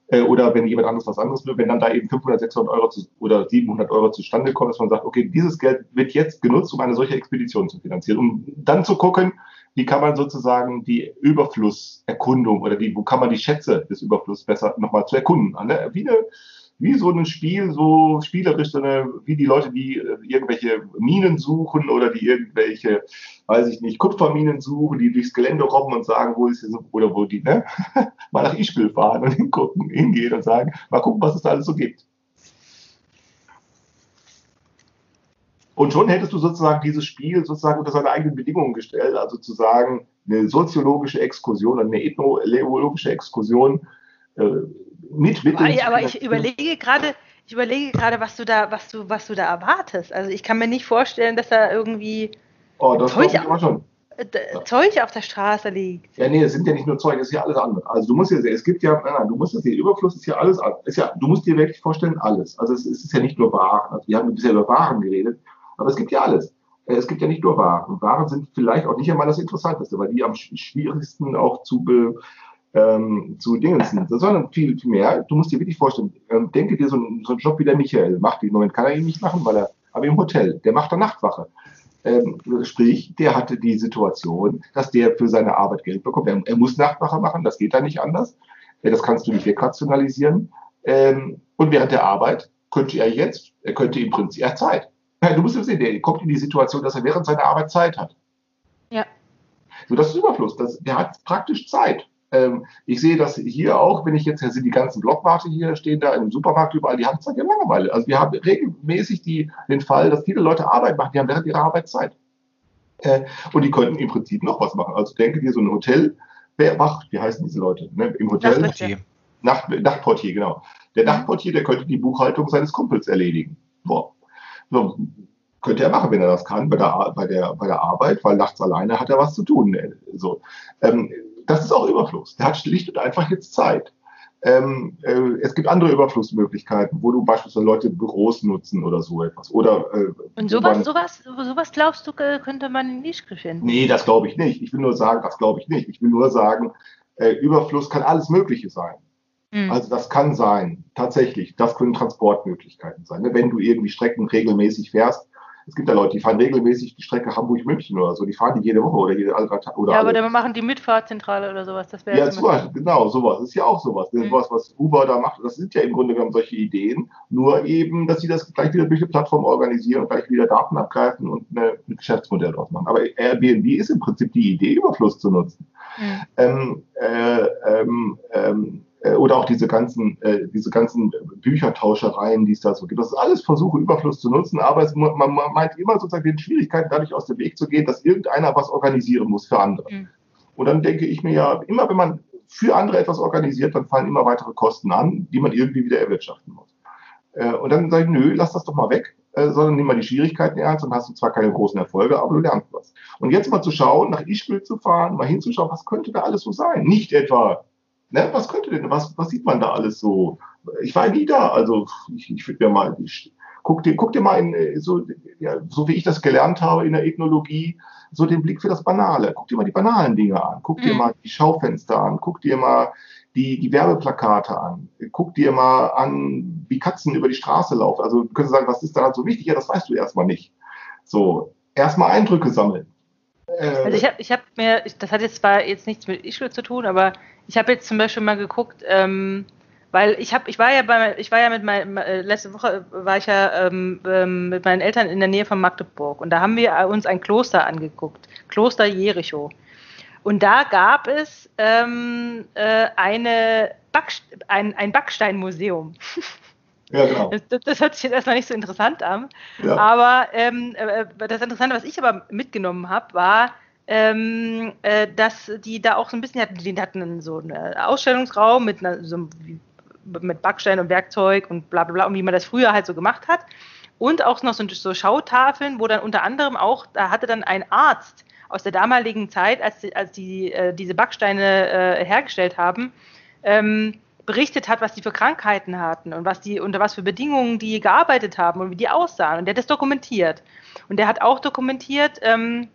Äh, oder wenn jemand anderes was anderes will, wenn dann da eben 500, 600 Euro zu, oder 700 Euro zustande kommt, dass man sagt, okay, dieses Geld wird jetzt genutzt, um eine solche Expedition zu finanzieren, um dann zu gucken, wie kann man sozusagen die Überflusserkundung oder die, wo kann man die Schätze des Überflusses besser nochmal zu erkunden. Ne? Wie eine wie so ein Spiel, so spielerisch, so wie die Leute, die äh, irgendwelche Minen suchen oder die irgendwelche, weiß ich nicht, Kupferminen suchen, die durchs Gelände robben und sagen, wo ist es, oder wo die, ne, mal nach Ischgl fahren und hingucken, hingehen und sagen, mal gucken, was es da alles so gibt. Und schon hättest du sozusagen dieses Spiel sozusagen unter seine eigenen Bedingungen gestellt, also zu sagen, eine soziologische Exkursion, eine ethnologische Exkursion, äh, mit Mitteln. Aber ich überlege gerade, ich überlege gerade, was du da, was du, was du da erwartest. Also ich kann mir nicht vorstellen, dass da irgendwie oh, das Zeug, auf, schon. Äh, Zeug auf der Straße liegt. Ja, nee, es sind ja nicht nur Zeug, es ist ja alles andere. Also du musst ja, es gibt ja, nein, nein, du musst das hier, Überfluss ist ja alles, ist ja, du musst dir wirklich vorstellen, alles. Also es, ist ja nicht nur Waren. Also wir haben bisher über Waren geredet, aber es gibt ja alles. Äh, es gibt ja nicht nur Waren. Waren sind vielleicht auch nicht einmal das Interessanteste, weil die am schwierigsten auch zu be, ähm, zu Dingen sondern viel, viel mehr. Du musst dir wirklich vorstellen, ähm, denke dir so, ein, so einen Job wie der Michael macht. Im Moment kann er ihn nicht machen, weil er, aber im Hotel, der macht da Nachtwache. Ähm, sprich, der hatte die Situation, dass der für seine Arbeit Geld bekommt. Er, er muss Nachtwache machen, das geht da nicht anders. Ja, das kannst du nicht wegrationalisieren. Ähm, und während der Arbeit könnte er jetzt, er könnte im Prinzip, er hat Zeit. Ja, du musst es sehen, der kommt in die Situation, dass er während seiner Arbeit Zeit hat. Ja. So, das ist Überfluss. Das, der hat praktisch Zeit. Ähm, ich sehe das hier auch, wenn ich jetzt, hier sind die ganzen Blockwarte hier, stehen da im Supermarkt überall, die haben Zeit ja Langeweile. Also wir haben regelmäßig die, den Fall, dass viele Leute Arbeit machen, die haben während ihrer Arbeit Zeit. Äh, und die könnten im Prinzip noch was machen. Also denke dir so ein Hotel, wer macht, wie heißen diese Leute? Ne? Im Hotel. Nacht, Nachtportier, genau. Der mhm. Nachtportier, der könnte die Buchhaltung seines Kumpels erledigen. Boah. So, könnte er machen, wenn er das kann, bei der, bei der, bei der Arbeit, weil nachts alleine hat er was zu tun. So. Ähm, das ist auch Überfluss. Der hat schlicht und einfach jetzt Zeit. Ähm, äh, es gibt andere Überflussmöglichkeiten, wo du beispielsweise Leute Büros nutzen oder so etwas. Oder, äh, und sowas, man, sowas, sowas glaubst du, könnte man nicht finden? Nee, das glaube ich nicht. Ich will nur sagen, das glaube ich nicht. Ich will nur sagen, äh, Überfluss kann alles Mögliche sein. Mhm. Also das kann sein, tatsächlich, das können Transportmöglichkeiten sein. Ne? Wenn du irgendwie Strecken regelmäßig fährst, es gibt ja Leute, die fahren regelmäßig die Strecke Hamburg-München oder so, die fahren die jede Woche oder jede alle drei Tage. Ja, aber dann machen die Mitfahrzentrale oder sowas, das wäre ja. Zum Beispiel, genau, sowas, das ist ja auch sowas. Mhm. Sowas, was Uber da macht, das sind ja im Grunde genommen solche Ideen, nur eben, dass sie das gleich wieder durch eine Plattform organisieren und gleich wieder Daten abgreifen und eine, ein Geschäftsmodell draus machen. Aber Airbnb ist im Prinzip die Idee, Überfluss zu nutzen. Mhm. Ähm, äh, ähm, ähm, äh, oder auch diese ganzen, äh, diese ganzen Büchertauschereien, die es da so gibt. Das ist alles Versuche, Überfluss zu nutzen, aber es, man, man meint immer sozusagen den Schwierigkeiten dadurch aus dem Weg zu gehen, dass irgendeiner was organisieren muss für andere. Mhm. Und dann denke ich mir ja, immer wenn man für andere etwas organisiert, dann fallen immer weitere Kosten an, die man irgendwie wieder erwirtschaften muss. Äh, und dann sage ich, nö, lass das doch mal weg, äh, sondern nimm mal die Schwierigkeiten ernst und hast du zwar keine großen Erfolge, aber du lernst was. Und jetzt mal zu schauen, nach Ischgl zu fahren, mal hinzuschauen, was könnte da alles so sein? Nicht etwa Ne, was könnte denn, was, was sieht man da alles so? Ich war nie da, also ich, ich würde mir mal, ich, guck dir, guck dir mal in, so, ja, so wie ich das gelernt habe in der Ethnologie, so den Blick für das Banale. Guck dir mal die banalen Dinge an, guck dir mhm. mal die Schaufenster an, guck dir mal die, die Werbeplakate an, guck dir mal an, wie Katzen über die Straße laufen. Also du könntest sagen, was ist daran so wichtig? Ja, das weißt du erstmal nicht. So, erstmal Eindrücke sammeln. Also ich habe ich hab mir, das hat jetzt zwar jetzt nichts mit Ischgl zu tun, aber ich habe jetzt zum Beispiel mal geguckt, ähm, weil ich habe, ich war ja bei, ich war ja mit meinen, äh, letzte Woche war ich ja ähm, ähm, mit meinen Eltern in der Nähe von Magdeburg und da haben wir uns ein Kloster angeguckt, Kloster Jericho. Und da gab es ähm, äh, eine Backst ein, ein Backsteinmuseum. Ja, genau. Das, das, hört sich jetzt erstmal nicht so interessant an. Ja. Aber ähm, äh, das Interessante, was ich aber mitgenommen habe, war, ähm, äh, dass die da auch so ein bisschen hatten, die hatten so einen Ausstellungsraum mit, einer, so, mit Backstein und Werkzeug und bla bla bla, und wie man das früher halt so gemacht hat. Und auch noch so, so Schautafeln, wo dann unter anderem auch, da hatte dann ein Arzt aus der damaligen Zeit, als die, als die äh, diese Backsteine äh, hergestellt haben, ähm, berichtet hat, was die für Krankheiten hatten und was die, unter was für Bedingungen die gearbeitet haben und wie die aussahen. Und der hat das dokumentiert. Und der hat auch dokumentiert, ähm,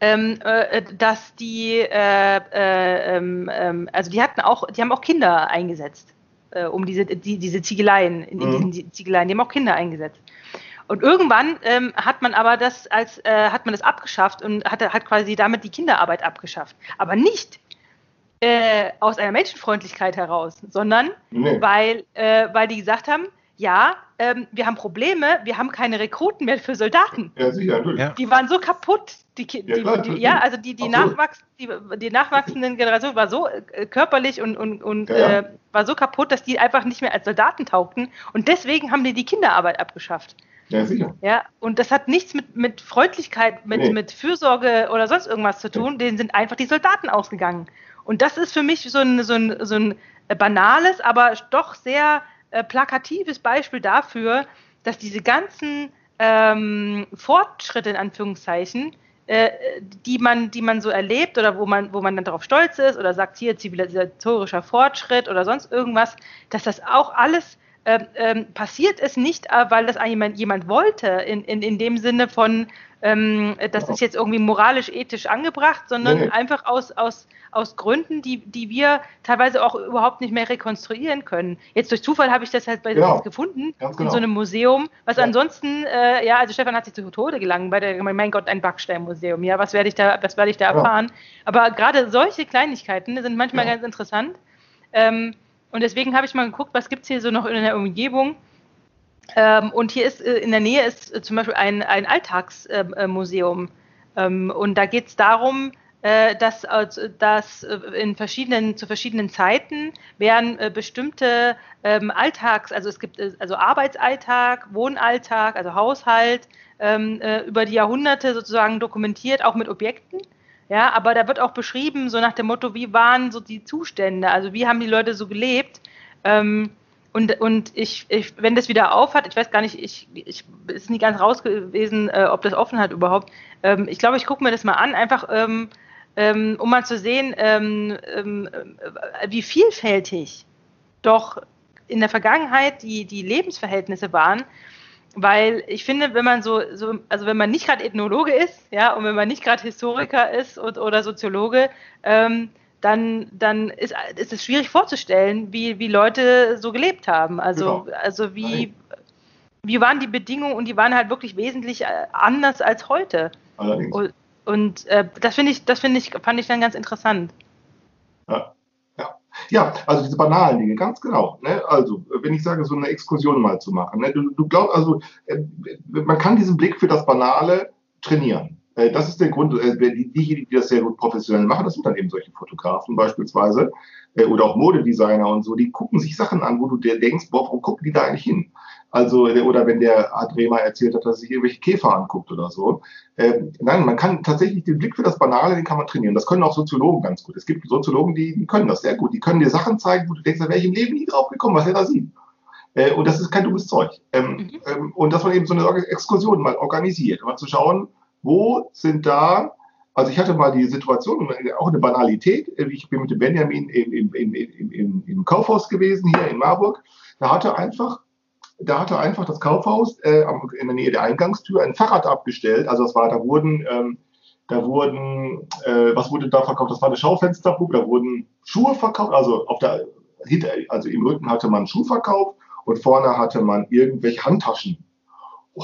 ähm, äh, dass die, äh, äh, ähm, ähm, also die hatten auch, die haben auch Kinder eingesetzt, äh, um diese, die, diese Ziegeleien, in, in mhm. diesen Ziegeleien, die haben auch Kinder eingesetzt. Und irgendwann ähm, hat man aber das als äh, hat man das abgeschafft und hat, hat quasi damit die Kinderarbeit abgeschafft. Aber nicht äh, aus einer Menschenfreundlichkeit heraus, sondern nee. weil, äh, weil die gesagt haben, ja, ähm, wir haben Probleme, wir haben keine Rekruten mehr für Soldaten. Ja, sicher, natürlich. Die waren so kaputt, die, die, ja, klar, die, ja also die, die, Nachwachs, die, die nachwachsenden Generationen war so äh, körperlich und, und, und ja, äh, war so kaputt, dass die einfach nicht mehr als Soldaten taugten und deswegen haben die die Kinderarbeit abgeschafft. Ja, sicher. Ja, und das hat nichts mit, mit Freundlichkeit, mit, nee. mit Fürsorge oder sonst irgendwas zu tun. Denen sind einfach die Soldaten ausgegangen. Und das ist für mich so ein, so ein, so ein banales, aber doch sehr äh, plakatives Beispiel dafür, dass diese ganzen ähm, Fortschritte in Anführungszeichen, äh, die man, die man so erlebt oder wo man, wo man dann darauf stolz ist oder sagt hier zivilisatorischer Fortschritt oder sonst irgendwas, dass das auch alles äh, äh, passiert ist nicht, äh, weil das jemand, jemand wollte, in, in, in dem Sinne von, ähm, das ist jetzt irgendwie moralisch, ethisch angebracht, sondern nee. einfach aus, aus, aus Gründen, die, die wir teilweise auch überhaupt nicht mehr rekonstruieren können. Jetzt durch Zufall habe ich das halt bei genau. gefunden, genau. in so einem Museum, was ja. ansonsten, äh, ja, also Stefan hat sich zu Tode gelangen bei der, mein Gott, ein Backsteinmuseum, ja, was werde ich da, was werde ich da erfahren? Aber gerade solche Kleinigkeiten sind manchmal ganz interessant. Ähm, und deswegen habe ich mal geguckt, was gibt es hier so noch in der Umgebung. Ähm, und hier ist äh, in der Nähe ist äh, zum Beispiel ein, ein Alltagsmuseum. Ähm, und da geht es darum, äh, dass, dass in verschiedenen, zu verschiedenen Zeiten werden bestimmte ähm, Alltags, also es gibt also Arbeitsalltag, Wohnalltag, also Haushalt, über die Jahrhunderte sozusagen dokumentiert, auch mit Objekten Ja, aber da wird auch beschrieben, so nach dem Motto, wie waren so die Zustände, also wie haben die Leute so gelebt. Ähm, und, und ich, ich, wenn das wieder aufhat, ich weiß gar nicht, ich, ich ist nicht ganz raus gewesen, äh, ob das offen hat überhaupt. Ähm, ich glaube, ich gucke mir das mal an, einfach ähm, ähm, um mal zu sehen, ähm, ähm, wie vielfältig doch in der Vergangenheit die, die Lebensverhältnisse waren. Weil ich finde, wenn man so, so also wenn man nicht gerade Ethnologe ist, ja, und wenn man nicht gerade Historiker ist und, oder Soziologe, ähm, dann, dann ist, ist es schwierig vorzustellen, wie, wie Leute so gelebt haben. Also, genau. also wie, wie waren die Bedingungen und die waren halt wirklich wesentlich äh, anders als heute. Allerdings. Und, und äh, das finde ich, das finde ich, fand ich dann ganz interessant. Ja. Ja. ja, also diese banalen Dinge, ganz genau. Ne? Also, wenn ich sage, so eine Exkursion mal zu machen, ne? du, du glaubst, also, äh, man kann diesen Blick für das Banale trainieren. Äh, das ist der Grund, äh, die, diejenigen, die das sehr gut professionell machen, das sind dann eben solche Fotografen beispielsweise äh, oder auch Modedesigner und so, die gucken sich Sachen an, wo du dir denkst, boah, warum gucken die da eigentlich hin? Also, oder wenn der Adrema erzählt hat, dass er sich irgendwelche Käfer anguckt oder so. Nein, man kann tatsächlich den Blick für das Banale, den kann man trainieren. Das können auch Soziologen ganz gut. Es gibt Soziologen, die, die können das sehr gut. Die können dir Sachen zeigen, wo du denkst, da wäre ich im Leben nie drauf gekommen, was er da sieht. Und das ist kein dummes Zeug. Ähm, mhm. ähm, und dass man eben so eine Exkursion mal organisiert, mal zu schauen, wo sind da, also ich hatte mal die Situation, auch eine Banalität, ich bin mit dem Benjamin im, im, im, im, Kaufhaus gewesen, hier in Marburg, da hatte einfach da hatte einfach das Kaufhaus äh, in der Nähe der Eingangstür ein Fahrrad abgestellt. Also das war, da wurden, ähm, da wurden, äh, was wurde da verkauft? Das war eine Schaufensterpuppe, da wurden Schuhe verkauft. Also auf der, hinter, also im Rücken hatte man Schuh verkauft und vorne hatte man irgendwelche Handtaschen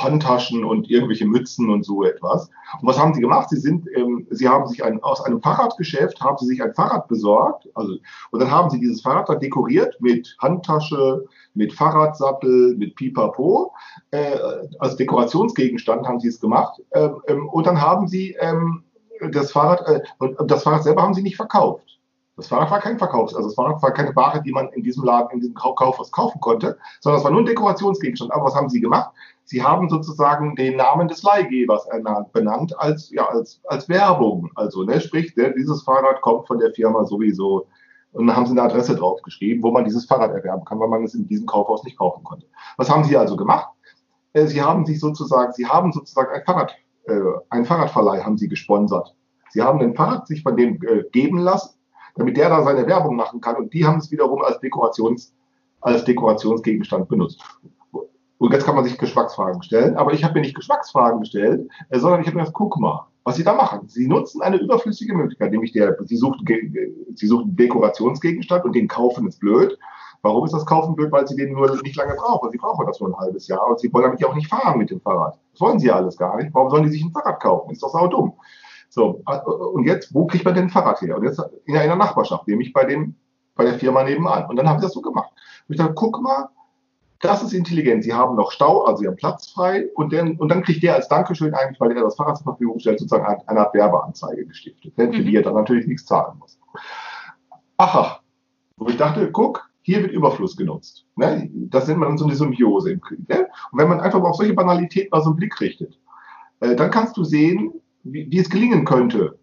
Handtaschen und irgendwelche Mützen und so etwas. Und was haben sie gemacht? Sie sind, ähm, sie haben sich ein, aus einem Fahrradgeschäft haben sie sich ein Fahrrad besorgt, also und dann haben sie dieses Fahrrad dann dekoriert mit Handtasche, mit Fahrradsattel, mit Pipapo. Äh, als Dekorationsgegenstand haben sie es gemacht. Ähm, ähm, und dann haben sie ähm, das Fahrrad, äh, und das Fahrrad selber haben sie nicht verkauft. Das Fahrrad war kein Verkaufs, also das Fahrrad war keine Ware, die man in diesem Laden, in diesem Kaufhaus kaufen konnte, sondern es war nur ein Dekorationsgegenstand. Aber was haben sie gemacht? Sie haben sozusagen den Namen des Leihgebers benannt als, ja, als, als Werbung. Also, ne, sprich, ne, dieses Fahrrad kommt von der Firma sowieso. Und dann haben sie eine Adresse draufgeschrieben, wo man dieses Fahrrad erwerben kann, weil man es in diesem Kaufhaus nicht kaufen konnte. Was haben sie also gemacht? Äh, sie haben sich sozusagen, sie haben sozusagen ein Fahrrad, äh, ein Fahrradverleih haben sie gesponsert. Sie haben den Fahrrad sich von dem äh, geben lassen damit der da seine Werbung machen kann. Und die haben es wiederum als, Dekorations, als Dekorationsgegenstand benutzt. Und jetzt kann man sich Geschmacksfragen stellen, aber ich habe mir nicht Geschmacksfragen gestellt, äh, sondern ich habe mir gesagt, guck mal, was sie da machen. Sie nutzen eine überflüssige Möglichkeit, nämlich der, sie suchen, sie suchen Dekorationsgegenstand und den kaufen ist blöd. Warum ist das Kaufen blöd? Weil sie den nur nicht lange brauchen. Sie brauchen das nur ein halbes Jahr und sie wollen damit ja auch nicht fahren mit dem Fahrrad. Das wollen sie ja alles gar nicht. Warum sollen die sich ein Fahrrad kaufen? Ist doch sau dumm. So, und jetzt, wo kriegt man denn ein Fahrrad her? Und jetzt in einer Nachbarschaft, nämlich bei dem, bei der Firma nebenan. Und dann haben sie das so gemacht. Und ich dachte, guck mal, das ist intelligent. Sie haben noch Stau, also sie haben Platz frei und dann, und dann kriegt der als Dankeschön eigentlich, weil er das Fahrrad zur Verfügung stellt, sozusagen eine Art Werbeanzeige gestiftet, denn für mhm. die er dann natürlich nichts zahlen muss. Aha. Wo ich dachte, guck, hier wird Überfluss genutzt. Ne? Das nennt man dann so eine Symbiose im Krieg. Ne? Und wenn man einfach mal auf solche Banalitäten mal so einen Blick richtet, äh, dann kannst du sehen, wie, wie es gelingen könnte,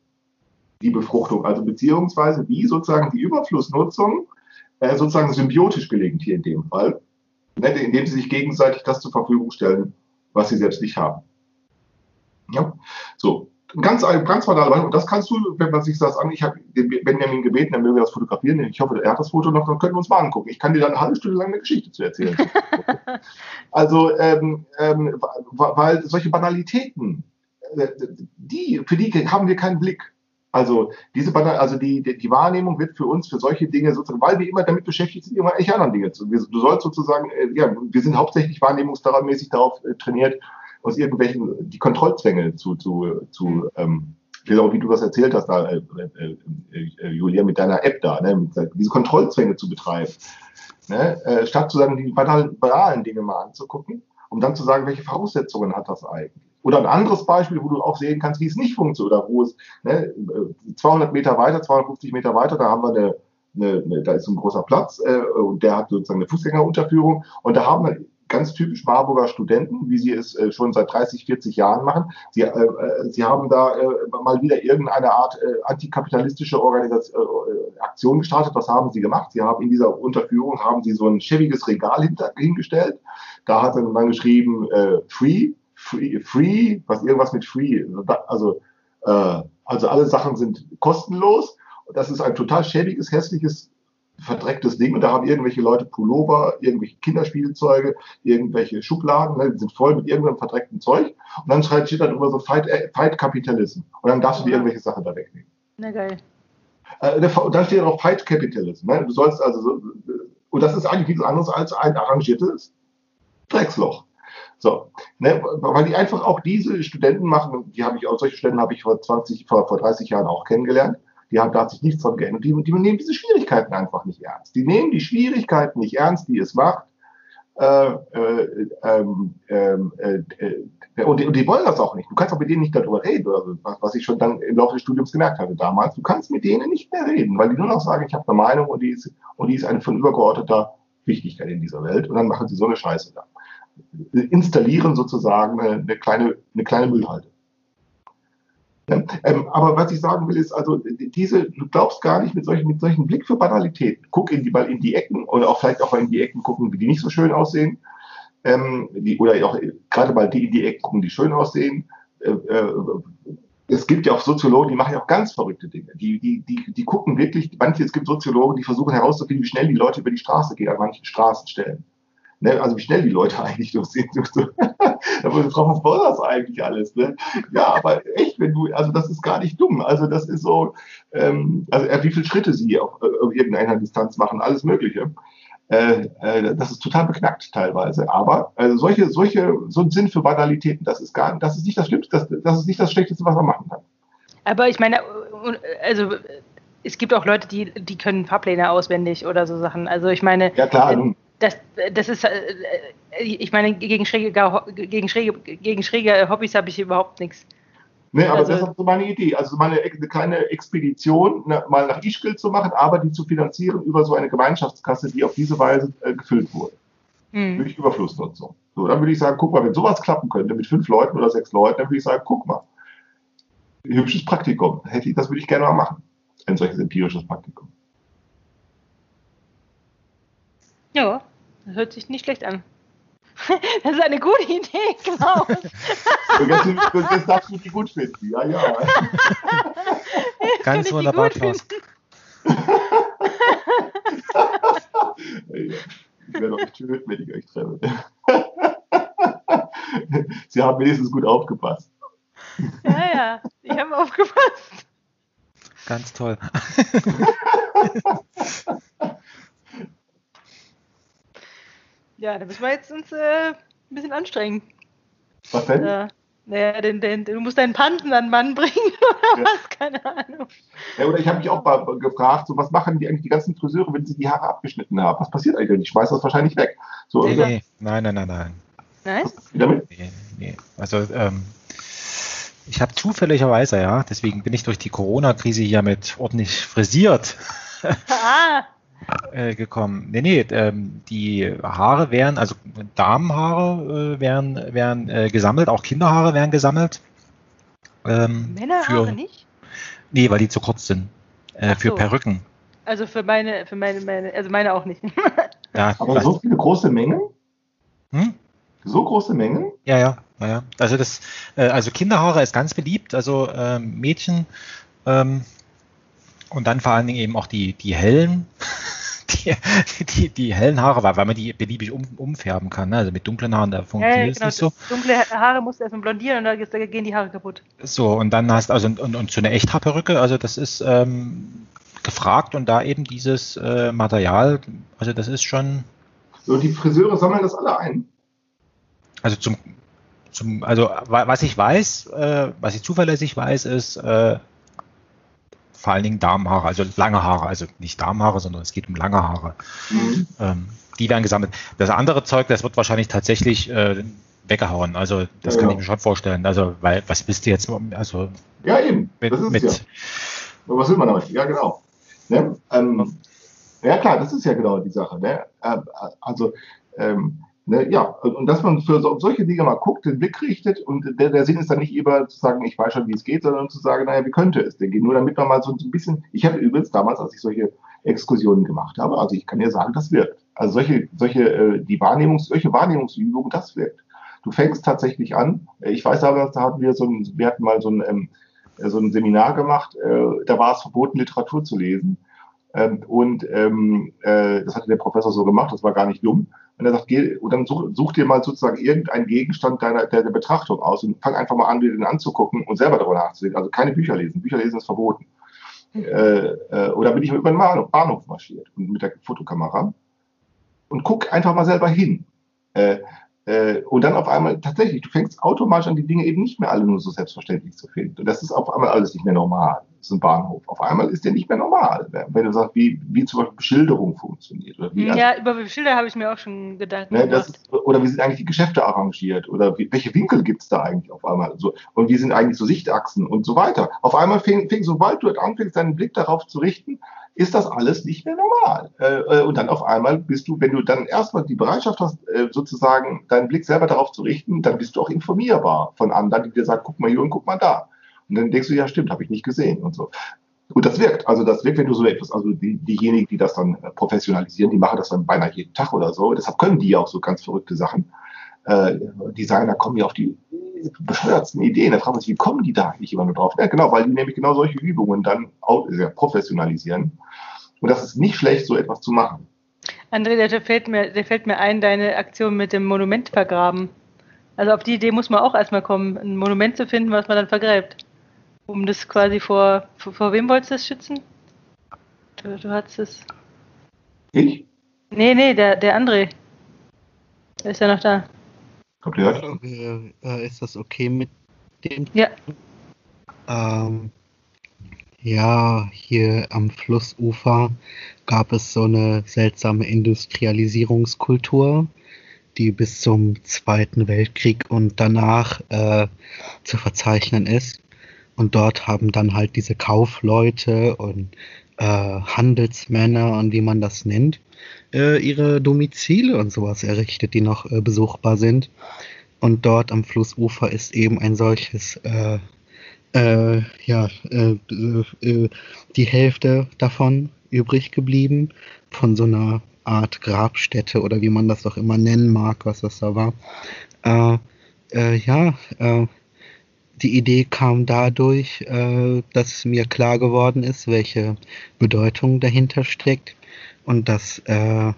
die Befruchtung, also beziehungsweise wie sozusagen die Überflussnutzung äh, sozusagen symbiotisch gelingt hier in dem Fall, ne, indem sie sich gegenseitig das zur Verfügung stellen, was sie selbst nicht haben. Ja, so. Ganz, ganz banal, und das kannst du, wenn man sich das an, ich habe Benjamin gebeten, er möge das fotografieren, ich hoffe, er hat das Foto noch, dann können wir uns mal angucken. Ich kann dir dann eine halbe Stunde lang eine Geschichte zu erzählen. also, ähm, ähm, weil solche Banalitäten, die, für die haben wir keinen Blick. Also diese also die, die, die Wahrnehmung wird für uns für solche Dinge sozusagen, weil wir immer damit beschäftigt sind, immer echt anderen Dinge zu. Du sollst sozusagen, äh, ja, wir sind hauptsächlich wahrnehmungsmäßig darauf äh, trainiert, aus irgendwelchen die Kontrollzwänge zu, zu, zu ähm, wie du das erzählt hast, da, äh, äh, äh, Julia, mit deiner App da, ne, diese Kontrollzwänge zu betreiben. Ne, äh, statt zu sagen, die banalen, banalen Dinge mal anzugucken, um dann zu sagen, welche Voraussetzungen hat das eigentlich? Oder ein anderes Beispiel, wo du auch sehen kannst, wie es nicht funktioniert oder wo es ne, 200 Meter weiter, 250 Meter weiter, da haben wir eine, eine, eine da ist ein großer Platz äh, und der hat sozusagen eine Fußgängerunterführung und da haben wir ganz typisch Marburger Studenten, wie sie es äh, schon seit 30, 40 Jahren machen. Sie, äh, äh, sie haben da äh, mal wieder irgendeine Art äh, antikapitalistische Organisation, äh, Aktion gestartet. Was haben sie gemacht? Sie haben in dieser Unterführung haben sie so ein schäbiges Regal hingestellt. Da hat dann geschrieben äh, Free, Free, Free, was irgendwas mit Free. Also, äh, also alle Sachen sind kostenlos. Das ist ein total schäbiges, hässliches verdrecktes Ding und da haben irgendwelche Leute Pullover, irgendwelche Kinderspielzeuge, irgendwelche Schubladen, ne, die sind voll mit irgendeinem verdreckten Zeug und dann steht dann immer so Fight, äh, Fight Capitalism und dann darfst du dir irgendwelche Sachen da wegnehmen. Na geil. Äh, dann steht auch Fight Capitalism. Ne? Du sollst also so, und das ist eigentlich nichts anderes als ein arrangiertes Drecksloch. So, ne, weil die einfach auch diese Studenten machen, die habe ich auch, solche Studenten habe ich vor 20, vor, vor 30 Jahren auch kennengelernt. Die haben, da hat sich nichts von geändert. Die, die nehmen diese Schwierigkeiten einfach nicht ernst. Die nehmen die Schwierigkeiten nicht ernst, die es macht. Äh, äh, ähm, ähm, äh, äh, und, die, und, die, wollen das auch nicht. Du kannst auch mit denen nicht darüber reden, was ich schon dann im Laufe des Studiums gemerkt hatte damals. Du kannst mit denen nicht mehr reden, weil die nur noch sagen, ich habe eine Meinung und die ist, und die ist eine von übergeordneter Wichtigkeit in dieser Welt. Und dann machen sie so eine Scheiße da. Installieren sozusagen eine, eine kleine, eine kleine Müllhalde. Ähm, aber was ich sagen will, ist also, diese, du glaubst gar nicht mit solchen, mit solchen Blick für Banalitäten. Guck in die, mal in die Ecken oder auch vielleicht auch mal in die Ecken gucken, die nicht so schön aussehen. Ähm, die, oder auch gerade mal die in die Ecken gucken, die schön aussehen. Äh, äh, es gibt ja auch Soziologen, die machen ja auch ganz verrückte Dinge. Die, die, die, die gucken wirklich, manche, es gibt Soziologen, die versuchen herauszufinden, wie schnell die Leute über die Straße gehen an manchen Straßenstellen. Ne? Also wie schnell die Leute eigentlich durch sind. da wurde drauf, was war das eigentlich alles? Ne? Ja, aber echt, wenn du, also das ist gar nicht dumm. Also das ist so, ähm, also äh, wie viele Schritte sie auf, äh, auf irgendeiner Distanz machen, alles Mögliche. Äh, äh, das ist total beknackt teilweise. Aber also solche, solche, so ein Sinn für Banalitäten, das ist gar, das ist nicht das Schlimmste, das, das ist nicht das Schlechteste, was man machen kann. Aber ich meine, also es gibt auch Leute, die, die können Fahrpläne auswendig oder so Sachen. Also ich meine, ja, klar, wenn, das, das ist, äh, ich meine, gegen schräge, gegen schräge, gegen schräge Hobbys habe ich überhaupt nichts. Nee, aber also, das ist so meine Idee. Also meine eine kleine Expedition ne, mal nach Ischgl zu machen, aber die zu finanzieren über so eine Gemeinschaftskasse, die auf diese Weise äh, gefüllt wurde. Mhm. Durch Überflussnutzung. So, dann würde ich sagen, guck mal, wenn sowas klappen könnte mit fünf Leuten oder sechs Leuten, dann würde ich sagen, guck mal, hübsches Praktikum. Hätte ich, das würde ich gerne mal machen. Ein solches empirisches Praktikum. Ja. Das hört sich nicht schlecht an. Das ist eine gute Idee, Klaus. jetzt, jetzt darfst du die gut finden. Ja, ja. Ganz wunderbar, Klaus. ich werde euch töten, wenn ich euch treffe. Sie haben wenigstens gut aufgepasst. Ja, ja, ich habe aufgepasst. Ganz toll. Ja, da müssen wir jetzt uns äh, ein bisschen anstrengen. Was denn? Äh, naja, den, den, du musst deinen Panten an Mann bringen oder ja. was, keine Ahnung. Ja, oder ich habe mich auch mal gefragt, so, was machen die eigentlich die ganzen Friseure, wenn sie die Haare abgeschnitten haben? Was passiert eigentlich? Ich schmeiß das wahrscheinlich weg. So, nee, nee. Nein, nein, nein, nein. Nein? Wie damit? Nee, nee. Also, ähm, ich habe zufälligerweise, ja, deswegen bin ich durch die Corona-Krise hier mit ordentlich frisiert. Ah. Äh, gekommen. Nee, nee, ähm, die Haare werden, also Damenhaare äh, werden, werden äh, gesammelt, auch Kinderhaare werden gesammelt. Ähm, Männerhaare für, nicht? Nee, weil die zu kurz sind. Äh, für so. Perücken. Also für meine, für meine, meine, also meine auch nicht. ja, Aber so viele große Mengen? Hm? So große Mengen? Ja, ja, ja, ja. Also das, äh, also Kinderhaare ist ganz beliebt, also ähm, Mädchen ähm, und dann vor allen Dingen eben auch die, die hellen, die, die, die hellen Haare, weil, weil man die beliebig um, umfärben kann. Ne? Also mit dunklen Haaren, da funktioniert ja, genau. es nicht so. Dunkle Haare musst du erstmal blondieren und da gehen die Haare kaputt. So, und dann hast also und, und, und so eine Echthaarperücke, also das ist ähm, gefragt und da eben dieses äh, Material, also das ist schon. So, die Friseure sammeln das alle ein. Also zum, zum also was ich weiß, äh, was ich zuverlässig weiß, ist, äh, vor allen Dingen Damenhaare, also lange Haare, also nicht Damenhaare, sondern es geht um lange Haare. Mhm. Ähm, die werden gesammelt. Das andere Zeug, das wird wahrscheinlich tatsächlich äh, weggehauen. Also das ja, kann ich mir schon vorstellen. Also, weil, was bist du jetzt? Also, ja, eben. Mit, das ist mit, ja. Was will man damit? Ja, genau. Ne? Ähm, ja, klar, das ist ja genau die Sache. Ne? Ähm, also, ähm, Ne, ja, und dass man für so, solche Dinge mal guckt, den Blick richtet und der, der Sinn ist dann nicht immer zu sagen, ich weiß schon, wie es geht, sondern zu sagen, naja, wie könnte es denn gehen? Nur damit man mal so ein bisschen, ich habe übrigens damals, als ich solche Exkursionen gemacht habe, also ich kann dir sagen, das wirkt. Also solche, solche, äh, die Wahrnehmungs, solche Wahrnehmungsübungen, das wirkt. Du fängst tatsächlich an, ich weiß aber, da hatten wir so ein, wir hatten mal so ein, ähm, so ein Seminar gemacht, äh, da war es verboten, Literatur zu lesen. Ähm, und ähm, äh, das hatte der Professor so gemacht, das war gar nicht dumm. Und er sagt, geh, und dann such, such dir mal sozusagen irgendeinen Gegenstand deiner, der, der Betrachtung aus und fang einfach mal an, dir den anzugucken und selber darüber nachzudenken. Also keine Bücher lesen. Bücher lesen ist verboten. Mhm. Äh, äh, oder bin ich über den Bahnhof, Bahnhof marschiert und mit der Fotokamera und guck einfach mal selber hin. Äh, äh, und dann auf einmal tatsächlich, du fängst automatisch an, die Dinge eben nicht mehr alle nur so selbstverständlich zu finden. Und das ist auf einmal alles nicht mehr normal ein Bahnhof. Auf einmal ist der nicht mehr normal. Wenn du sagst, wie, wie zum Beispiel Beschilderung funktioniert. Oder wie, ja, über Beschilder habe ich mir auch schon gedacht. Ne, ist, oder wie sind eigentlich die Geschäfte arrangiert? Oder wie, welche Winkel gibt es da eigentlich auf einmal? So, und wie sind eigentlich so Sichtachsen und so weiter? Auf einmal fing, fing sobald du anfängst, deinen Blick darauf zu richten, ist das alles nicht mehr normal. Äh, äh, und dann auf einmal bist du, wenn du dann erstmal die Bereitschaft hast, äh, sozusagen deinen Blick selber darauf zu richten, dann bist du auch informierbar von anderen, die dir sagen, guck mal hier und guck mal da. Und dann denkst du, ja stimmt, habe ich nicht gesehen und so. Und das wirkt. Also das wirkt, wenn du so etwas, also die, diejenigen, die das dann professionalisieren, die machen das dann beinahe jeden Tag oder so. Deshalb können die auch so ganz verrückte Sachen. Äh, Designer kommen ja auf die bescheuertsten Ideen. Da fragen man sich, wie kommen die da eigentlich immer nur drauf? Ja, genau, weil die nämlich genau solche Übungen dann auch, ja, professionalisieren. Und das ist nicht schlecht, so etwas zu machen. André, der fällt mir, der fällt mir ein, deine Aktion mit dem Monument vergraben. Also auf die Idee muss man auch erstmal kommen, ein Monument zu finden, was man dann vergräbt. Um das quasi vor, vor, vor wem wolltest du das schützen? Du, du hattest es. Ich? Nee, nee, der, der André. Der ist ja noch da. Kommt ihr äh, äh, Ist das okay mit dem? Ja. Ähm, ja, hier am Flussufer gab es so eine seltsame Industrialisierungskultur, die bis zum Zweiten Weltkrieg und danach äh, zu verzeichnen ist. Und dort haben dann halt diese Kaufleute und äh, Handelsmänner und wie man das nennt, äh, ihre Domizile und sowas errichtet, die noch äh, besuchbar sind. Und dort am Flussufer ist eben ein solches, äh, äh, ja, äh, äh, die Hälfte davon übrig geblieben, von so einer Art Grabstätte oder wie man das auch immer nennen mag, was das da war. Äh, äh, ja, äh, die Idee kam dadurch, äh, dass mir klar geworden ist, welche Bedeutung dahinter steckt. Und dass, äh,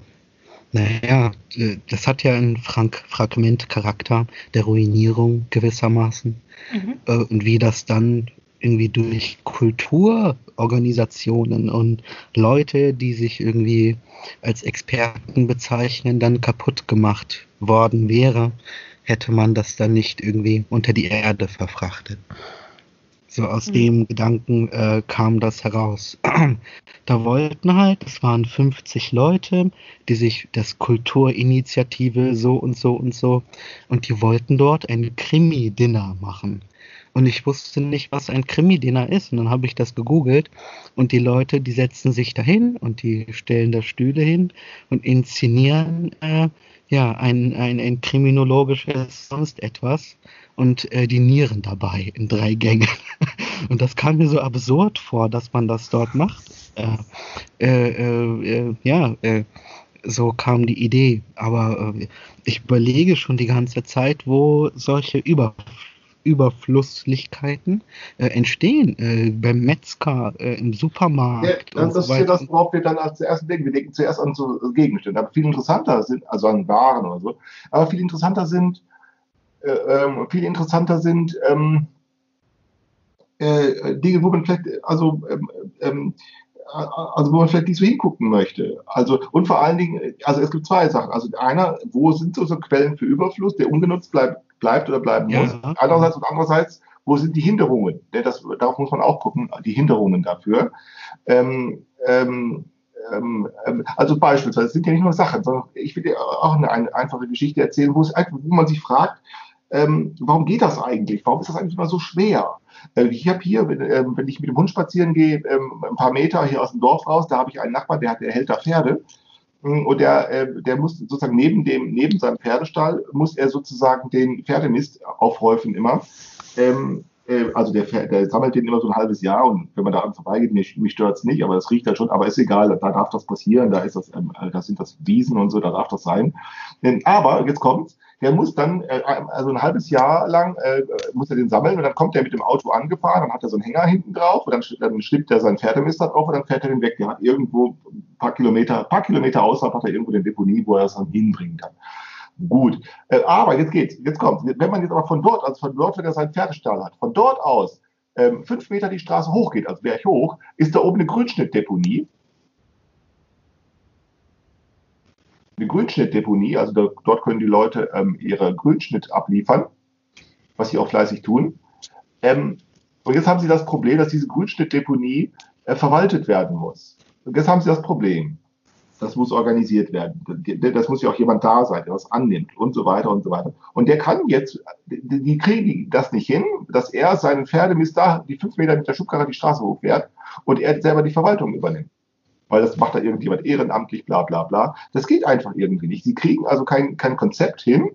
naja, das hat ja einen Frank Fragmentcharakter der Ruinierung gewissermaßen. Mhm. äh, und wie das dann irgendwie durch Kulturorganisationen und Leute, die sich irgendwie als Experten bezeichnen, dann kaputt gemacht worden wäre hätte man das dann nicht irgendwie unter die Erde verfrachtet. So aus mhm. dem Gedanken äh, kam das heraus. da wollten halt, es waren 50 Leute, die sich das Kulturinitiative so und so und so und die wollten dort ein Krimi-Dinner machen. Und ich wusste nicht, was ein Krimi-Dinner ist. Und dann habe ich das gegoogelt und die Leute, die setzen sich dahin und die stellen da Stühle hin und inszenieren äh, ja, ein, ein, ein kriminologisches sonst etwas und äh, die Nieren dabei in drei Gängen. und das kam mir so absurd vor, dass man das dort macht. Äh, äh, äh ja, äh, so kam die Idee. Aber ich überlege schon die ganze Zeit, wo solche Über Überflusslichkeiten äh, entstehen äh, beim Metzger, äh, im Supermarkt. Ja, das ist ja das, worauf wir dann als zuerst denken. Wir denken zuerst an so Gegenstände. Aber viel interessanter sind, also an Waren oder so, aber viel interessanter sind, äh, ähm, viel interessanter sind ähm, äh, Dinge, wo man vielleicht, also ähm, ähm also wo man vielleicht nicht so hingucken möchte. Also und vor allen Dingen, also es gibt zwei Sachen. Also einer, wo sind so, so Quellen für Überfluss, der ungenutzt bleibt, bleibt oder bleiben ja. muss. Einerseits und andererseits, wo sind die Hinderungen? Das, darauf muss man auch gucken, die Hinderungen dafür. Ähm, ähm, ähm, ähm also beispielsweise, es sind ja nicht nur Sachen, sondern ich will dir auch eine, eine einfache Geschichte erzählen, wo, es, wo man sich fragt, ähm, warum geht das eigentlich? Warum ist das eigentlich immer so schwer? Äh, ich habe hier, wenn, ähm, wenn, ich mit dem Hund spazieren gehe, ähm, ein paar Meter hier aus dem Dorf raus, da habe ich einen Nachbarn, der, hat, der hält da Pferde. Und der, äh, der muss sozusagen neben dem, neben seinem Pferdestall, muss er sozusagen den Pferdemist aufhäufen immer. Ähm, äh, also der, der sammelt den immer so ein halbes Jahr und wenn man daran vorbeigeht, mich, mich stört es nicht, aber es riecht halt schon, aber ist egal, da darf das passieren, da ist das, ähm, da sind das Wiesen und so, da darf das sein. Ähm, aber jetzt kommt's, der muss dann, äh, also ein halbes Jahr lang äh, muss er den sammeln und dann kommt er mit dem Auto angefahren, dann hat er so einen Hänger hinten drauf und dann, dann schlippt er seinen Pferdemister drauf und dann fährt er den weg. Der hat irgendwo ein paar Kilometer, paar Kilometer außerhalb hat er irgendwo den Deponie, wo er das dann hinbringen kann. Gut. Äh, aber jetzt geht's, jetzt kommt. Wenn man jetzt aber von dort, also von dort, wenn er seinen Pferdestall hat, von dort aus ähm, fünf Meter die Straße hochgeht, also Berg hoch, ist da oben eine Grünschnittdeponie. Eine Grünschnittdeponie, also da, dort können die Leute ähm, ihre Grünschnitt abliefern, was sie auch fleißig tun. Ähm, und jetzt haben sie das Problem, dass diese Grünschnittdeponie äh, verwaltet werden muss. Und jetzt haben sie das Problem. Das muss organisiert werden. Das muss ja auch jemand da sein, der das annimmt und so weiter und so weiter. Und der kann jetzt, die kriegen das nicht hin, dass er seinen Pferdemist da die fünf Meter mit der Schubkarre die Straße hochfährt und er selber die Verwaltung übernimmt. Weil das macht da irgendjemand ehrenamtlich, bla bla bla. Das geht einfach irgendwie nicht. Sie kriegen also kein, kein Konzept hin,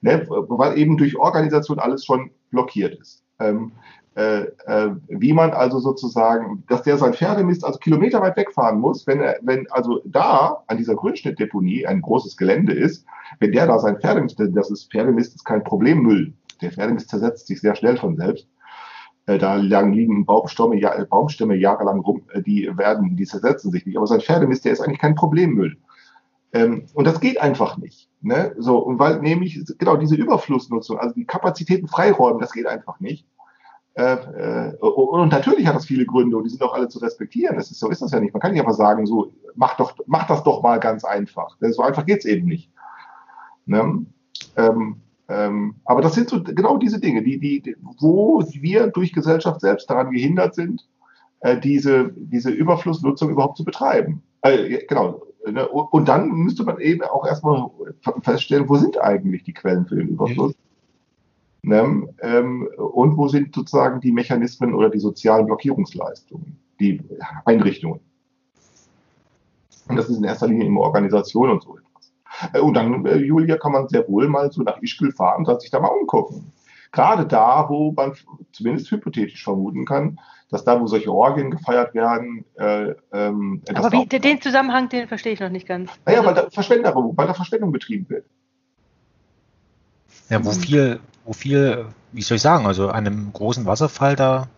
ne, weil eben durch Organisation alles schon blockiert ist. Ähm, äh, äh, wie man also sozusagen, dass der sein Pferdemist also Kilometer weit wegfahren muss, wenn er, wenn also da an dieser Grünschnittdeponie ein großes Gelände ist, wenn der da sein Pferdemist, das ist Pferdemist ist kein Problemmüll. Der Pferdemist zersetzt sich sehr schnell von selbst. Äh, da liegen Baumstämme, ja, Baumstämme jahrelang rum, äh, die werden, die zersetzen sich nicht. Aber sein Pferdemist, der ist eigentlich kein Problemmüll. Ähm, und das geht einfach nicht. Ne? So, und weil nämlich, genau, diese Überflussnutzung, also die Kapazitäten freiräumen, das geht einfach nicht. Äh, äh, und natürlich hat das viele Gründe und die sind auch alle zu respektieren. Das ist, so ist das ja nicht. Man kann nicht einfach sagen, so, mach, doch, mach das doch mal ganz einfach. So einfach geht's eben nicht. Ne? Ähm, aber das sind so genau diese Dinge, die, die, wo wir durch Gesellschaft selbst daran gehindert sind, äh, diese, diese Überflussnutzung überhaupt zu betreiben. Äh, genau. Ne? Und dann müsste man eben auch erstmal feststellen, wo sind eigentlich die Quellen für den Überfluss? Ne? Ähm, und wo sind sozusagen die Mechanismen oder die sozialen Blockierungsleistungen, die Einrichtungen. Und das ist in erster Linie immer Organisation und so etwas. Äh, und dann, äh, Julia, kann man sehr wohl mal so nach Ischgl fahren und sich da mal umgucken. Gerade da, wo man zumindest hypothetisch vermuten kann, dass da, wo solche Orgien gefeiert werden, äh, ähm, Aber wie, den Zusammenhang, den verstehe ich noch nicht ganz. Naja, weil da, Verschwendung, weil da Verschwendung betrieben wird. Ja, wo viel, wo viel, wie soll ich sagen, also an einem großen Wasserfall da.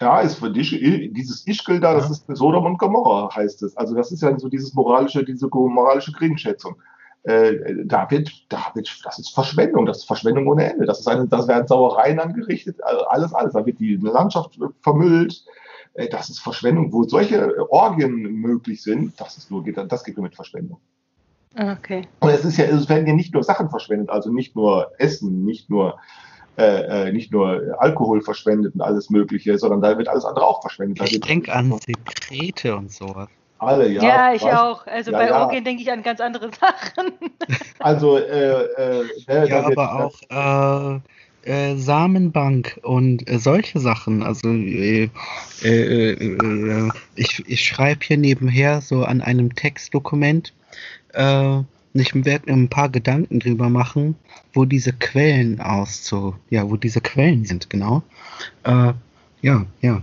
Ja, ist für dich, dieses Ischgl da, ja. das ist Sodom und Gomorra, heißt es. Also das ist ja so dieses moralische, diese moralische Geringschätzung. Äh, da wird, da wird, das ist Verschwendung, das ist Verschwendung ohne Ende. Das ist eine, das werden Sauereien angerichtet, also alles, alles. Da wird die Landschaft vermüllt. Äh, das ist Verschwendung, wo solche Orgien möglich sind. Das ist nur, das geht nur mit Verschwendung. Okay. Und es ist ja, es werden ja nicht nur Sachen verschwendet, also nicht nur Essen, nicht nur äh, äh, nicht nur Alkohol verschwendet und alles Mögliche, sondern da wird alles andere auch verschwendet. Ich denke an Sekrete und sowas. Alle, ja. Ja, ich weiß. auch. Also ja, bei ja. Orgien denke ich an ganz andere Sachen. Also, äh, äh, ja, aber auch äh, Samenbank und äh, solche Sachen. Also äh, äh, äh ich, ich schreibe hier nebenher so an einem Textdokument äh, ich werde ein paar Gedanken drüber machen, wo diese Quellen auszu, ja, wo diese Quellen sind, genau. Äh, ja, ja.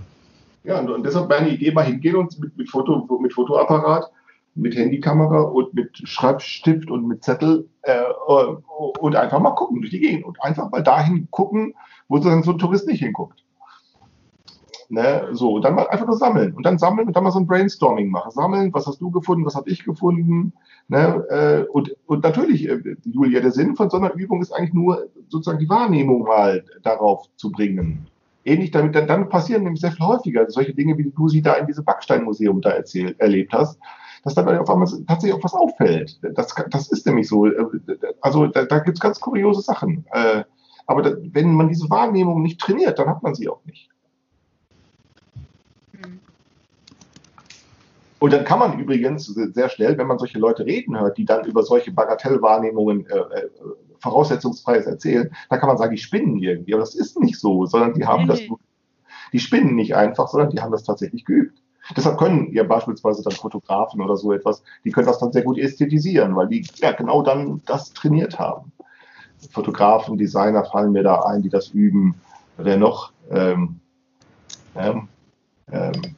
Ja, und, deshalb meine Idee mal hingehen und mit, mit, Foto, mit Fotoapparat, mit Handykamera und mit Schreibstift und mit Zettel äh, und einfach mal gucken durch die Gegend und einfach mal dahin gucken, wo so ein Tourist nicht hinguckt. Ne? So, und dann mal einfach nur sammeln. Und dann sammeln und dann mal so ein Brainstorming machen. Sammeln, was hast du gefunden, was habe ich gefunden. Ne? Äh, und, und natürlich, äh, Julia, der Sinn von so einer Übung ist eigentlich nur sozusagen die Wahrnehmung mal darauf zu bringen. Ähnlich damit, dann, dann passieren nämlich sehr viel häufiger solche Dinge, wie du sie da in diesem Backsteinmuseum da erzählt, erlebt hast, dass dann auf einmal tatsächlich auch was auffällt. Das, das ist nämlich so. Äh, also da, da gibt es ganz kuriose Sachen. Aber da, wenn man diese Wahrnehmung nicht trainiert, dann hat man sie auch nicht. Und dann kann man übrigens sehr schnell, wenn man solche Leute reden hört, die dann über solche Bagatellwahrnehmungen äh, äh, voraussetzungsfreies erzählen, dann kann man sagen, die spinnen irgendwie. Aber das ist nicht so, sondern die haben das, die spinnen nicht einfach, sondern die haben das tatsächlich geübt. Deshalb können ja beispielsweise dann Fotografen oder so etwas, die können das dann sehr gut ästhetisieren, weil die ja genau dann das trainiert haben. Fotografen, Designer fallen mir da ein, die das üben. Wer noch? Ähm, ähm, ähm,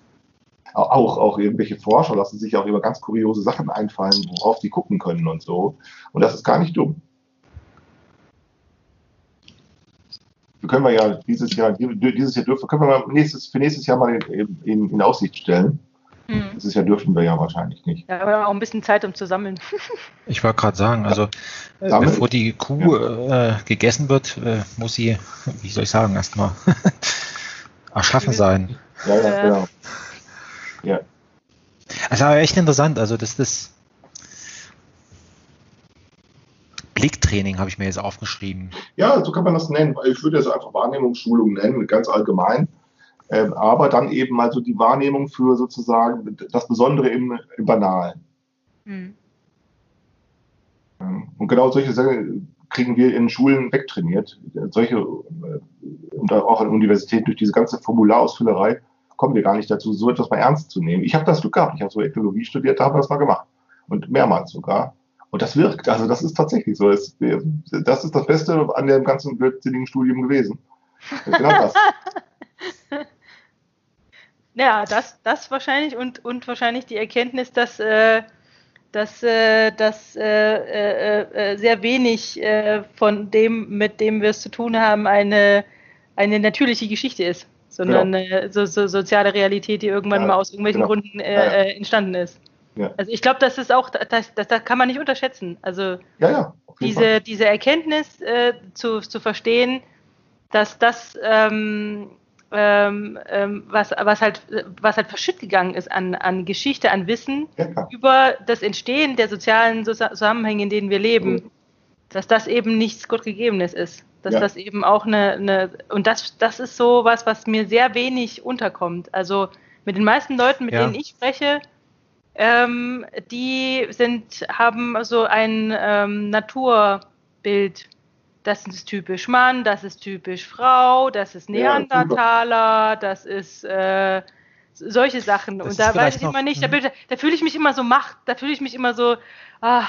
auch, auch irgendwelche Forscher lassen sich auch immer ganz kuriose Sachen einfallen, worauf sie gucken können und so. Und das ist gar nicht dumm. Können wir ja dieses Jahr, dieses Jahr dürfen, können wir mal nächstes, für nächstes Jahr mal in, in, in Aussicht stellen. Hm. Dieses Jahr dürfen wir ja wahrscheinlich nicht. Ja, aber auch ein bisschen Zeit, um zu sammeln. Ich wollte gerade sagen, also ja. bevor die Kuh ja. äh, gegessen wird, äh, muss sie, wie soll ich sagen, erstmal erschaffen sein. Ja, ja, genau. Ja. Also aber echt interessant, also das, das Blicktraining habe ich mir jetzt aufgeschrieben. Ja, so kann man das nennen. Ich würde es einfach Wahrnehmungsschulung nennen, ganz allgemein. Ähm, aber dann eben mal so die Wahrnehmung für sozusagen das Besondere im, im Banalen. Mhm. Und genau solche Sachen kriegen wir in Schulen wegtrainiert. Solche äh, und auch an Universitäten durch diese ganze Formularausfüllerei kommen wir gar nicht dazu, so etwas mal ernst zu nehmen. Ich habe das Glück gehabt, ich habe so Ethnologie studiert, da haben wir das mal gemacht. Und mehrmals sogar. Und das wirkt. Also das ist tatsächlich so. Das, das ist das Beste an dem ganzen blödsinnigen Studium gewesen. Genau das. ja, das, das wahrscheinlich und, und wahrscheinlich die Erkenntnis, dass, äh, dass, äh, dass äh, äh, äh sehr wenig äh, von dem, mit dem wir es zu tun haben, eine, eine natürliche Geschichte ist sondern genau. eine so, so soziale Realität, die irgendwann ja, mal aus irgendwelchen genau. Gründen äh, ja, ja. Äh, entstanden ist. Also ich glaube, das ist auch, das, das, das kann man nicht unterschätzen. Also diese, diese Erkenntnis äh, zu, zu verstehen, dass das ähm, ähm, ähm, was, was halt was halt verschütt gegangen ist an, an Geschichte, an Wissen über das Entstehen der sozialen Zusammenhänge, in denen wir leben, mhm. dass das eben nichts Gottgegebenes ist dass ja. das eben auch eine, eine und das, das ist so was, was mir sehr wenig unterkommt. Also mit den meisten Leuten, mit ja. denen ich spreche, ähm, die sind, haben so ein ähm, Naturbild. Das ist typisch Mann, das ist typisch Frau, das ist Neandertaler, das ist äh, solche Sachen. Das und da weiß ich immer nicht, da, mhm. da fühle ich mich immer so macht, da fühle ich mich immer so, ah,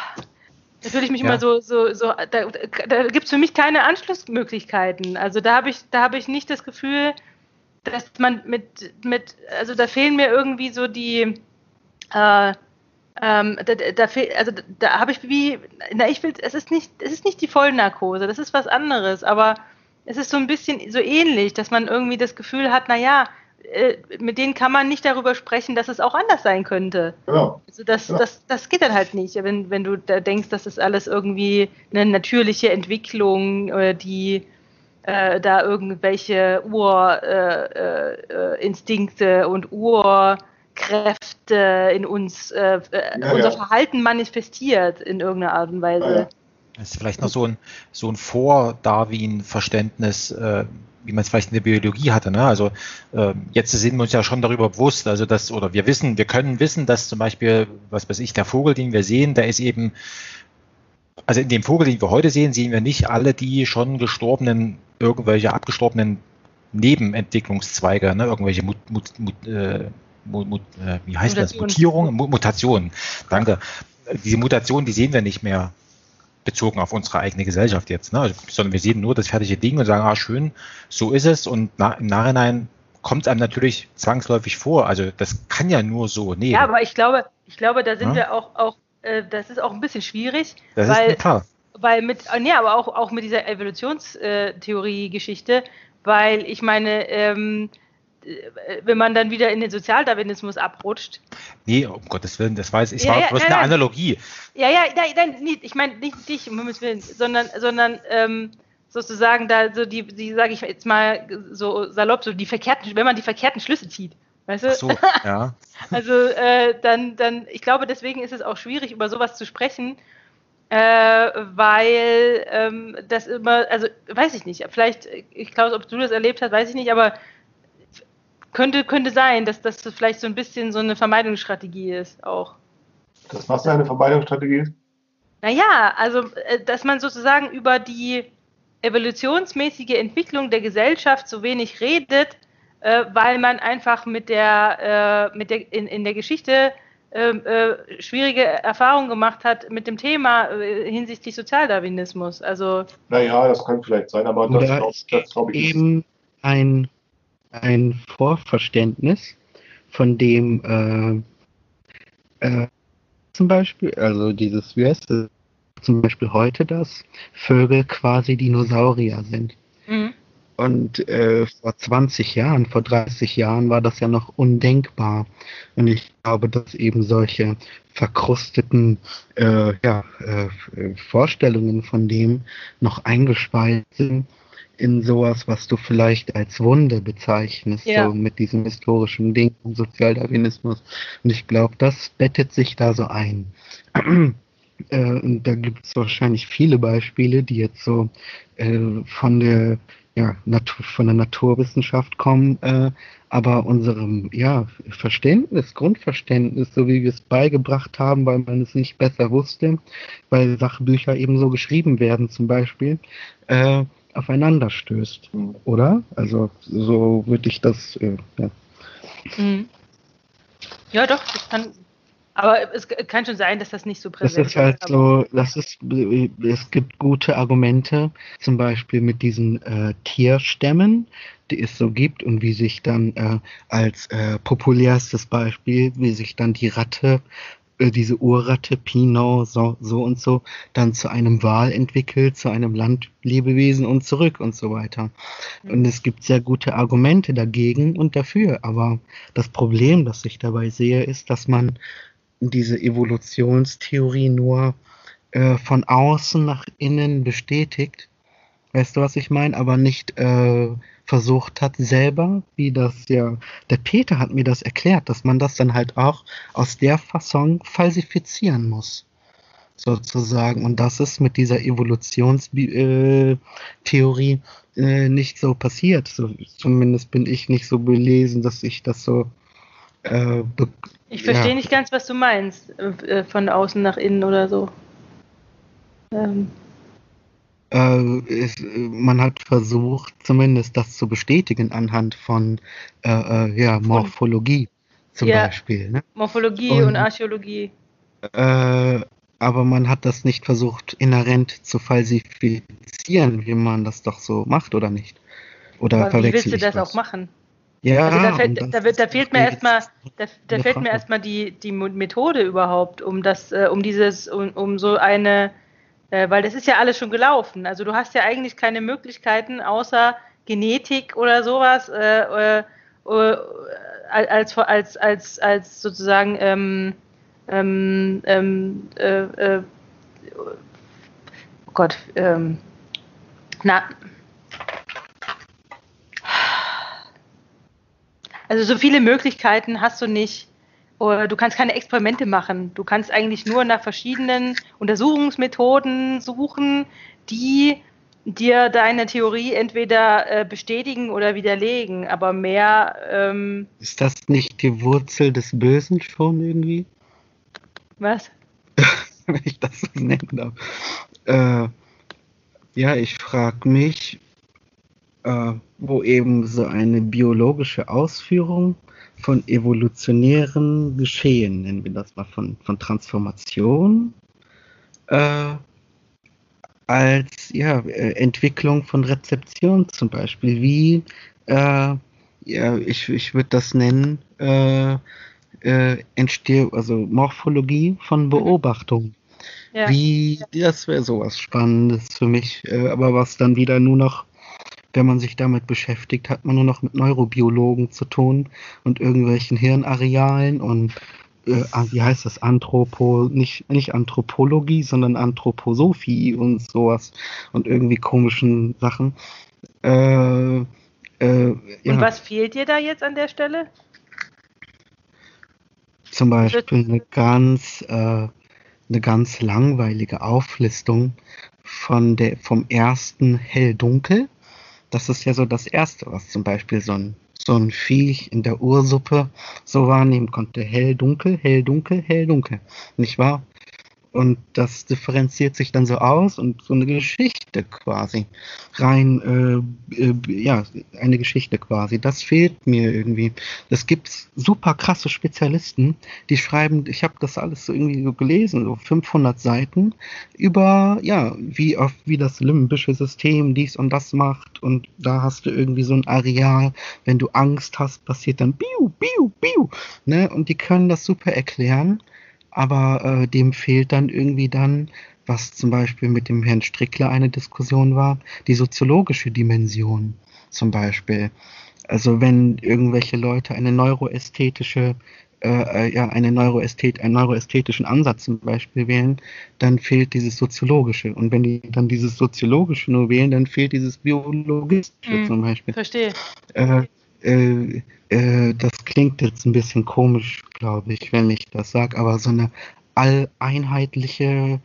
da fühle ich mich ja. immer so, so, so da, da gibt es für mich keine Anschlussmöglichkeiten. Also da habe ich, da habe ich nicht das Gefühl, dass man mit, mit, also da fehlen mir irgendwie so die, äh, ähm, da, da, also da habe ich wie, na ich will, es ist nicht, es ist nicht die Vollnarkose, das ist was anderes, aber es ist so ein bisschen so ähnlich, dass man irgendwie das Gefühl hat, naja, äh, mit denen kann man nicht darüber sprechen, dass es auch anders sein könnte. Genau. Also das, genau. das, das geht dann halt nicht, wenn, wenn du da denkst, das ist alles irgendwie eine natürliche Entwicklung, äh, die äh, da irgendwelche Urinstinkte äh, äh, und Urkräfte in uns, äh, ja, unser ja. Verhalten manifestiert in irgendeiner Art und Weise. Ja, das ist vielleicht noch so ein, so ein Vor-Darwin-Verständnis, wie man es vielleicht in der Biologie hatte. Ne? Also äh, jetzt sind wir uns ja schon darüber bewusst, also dass, oder wir wissen, wir können wissen, dass zum Beispiel, was weiß ich, der Vogel, den wir sehen, der ist eben, also in dem Vogel, den wir heute sehen, sehen wir nicht alle die schon gestorbenen, irgendwelche abgestorbenen Nebenentwicklungszweige, ne? irgendwelche Mut, Mut, Mut, äh, Äh, wie heißt Mutation. das? Mutierungen, Mutationen. Danke. Diese Mutationen, die sehen wir nicht mehr bezogen auf unsere eigene Gesellschaft jetzt, ne? Sondern wir sehen nur das fertige Ding und sagen, ah schön, so ist es und na, im Nachhinein kommt es einem natürlich zwangsläufig vor. Also das kann ja nur so. Nee. Ja, aber ich glaube, ich glaube, da sind ja? wir auch, auch äh, das ist auch ein bisschen schwierig, das weil, ist klar. weil mit, äh, nee, aber auch, auch mit dieser Evolutionstheorie-Geschichte, weil ich meine, ähm, äh, wenn man dann wieder in den Sozialdarwinismus abrutscht. Nee, um Gottes Willen, das weiß ich. Ja, war ja, bloß ja, eine Analogie. Ja, ja, nein, nein ich meine nicht dich, um Himmels Willen, sondern, sondern ähm, sozusagen da so die, die sage ich jetzt mal so salopp, so die verkehrten, wenn man die verkehrten Schlüsse zieht. Weißt du? Ach so, ja. also äh, dann, dann, ich glaube, deswegen ist es auch schwierig, über sowas zu sprechen, äh, weil ähm, das immer, also weiß ich nicht, vielleicht, ich glaube, ob du das erlebt hast, weiß ich nicht, aber könnte, könnte sein, dass das vielleicht so ein bisschen so eine Vermeidungsstrategie ist auch. Das was eine Vermeidungsstrategie ist? Naja, also äh, dass man sozusagen über die evolutionsmäßige Entwicklung der Gesellschaft so wenig redet, äh, weil man einfach mit der, äh, mit der in, in der Geschichte äh, äh, schwierige Erfahrungen gemacht hat mit dem Thema äh, hinsichtlich Sozialdarwinismus. Also naja, das kann vielleicht sein, aber das, glaub, das glaube ich eben ein, ein Vorverständnis, von dem äh, äh, zum Beispiel, also dieses, das, zum Beispiel heute, dass Vögel quasi Dinosaurier sind. Mhm. Und äh, vor 20 Jahren, vor 30 Jahren war das ja noch undenkbar. Und ich glaube, dass eben solche verkrusteten äh, ja, äh, Vorstellungen von dem noch eingespeist sind in sowas, was du vielleicht als Wunde bezeichnest, ja. so mit diesem historischen Ding und Sozialdarwinismus. Und ich glaube, das bettet sich da so ein. Äh, und da gibt es wahrscheinlich viele Beispiele, die jetzt so äh, von der ja, Natur, von der Naturwissenschaft kommen, äh, aber unserem ja, Verständnis, Grundverständnis, so wie wir es beigebracht haben, weil man es nicht besser wusste, weil Sachbücher eben so geschrieben werden zum Beispiel, äh, aufeinander stößt, oder? Also so würde ich das, äh, ja. Mhm. Ja, doch, das kann, aber es kann schon sein, dass das nicht so präsent ist. Das ist halt so, das ist, es gibt gute Argumente, zum Beispiel mit diesen äh, Tierstämmen, die es so gibt und wie sich dann äh, als äh, populärstes Beispiel, wie sich dann die Ratte äh, diese Urratte Pinot so, so und so dann zu einem Wal entwickelt, zu einem Landlebewesen und zurück und so weiter. Und es gibt sehr gute Argumente dagegen und dafür. Aber das Problem, das ich dabei sehe, ist, dass man diese Evolutionstheorie nur äh, von außen nach innen bestätigt. Weißt du, was ich meine? Aber nicht äh, versucht hat selber, wie das ja, der Peter hat mir das erklärt, dass man das dann halt auch aus der Fassung falsifizieren muss. Sozusagen. Und das ist mit dieser Evolutionstheorie äh, äh, nicht so passiert. So, zumindest bin ich nicht so belesen, dass ich das so äh, ich verstehe ja. nicht ganz, was du meinst, äh, von außen nach innen oder so. Ähm. Äh, es, man hat versucht, zumindest das zu bestätigen anhand von äh, äh ja, Morphologie zum ja, Beispiel. Ne? Morphologie und, und Archäologie. Äh, aber man hat das nicht versucht, inhärent zu falsifizieren, wie man das doch so macht, oder nicht? Oder aber wie willst du das was? auch machen? Ja, also da, fällt, da, wird, da fehlt mir erstmal, da, da fehlt mir erstmal die, die Methode überhaupt, um das, äh, um dieses, um, um so eine, äh, weil das ist ja alles schon gelaufen. Also du hast ja eigentlich keine Möglichkeiten außer Genetik oder sowas äh, äh, äh als, als, als, als sozusagen ähm, ähm, ähm, äh, oh Gott, ähm, na, Also so viele Möglichkeiten hast du nicht. Du kannst keine Experimente machen. Du kannst eigentlich nur nach verschiedenen Untersuchungsmethoden suchen, die dir deine Theorie entweder äh, bestätigen oder widerlegen. Aber mehr. Ähm Ist das nicht die Wurzel des Bösen schon irgendwie? Was? Wenn ich das so nennen darf. Äh, ja, ich frage mich, äh, wo eben so eine biologische Ausführung von evolutionären Geschehen, nennen wir das mal von, von Transformation, äh, als ja, äh, Entwicklung von Rezeption zum Beispiel, wie, äh, ja, ich, ich würde das nennen, äh, äh, entsteht, also Morphologie von mhm. Beobachtung. Ja. Wie, das wäre sowas Spannendes für mich, äh, aber was dann wieder nur noch wenn man sich damit beschäftigt, hat man nur noch mit Neurobiologen zu tun und irgendwelchen Hirnarealen und äh, ah, wie heißt das, Anthropo, nicht, nicht Anthropologie, sondern Anthroposophie und sowas und irgendwie komischen Sachen. Äh, äh, ja. Und was fehlt dir da jetzt an der Stelle? Zum Beispiel eine ganz, äh, eine ganz langweilige Auflistung von der, vom ersten Hell-Dunkel das ist ja so das Erste, was zum Beispiel so ein, so ein Viech in der Ursuppe so wahrnehmen konnte. Hell, dunkel, hell, dunkel, hell, dunkel. Nicht wahr? Und das differenziert sich dann so aus und so eine Geschichte quasi. Rein, äh, äh, ja, eine Geschichte quasi. Das fehlt mir irgendwie. Das gibt super krasse Spezialisten, die schreiben, ich habe das alles so irgendwie so gelesen, so 500 Seiten, über, ja, wie, auf, wie das limbische System dies und das macht. Und da hast du irgendwie so ein Areal. Wenn du Angst hast, passiert dann biu, biu, biu. Ne? Und die können das super erklären aber äh, dem fehlt dann irgendwie dann, was zum Beispiel mit dem Herrn Strickler eine Diskussion war, die soziologische Dimension zum Beispiel. Also wenn irgendwelche Leute eine neuroästhetische äh, äh, ja, eine Neuroästhet einen neuroästhetischen Ansatz zum Beispiel wählen, dann fehlt dieses Soziologische. Und wenn die dann dieses Soziologische nur wählen, dann fehlt dieses Biologistische mm, zum Beispiel. Verstehe. Äh, äh, äh, das klingt jetzt ein bisschen komisch, glaube ich, wenn ich das sage, aber so eine alleinheitliche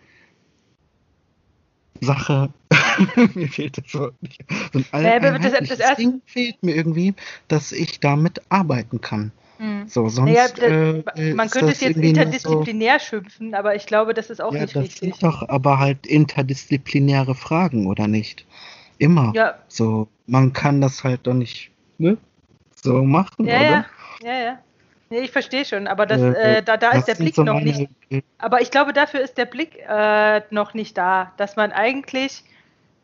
Sache, mir fehlt das Wort nicht. So ein alleinheitliches das Ding fehlt mir irgendwie, dass ich damit arbeiten kann. Hm. So, sonst, naja, das, äh, man könnte es jetzt interdisziplinär so, schimpfen, aber ich glaube, das ist auch ja, nicht das richtig. Sind doch aber halt interdisziplinäre Fragen, oder nicht? Immer. Ja. So, man kann das halt doch nicht, ne? So machen, ja, oder? Ja, ja, ja. Nee, ich verstehe schon, aber das, äh, äh da, da ist der Blick so noch nicht. Aber ich glaube, dafür ist der Blick äh, noch nicht da, dass man eigentlich,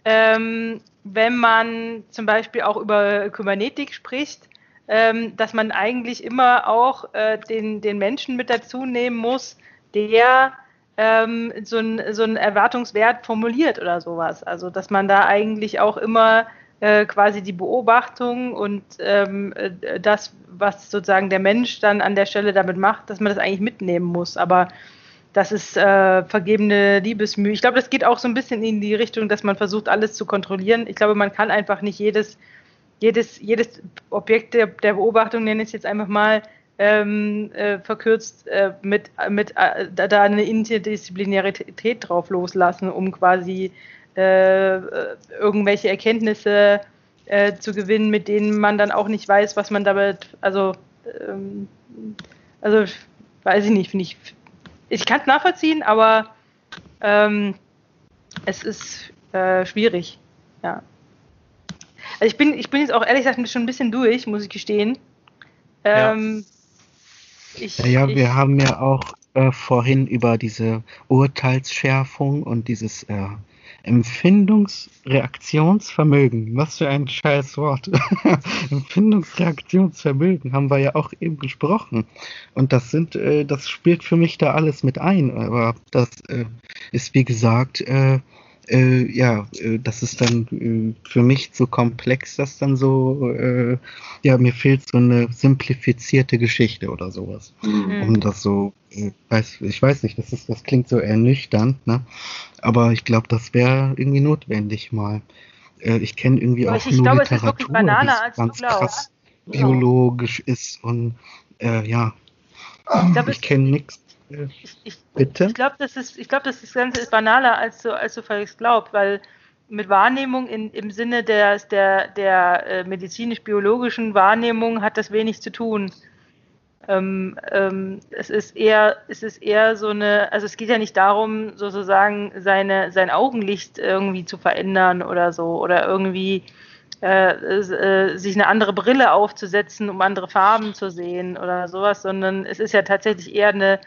ähm, wenn man zum Beispiel auch über Kybernetik spricht, ähm, dass man eigentlich immer auch äh, den, den Menschen mit dazu nehmen muss, der ähm, so, ein, so einen Erwartungswert formuliert oder sowas. Also, dass man da eigentlich auch immer äh, quasi die Beobachtung und ähm, äh, das, was sozusagen der Mensch dann an der Stelle damit macht, dass man das eigentlich mitnehmen muss. Aber das ist äh, vergebene Liebesmühe. Ich glaube, das geht auch so ein bisschen in die Richtung, dass man versucht, alles zu kontrollieren. Ich glaube, man kann einfach nicht jedes, jedes, jedes Objekt der, der Beobachtung, nenne ich es jetzt einfach mal, ähm, äh, verkürzt äh, mit, mit äh, da eine Interdisziplinarität drauf loslassen, um quasi äh, irgendwelche Erkenntnisse äh, zu gewinnen, mit denen man dann auch nicht weiß, was man damit, also, ähm, also weiß ich nicht, finde ich, ich kann es nachvollziehen, aber ähm, es ist äh, schwierig, ja. Also ich bin, ich bin jetzt auch ehrlich gesagt schon ein bisschen durch, muss ich gestehen. Ähm, ja. Ich, ja, ja ich, wir haben ja auch äh, vorhin über diese Urteilsschärfung und dieses äh, Empfindungsreaktionsvermögen, was für ein scheiß Wort. Empfindungsreaktionsvermögen haben wir ja auch eben gesprochen. Und das sind, äh, das spielt für mich da alles mit ein. Aber das äh, ist wie gesagt, äh, äh, ja, äh, das ist dann äh, für mich zu komplex, dass dann so, äh, ja, mir fehlt so eine simplifizierte Geschichte oder sowas. Mhm. Um das so, äh, weiß, ich weiß nicht, das, ist, das klingt so ernüchternd, ne? Aber ich glaube, das wäre irgendwie notwendig mal. Äh, ich kenne irgendwie Aber auch ich nur glaube, Literatur, es ist Banane, die ganz krass biologisch ist und ja, ich, ich kenne nichts ich, Bitte? Ich glaube, das ist, ich glaube, das, das Ganze ist banaler, als du, als du vielleicht glaubst, weil mit Wahrnehmung in, im Sinne der, der, der äh, medizinisch-biologischen Wahrnehmung hat das wenig zu tun. Ähm, ähm, es ist eher, es ist eher so eine, also es geht ja nicht darum, sozusagen seine, sein Augenlicht irgendwie zu verändern oder so oder irgendwie äh, äh, sich eine andere Brille aufzusetzen, um andere Farben zu sehen oder sowas, sondern es ist ja tatsächlich eher eine,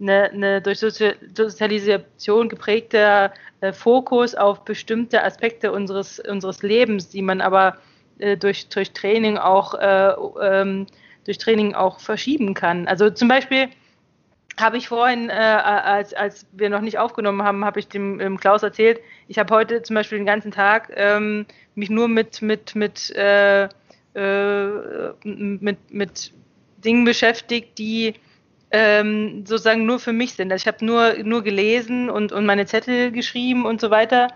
eine, eine durch Sozialisation geprägter äh, Fokus auf bestimmte Aspekte unseres, unseres Lebens, die man aber äh, durch, durch Training auch äh, ähm, durch Training auch verschieben kann. Also zum Beispiel habe ich vorhin, äh, als, als wir noch nicht aufgenommen haben, habe ich dem, dem Klaus erzählt, ich habe heute zum Beispiel den ganzen Tag ähm, mich nur mit, mit, mit, äh, mit, mit Dingen beschäftigt, die ähm, sozusagen nur für mich sind. Also ich habe nur, nur gelesen und, und meine Zettel geschrieben und so weiter.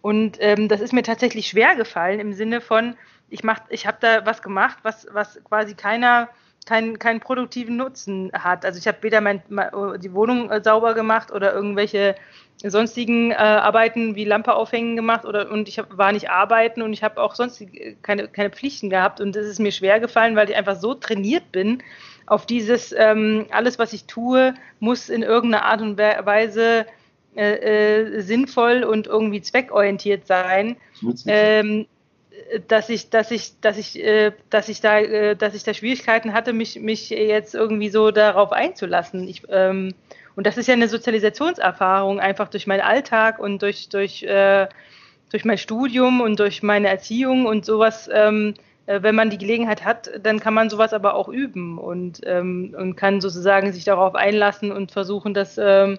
Und ähm, das ist mir tatsächlich schwer gefallen im Sinne von, ich, mach, ich habe da was gemacht, was, was quasi keiner, keinen keinen produktiven Nutzen hat. Also ich habe weder mein, die Wohnung äh, sauber gemacht oder irgendwelche sonstigen äh, Arbeiten wie Lampe aufhängen gemacht oder und ich hab, war nicht arbeiten und ich habe auch sonst keine, keine Pflichten gehabt und es ist mir schwer gefallen, weil ich einfach so trainiert bin, auf dieses, ähm, alles, was ich tue, muss in irgendeiner Art und Weise äh, äh, sinnvoll und irgendwie zweckorientiert sein, ähm, dass ich, dass ich, dass ich, äh, dass ich da, äh, dass ich da Schwierigkeiten hatte, mich, mich jetzt irgendwie so darauf einzulassen. Ich, ähm, und das ist ja eine Sozialisationserfahrung, einfach durch meinen Alltag und durch, durch, äh, durch mein Studium und durch meine Erziehung und sowas. Ähm, äh, wenn man die Gelegenheit hat, dann kann man sowas aber auch üben und, ähm, und kann sozusagen sich darauf einlassen und versuchen, das ähm,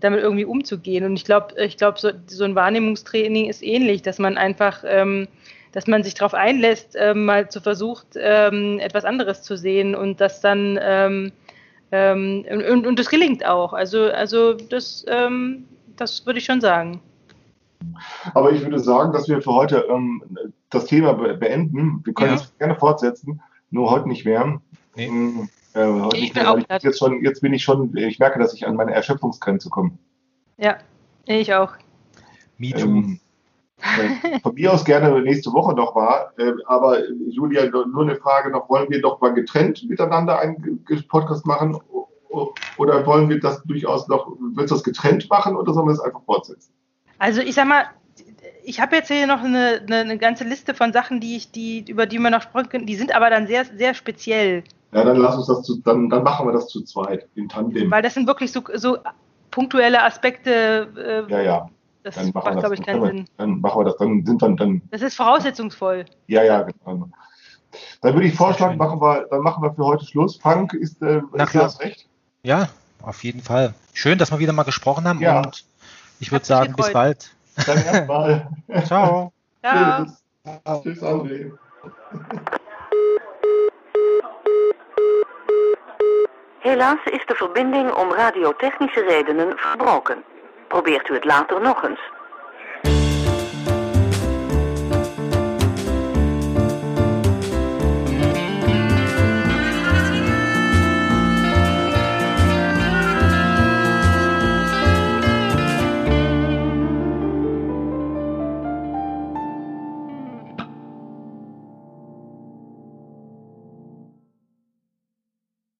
damit irgendwie umzugehen. Und ich glaube, ich glaube, so, so, ein Wahrnehmungstraining ist ähnlich, dass man einfach, ähm, dass man sich darauf einlässt, ähm, mal zu versucht, ähm, etwas anderes zu sehen und das dann ähm, und, und das gelingt auch. Also, also das, das würde ich schon sagen. Aber ich würde sagen, dass wir für heute ähm, das Thema beenden. Wir können ja. es gerne fortsetzen, nur heute nicht mehr. Nee. Ähm, äh, heute nicht mehr ich jetzt, schon, jetzt bin ich schon, ich merke, dass ich an meine Erschöpfungsgrenze komme. Ja, ich auch. Me too. Ähm, äh, von mir aus gerne nächste Woche noch mal. Äh, aber Julia, nur eine Frage noch: Wollen wir doch mal getrennt miteinander einen Podcast machen? Oder wollen wir das durchaus noch, willst du das getrennt machen oder sollen wir es einfach fortsetzen? Also ich sag mal, ich habe jetzt hier noch eine, eine, eine, ganze Liste von Sachen, die ich, die, über die wir noch sprechen können, die sind aber dann sehr, sehr speziell. Ja, dann lass uns das zu, dann, dann machen wir das zu zweit, in Tandem. Weil das sind wirklich so, so punktuelle Aspekte. Äh, ja, ja. Das dann macht, glaube ich, keinen wir, Sinn. Dann machen wir das, dann sind wir dann. Das ist voraussetzungsvoll. Ja, ja, genau. Dann würde ich vorschlagen, machen wir, dann machen wir für heute Schluss. Frank, ist, äh, Na ist das recht? Ja, auf jeden Fall. Schön, dass wir wieder mal gesprochen haben ja. und ich würde sagen, bis bald. Dann erstmal. Ciao. Tschüss, André. Helaas is de verbinding om radiotechnische redenen verbroken. Probeert u het later nog eens.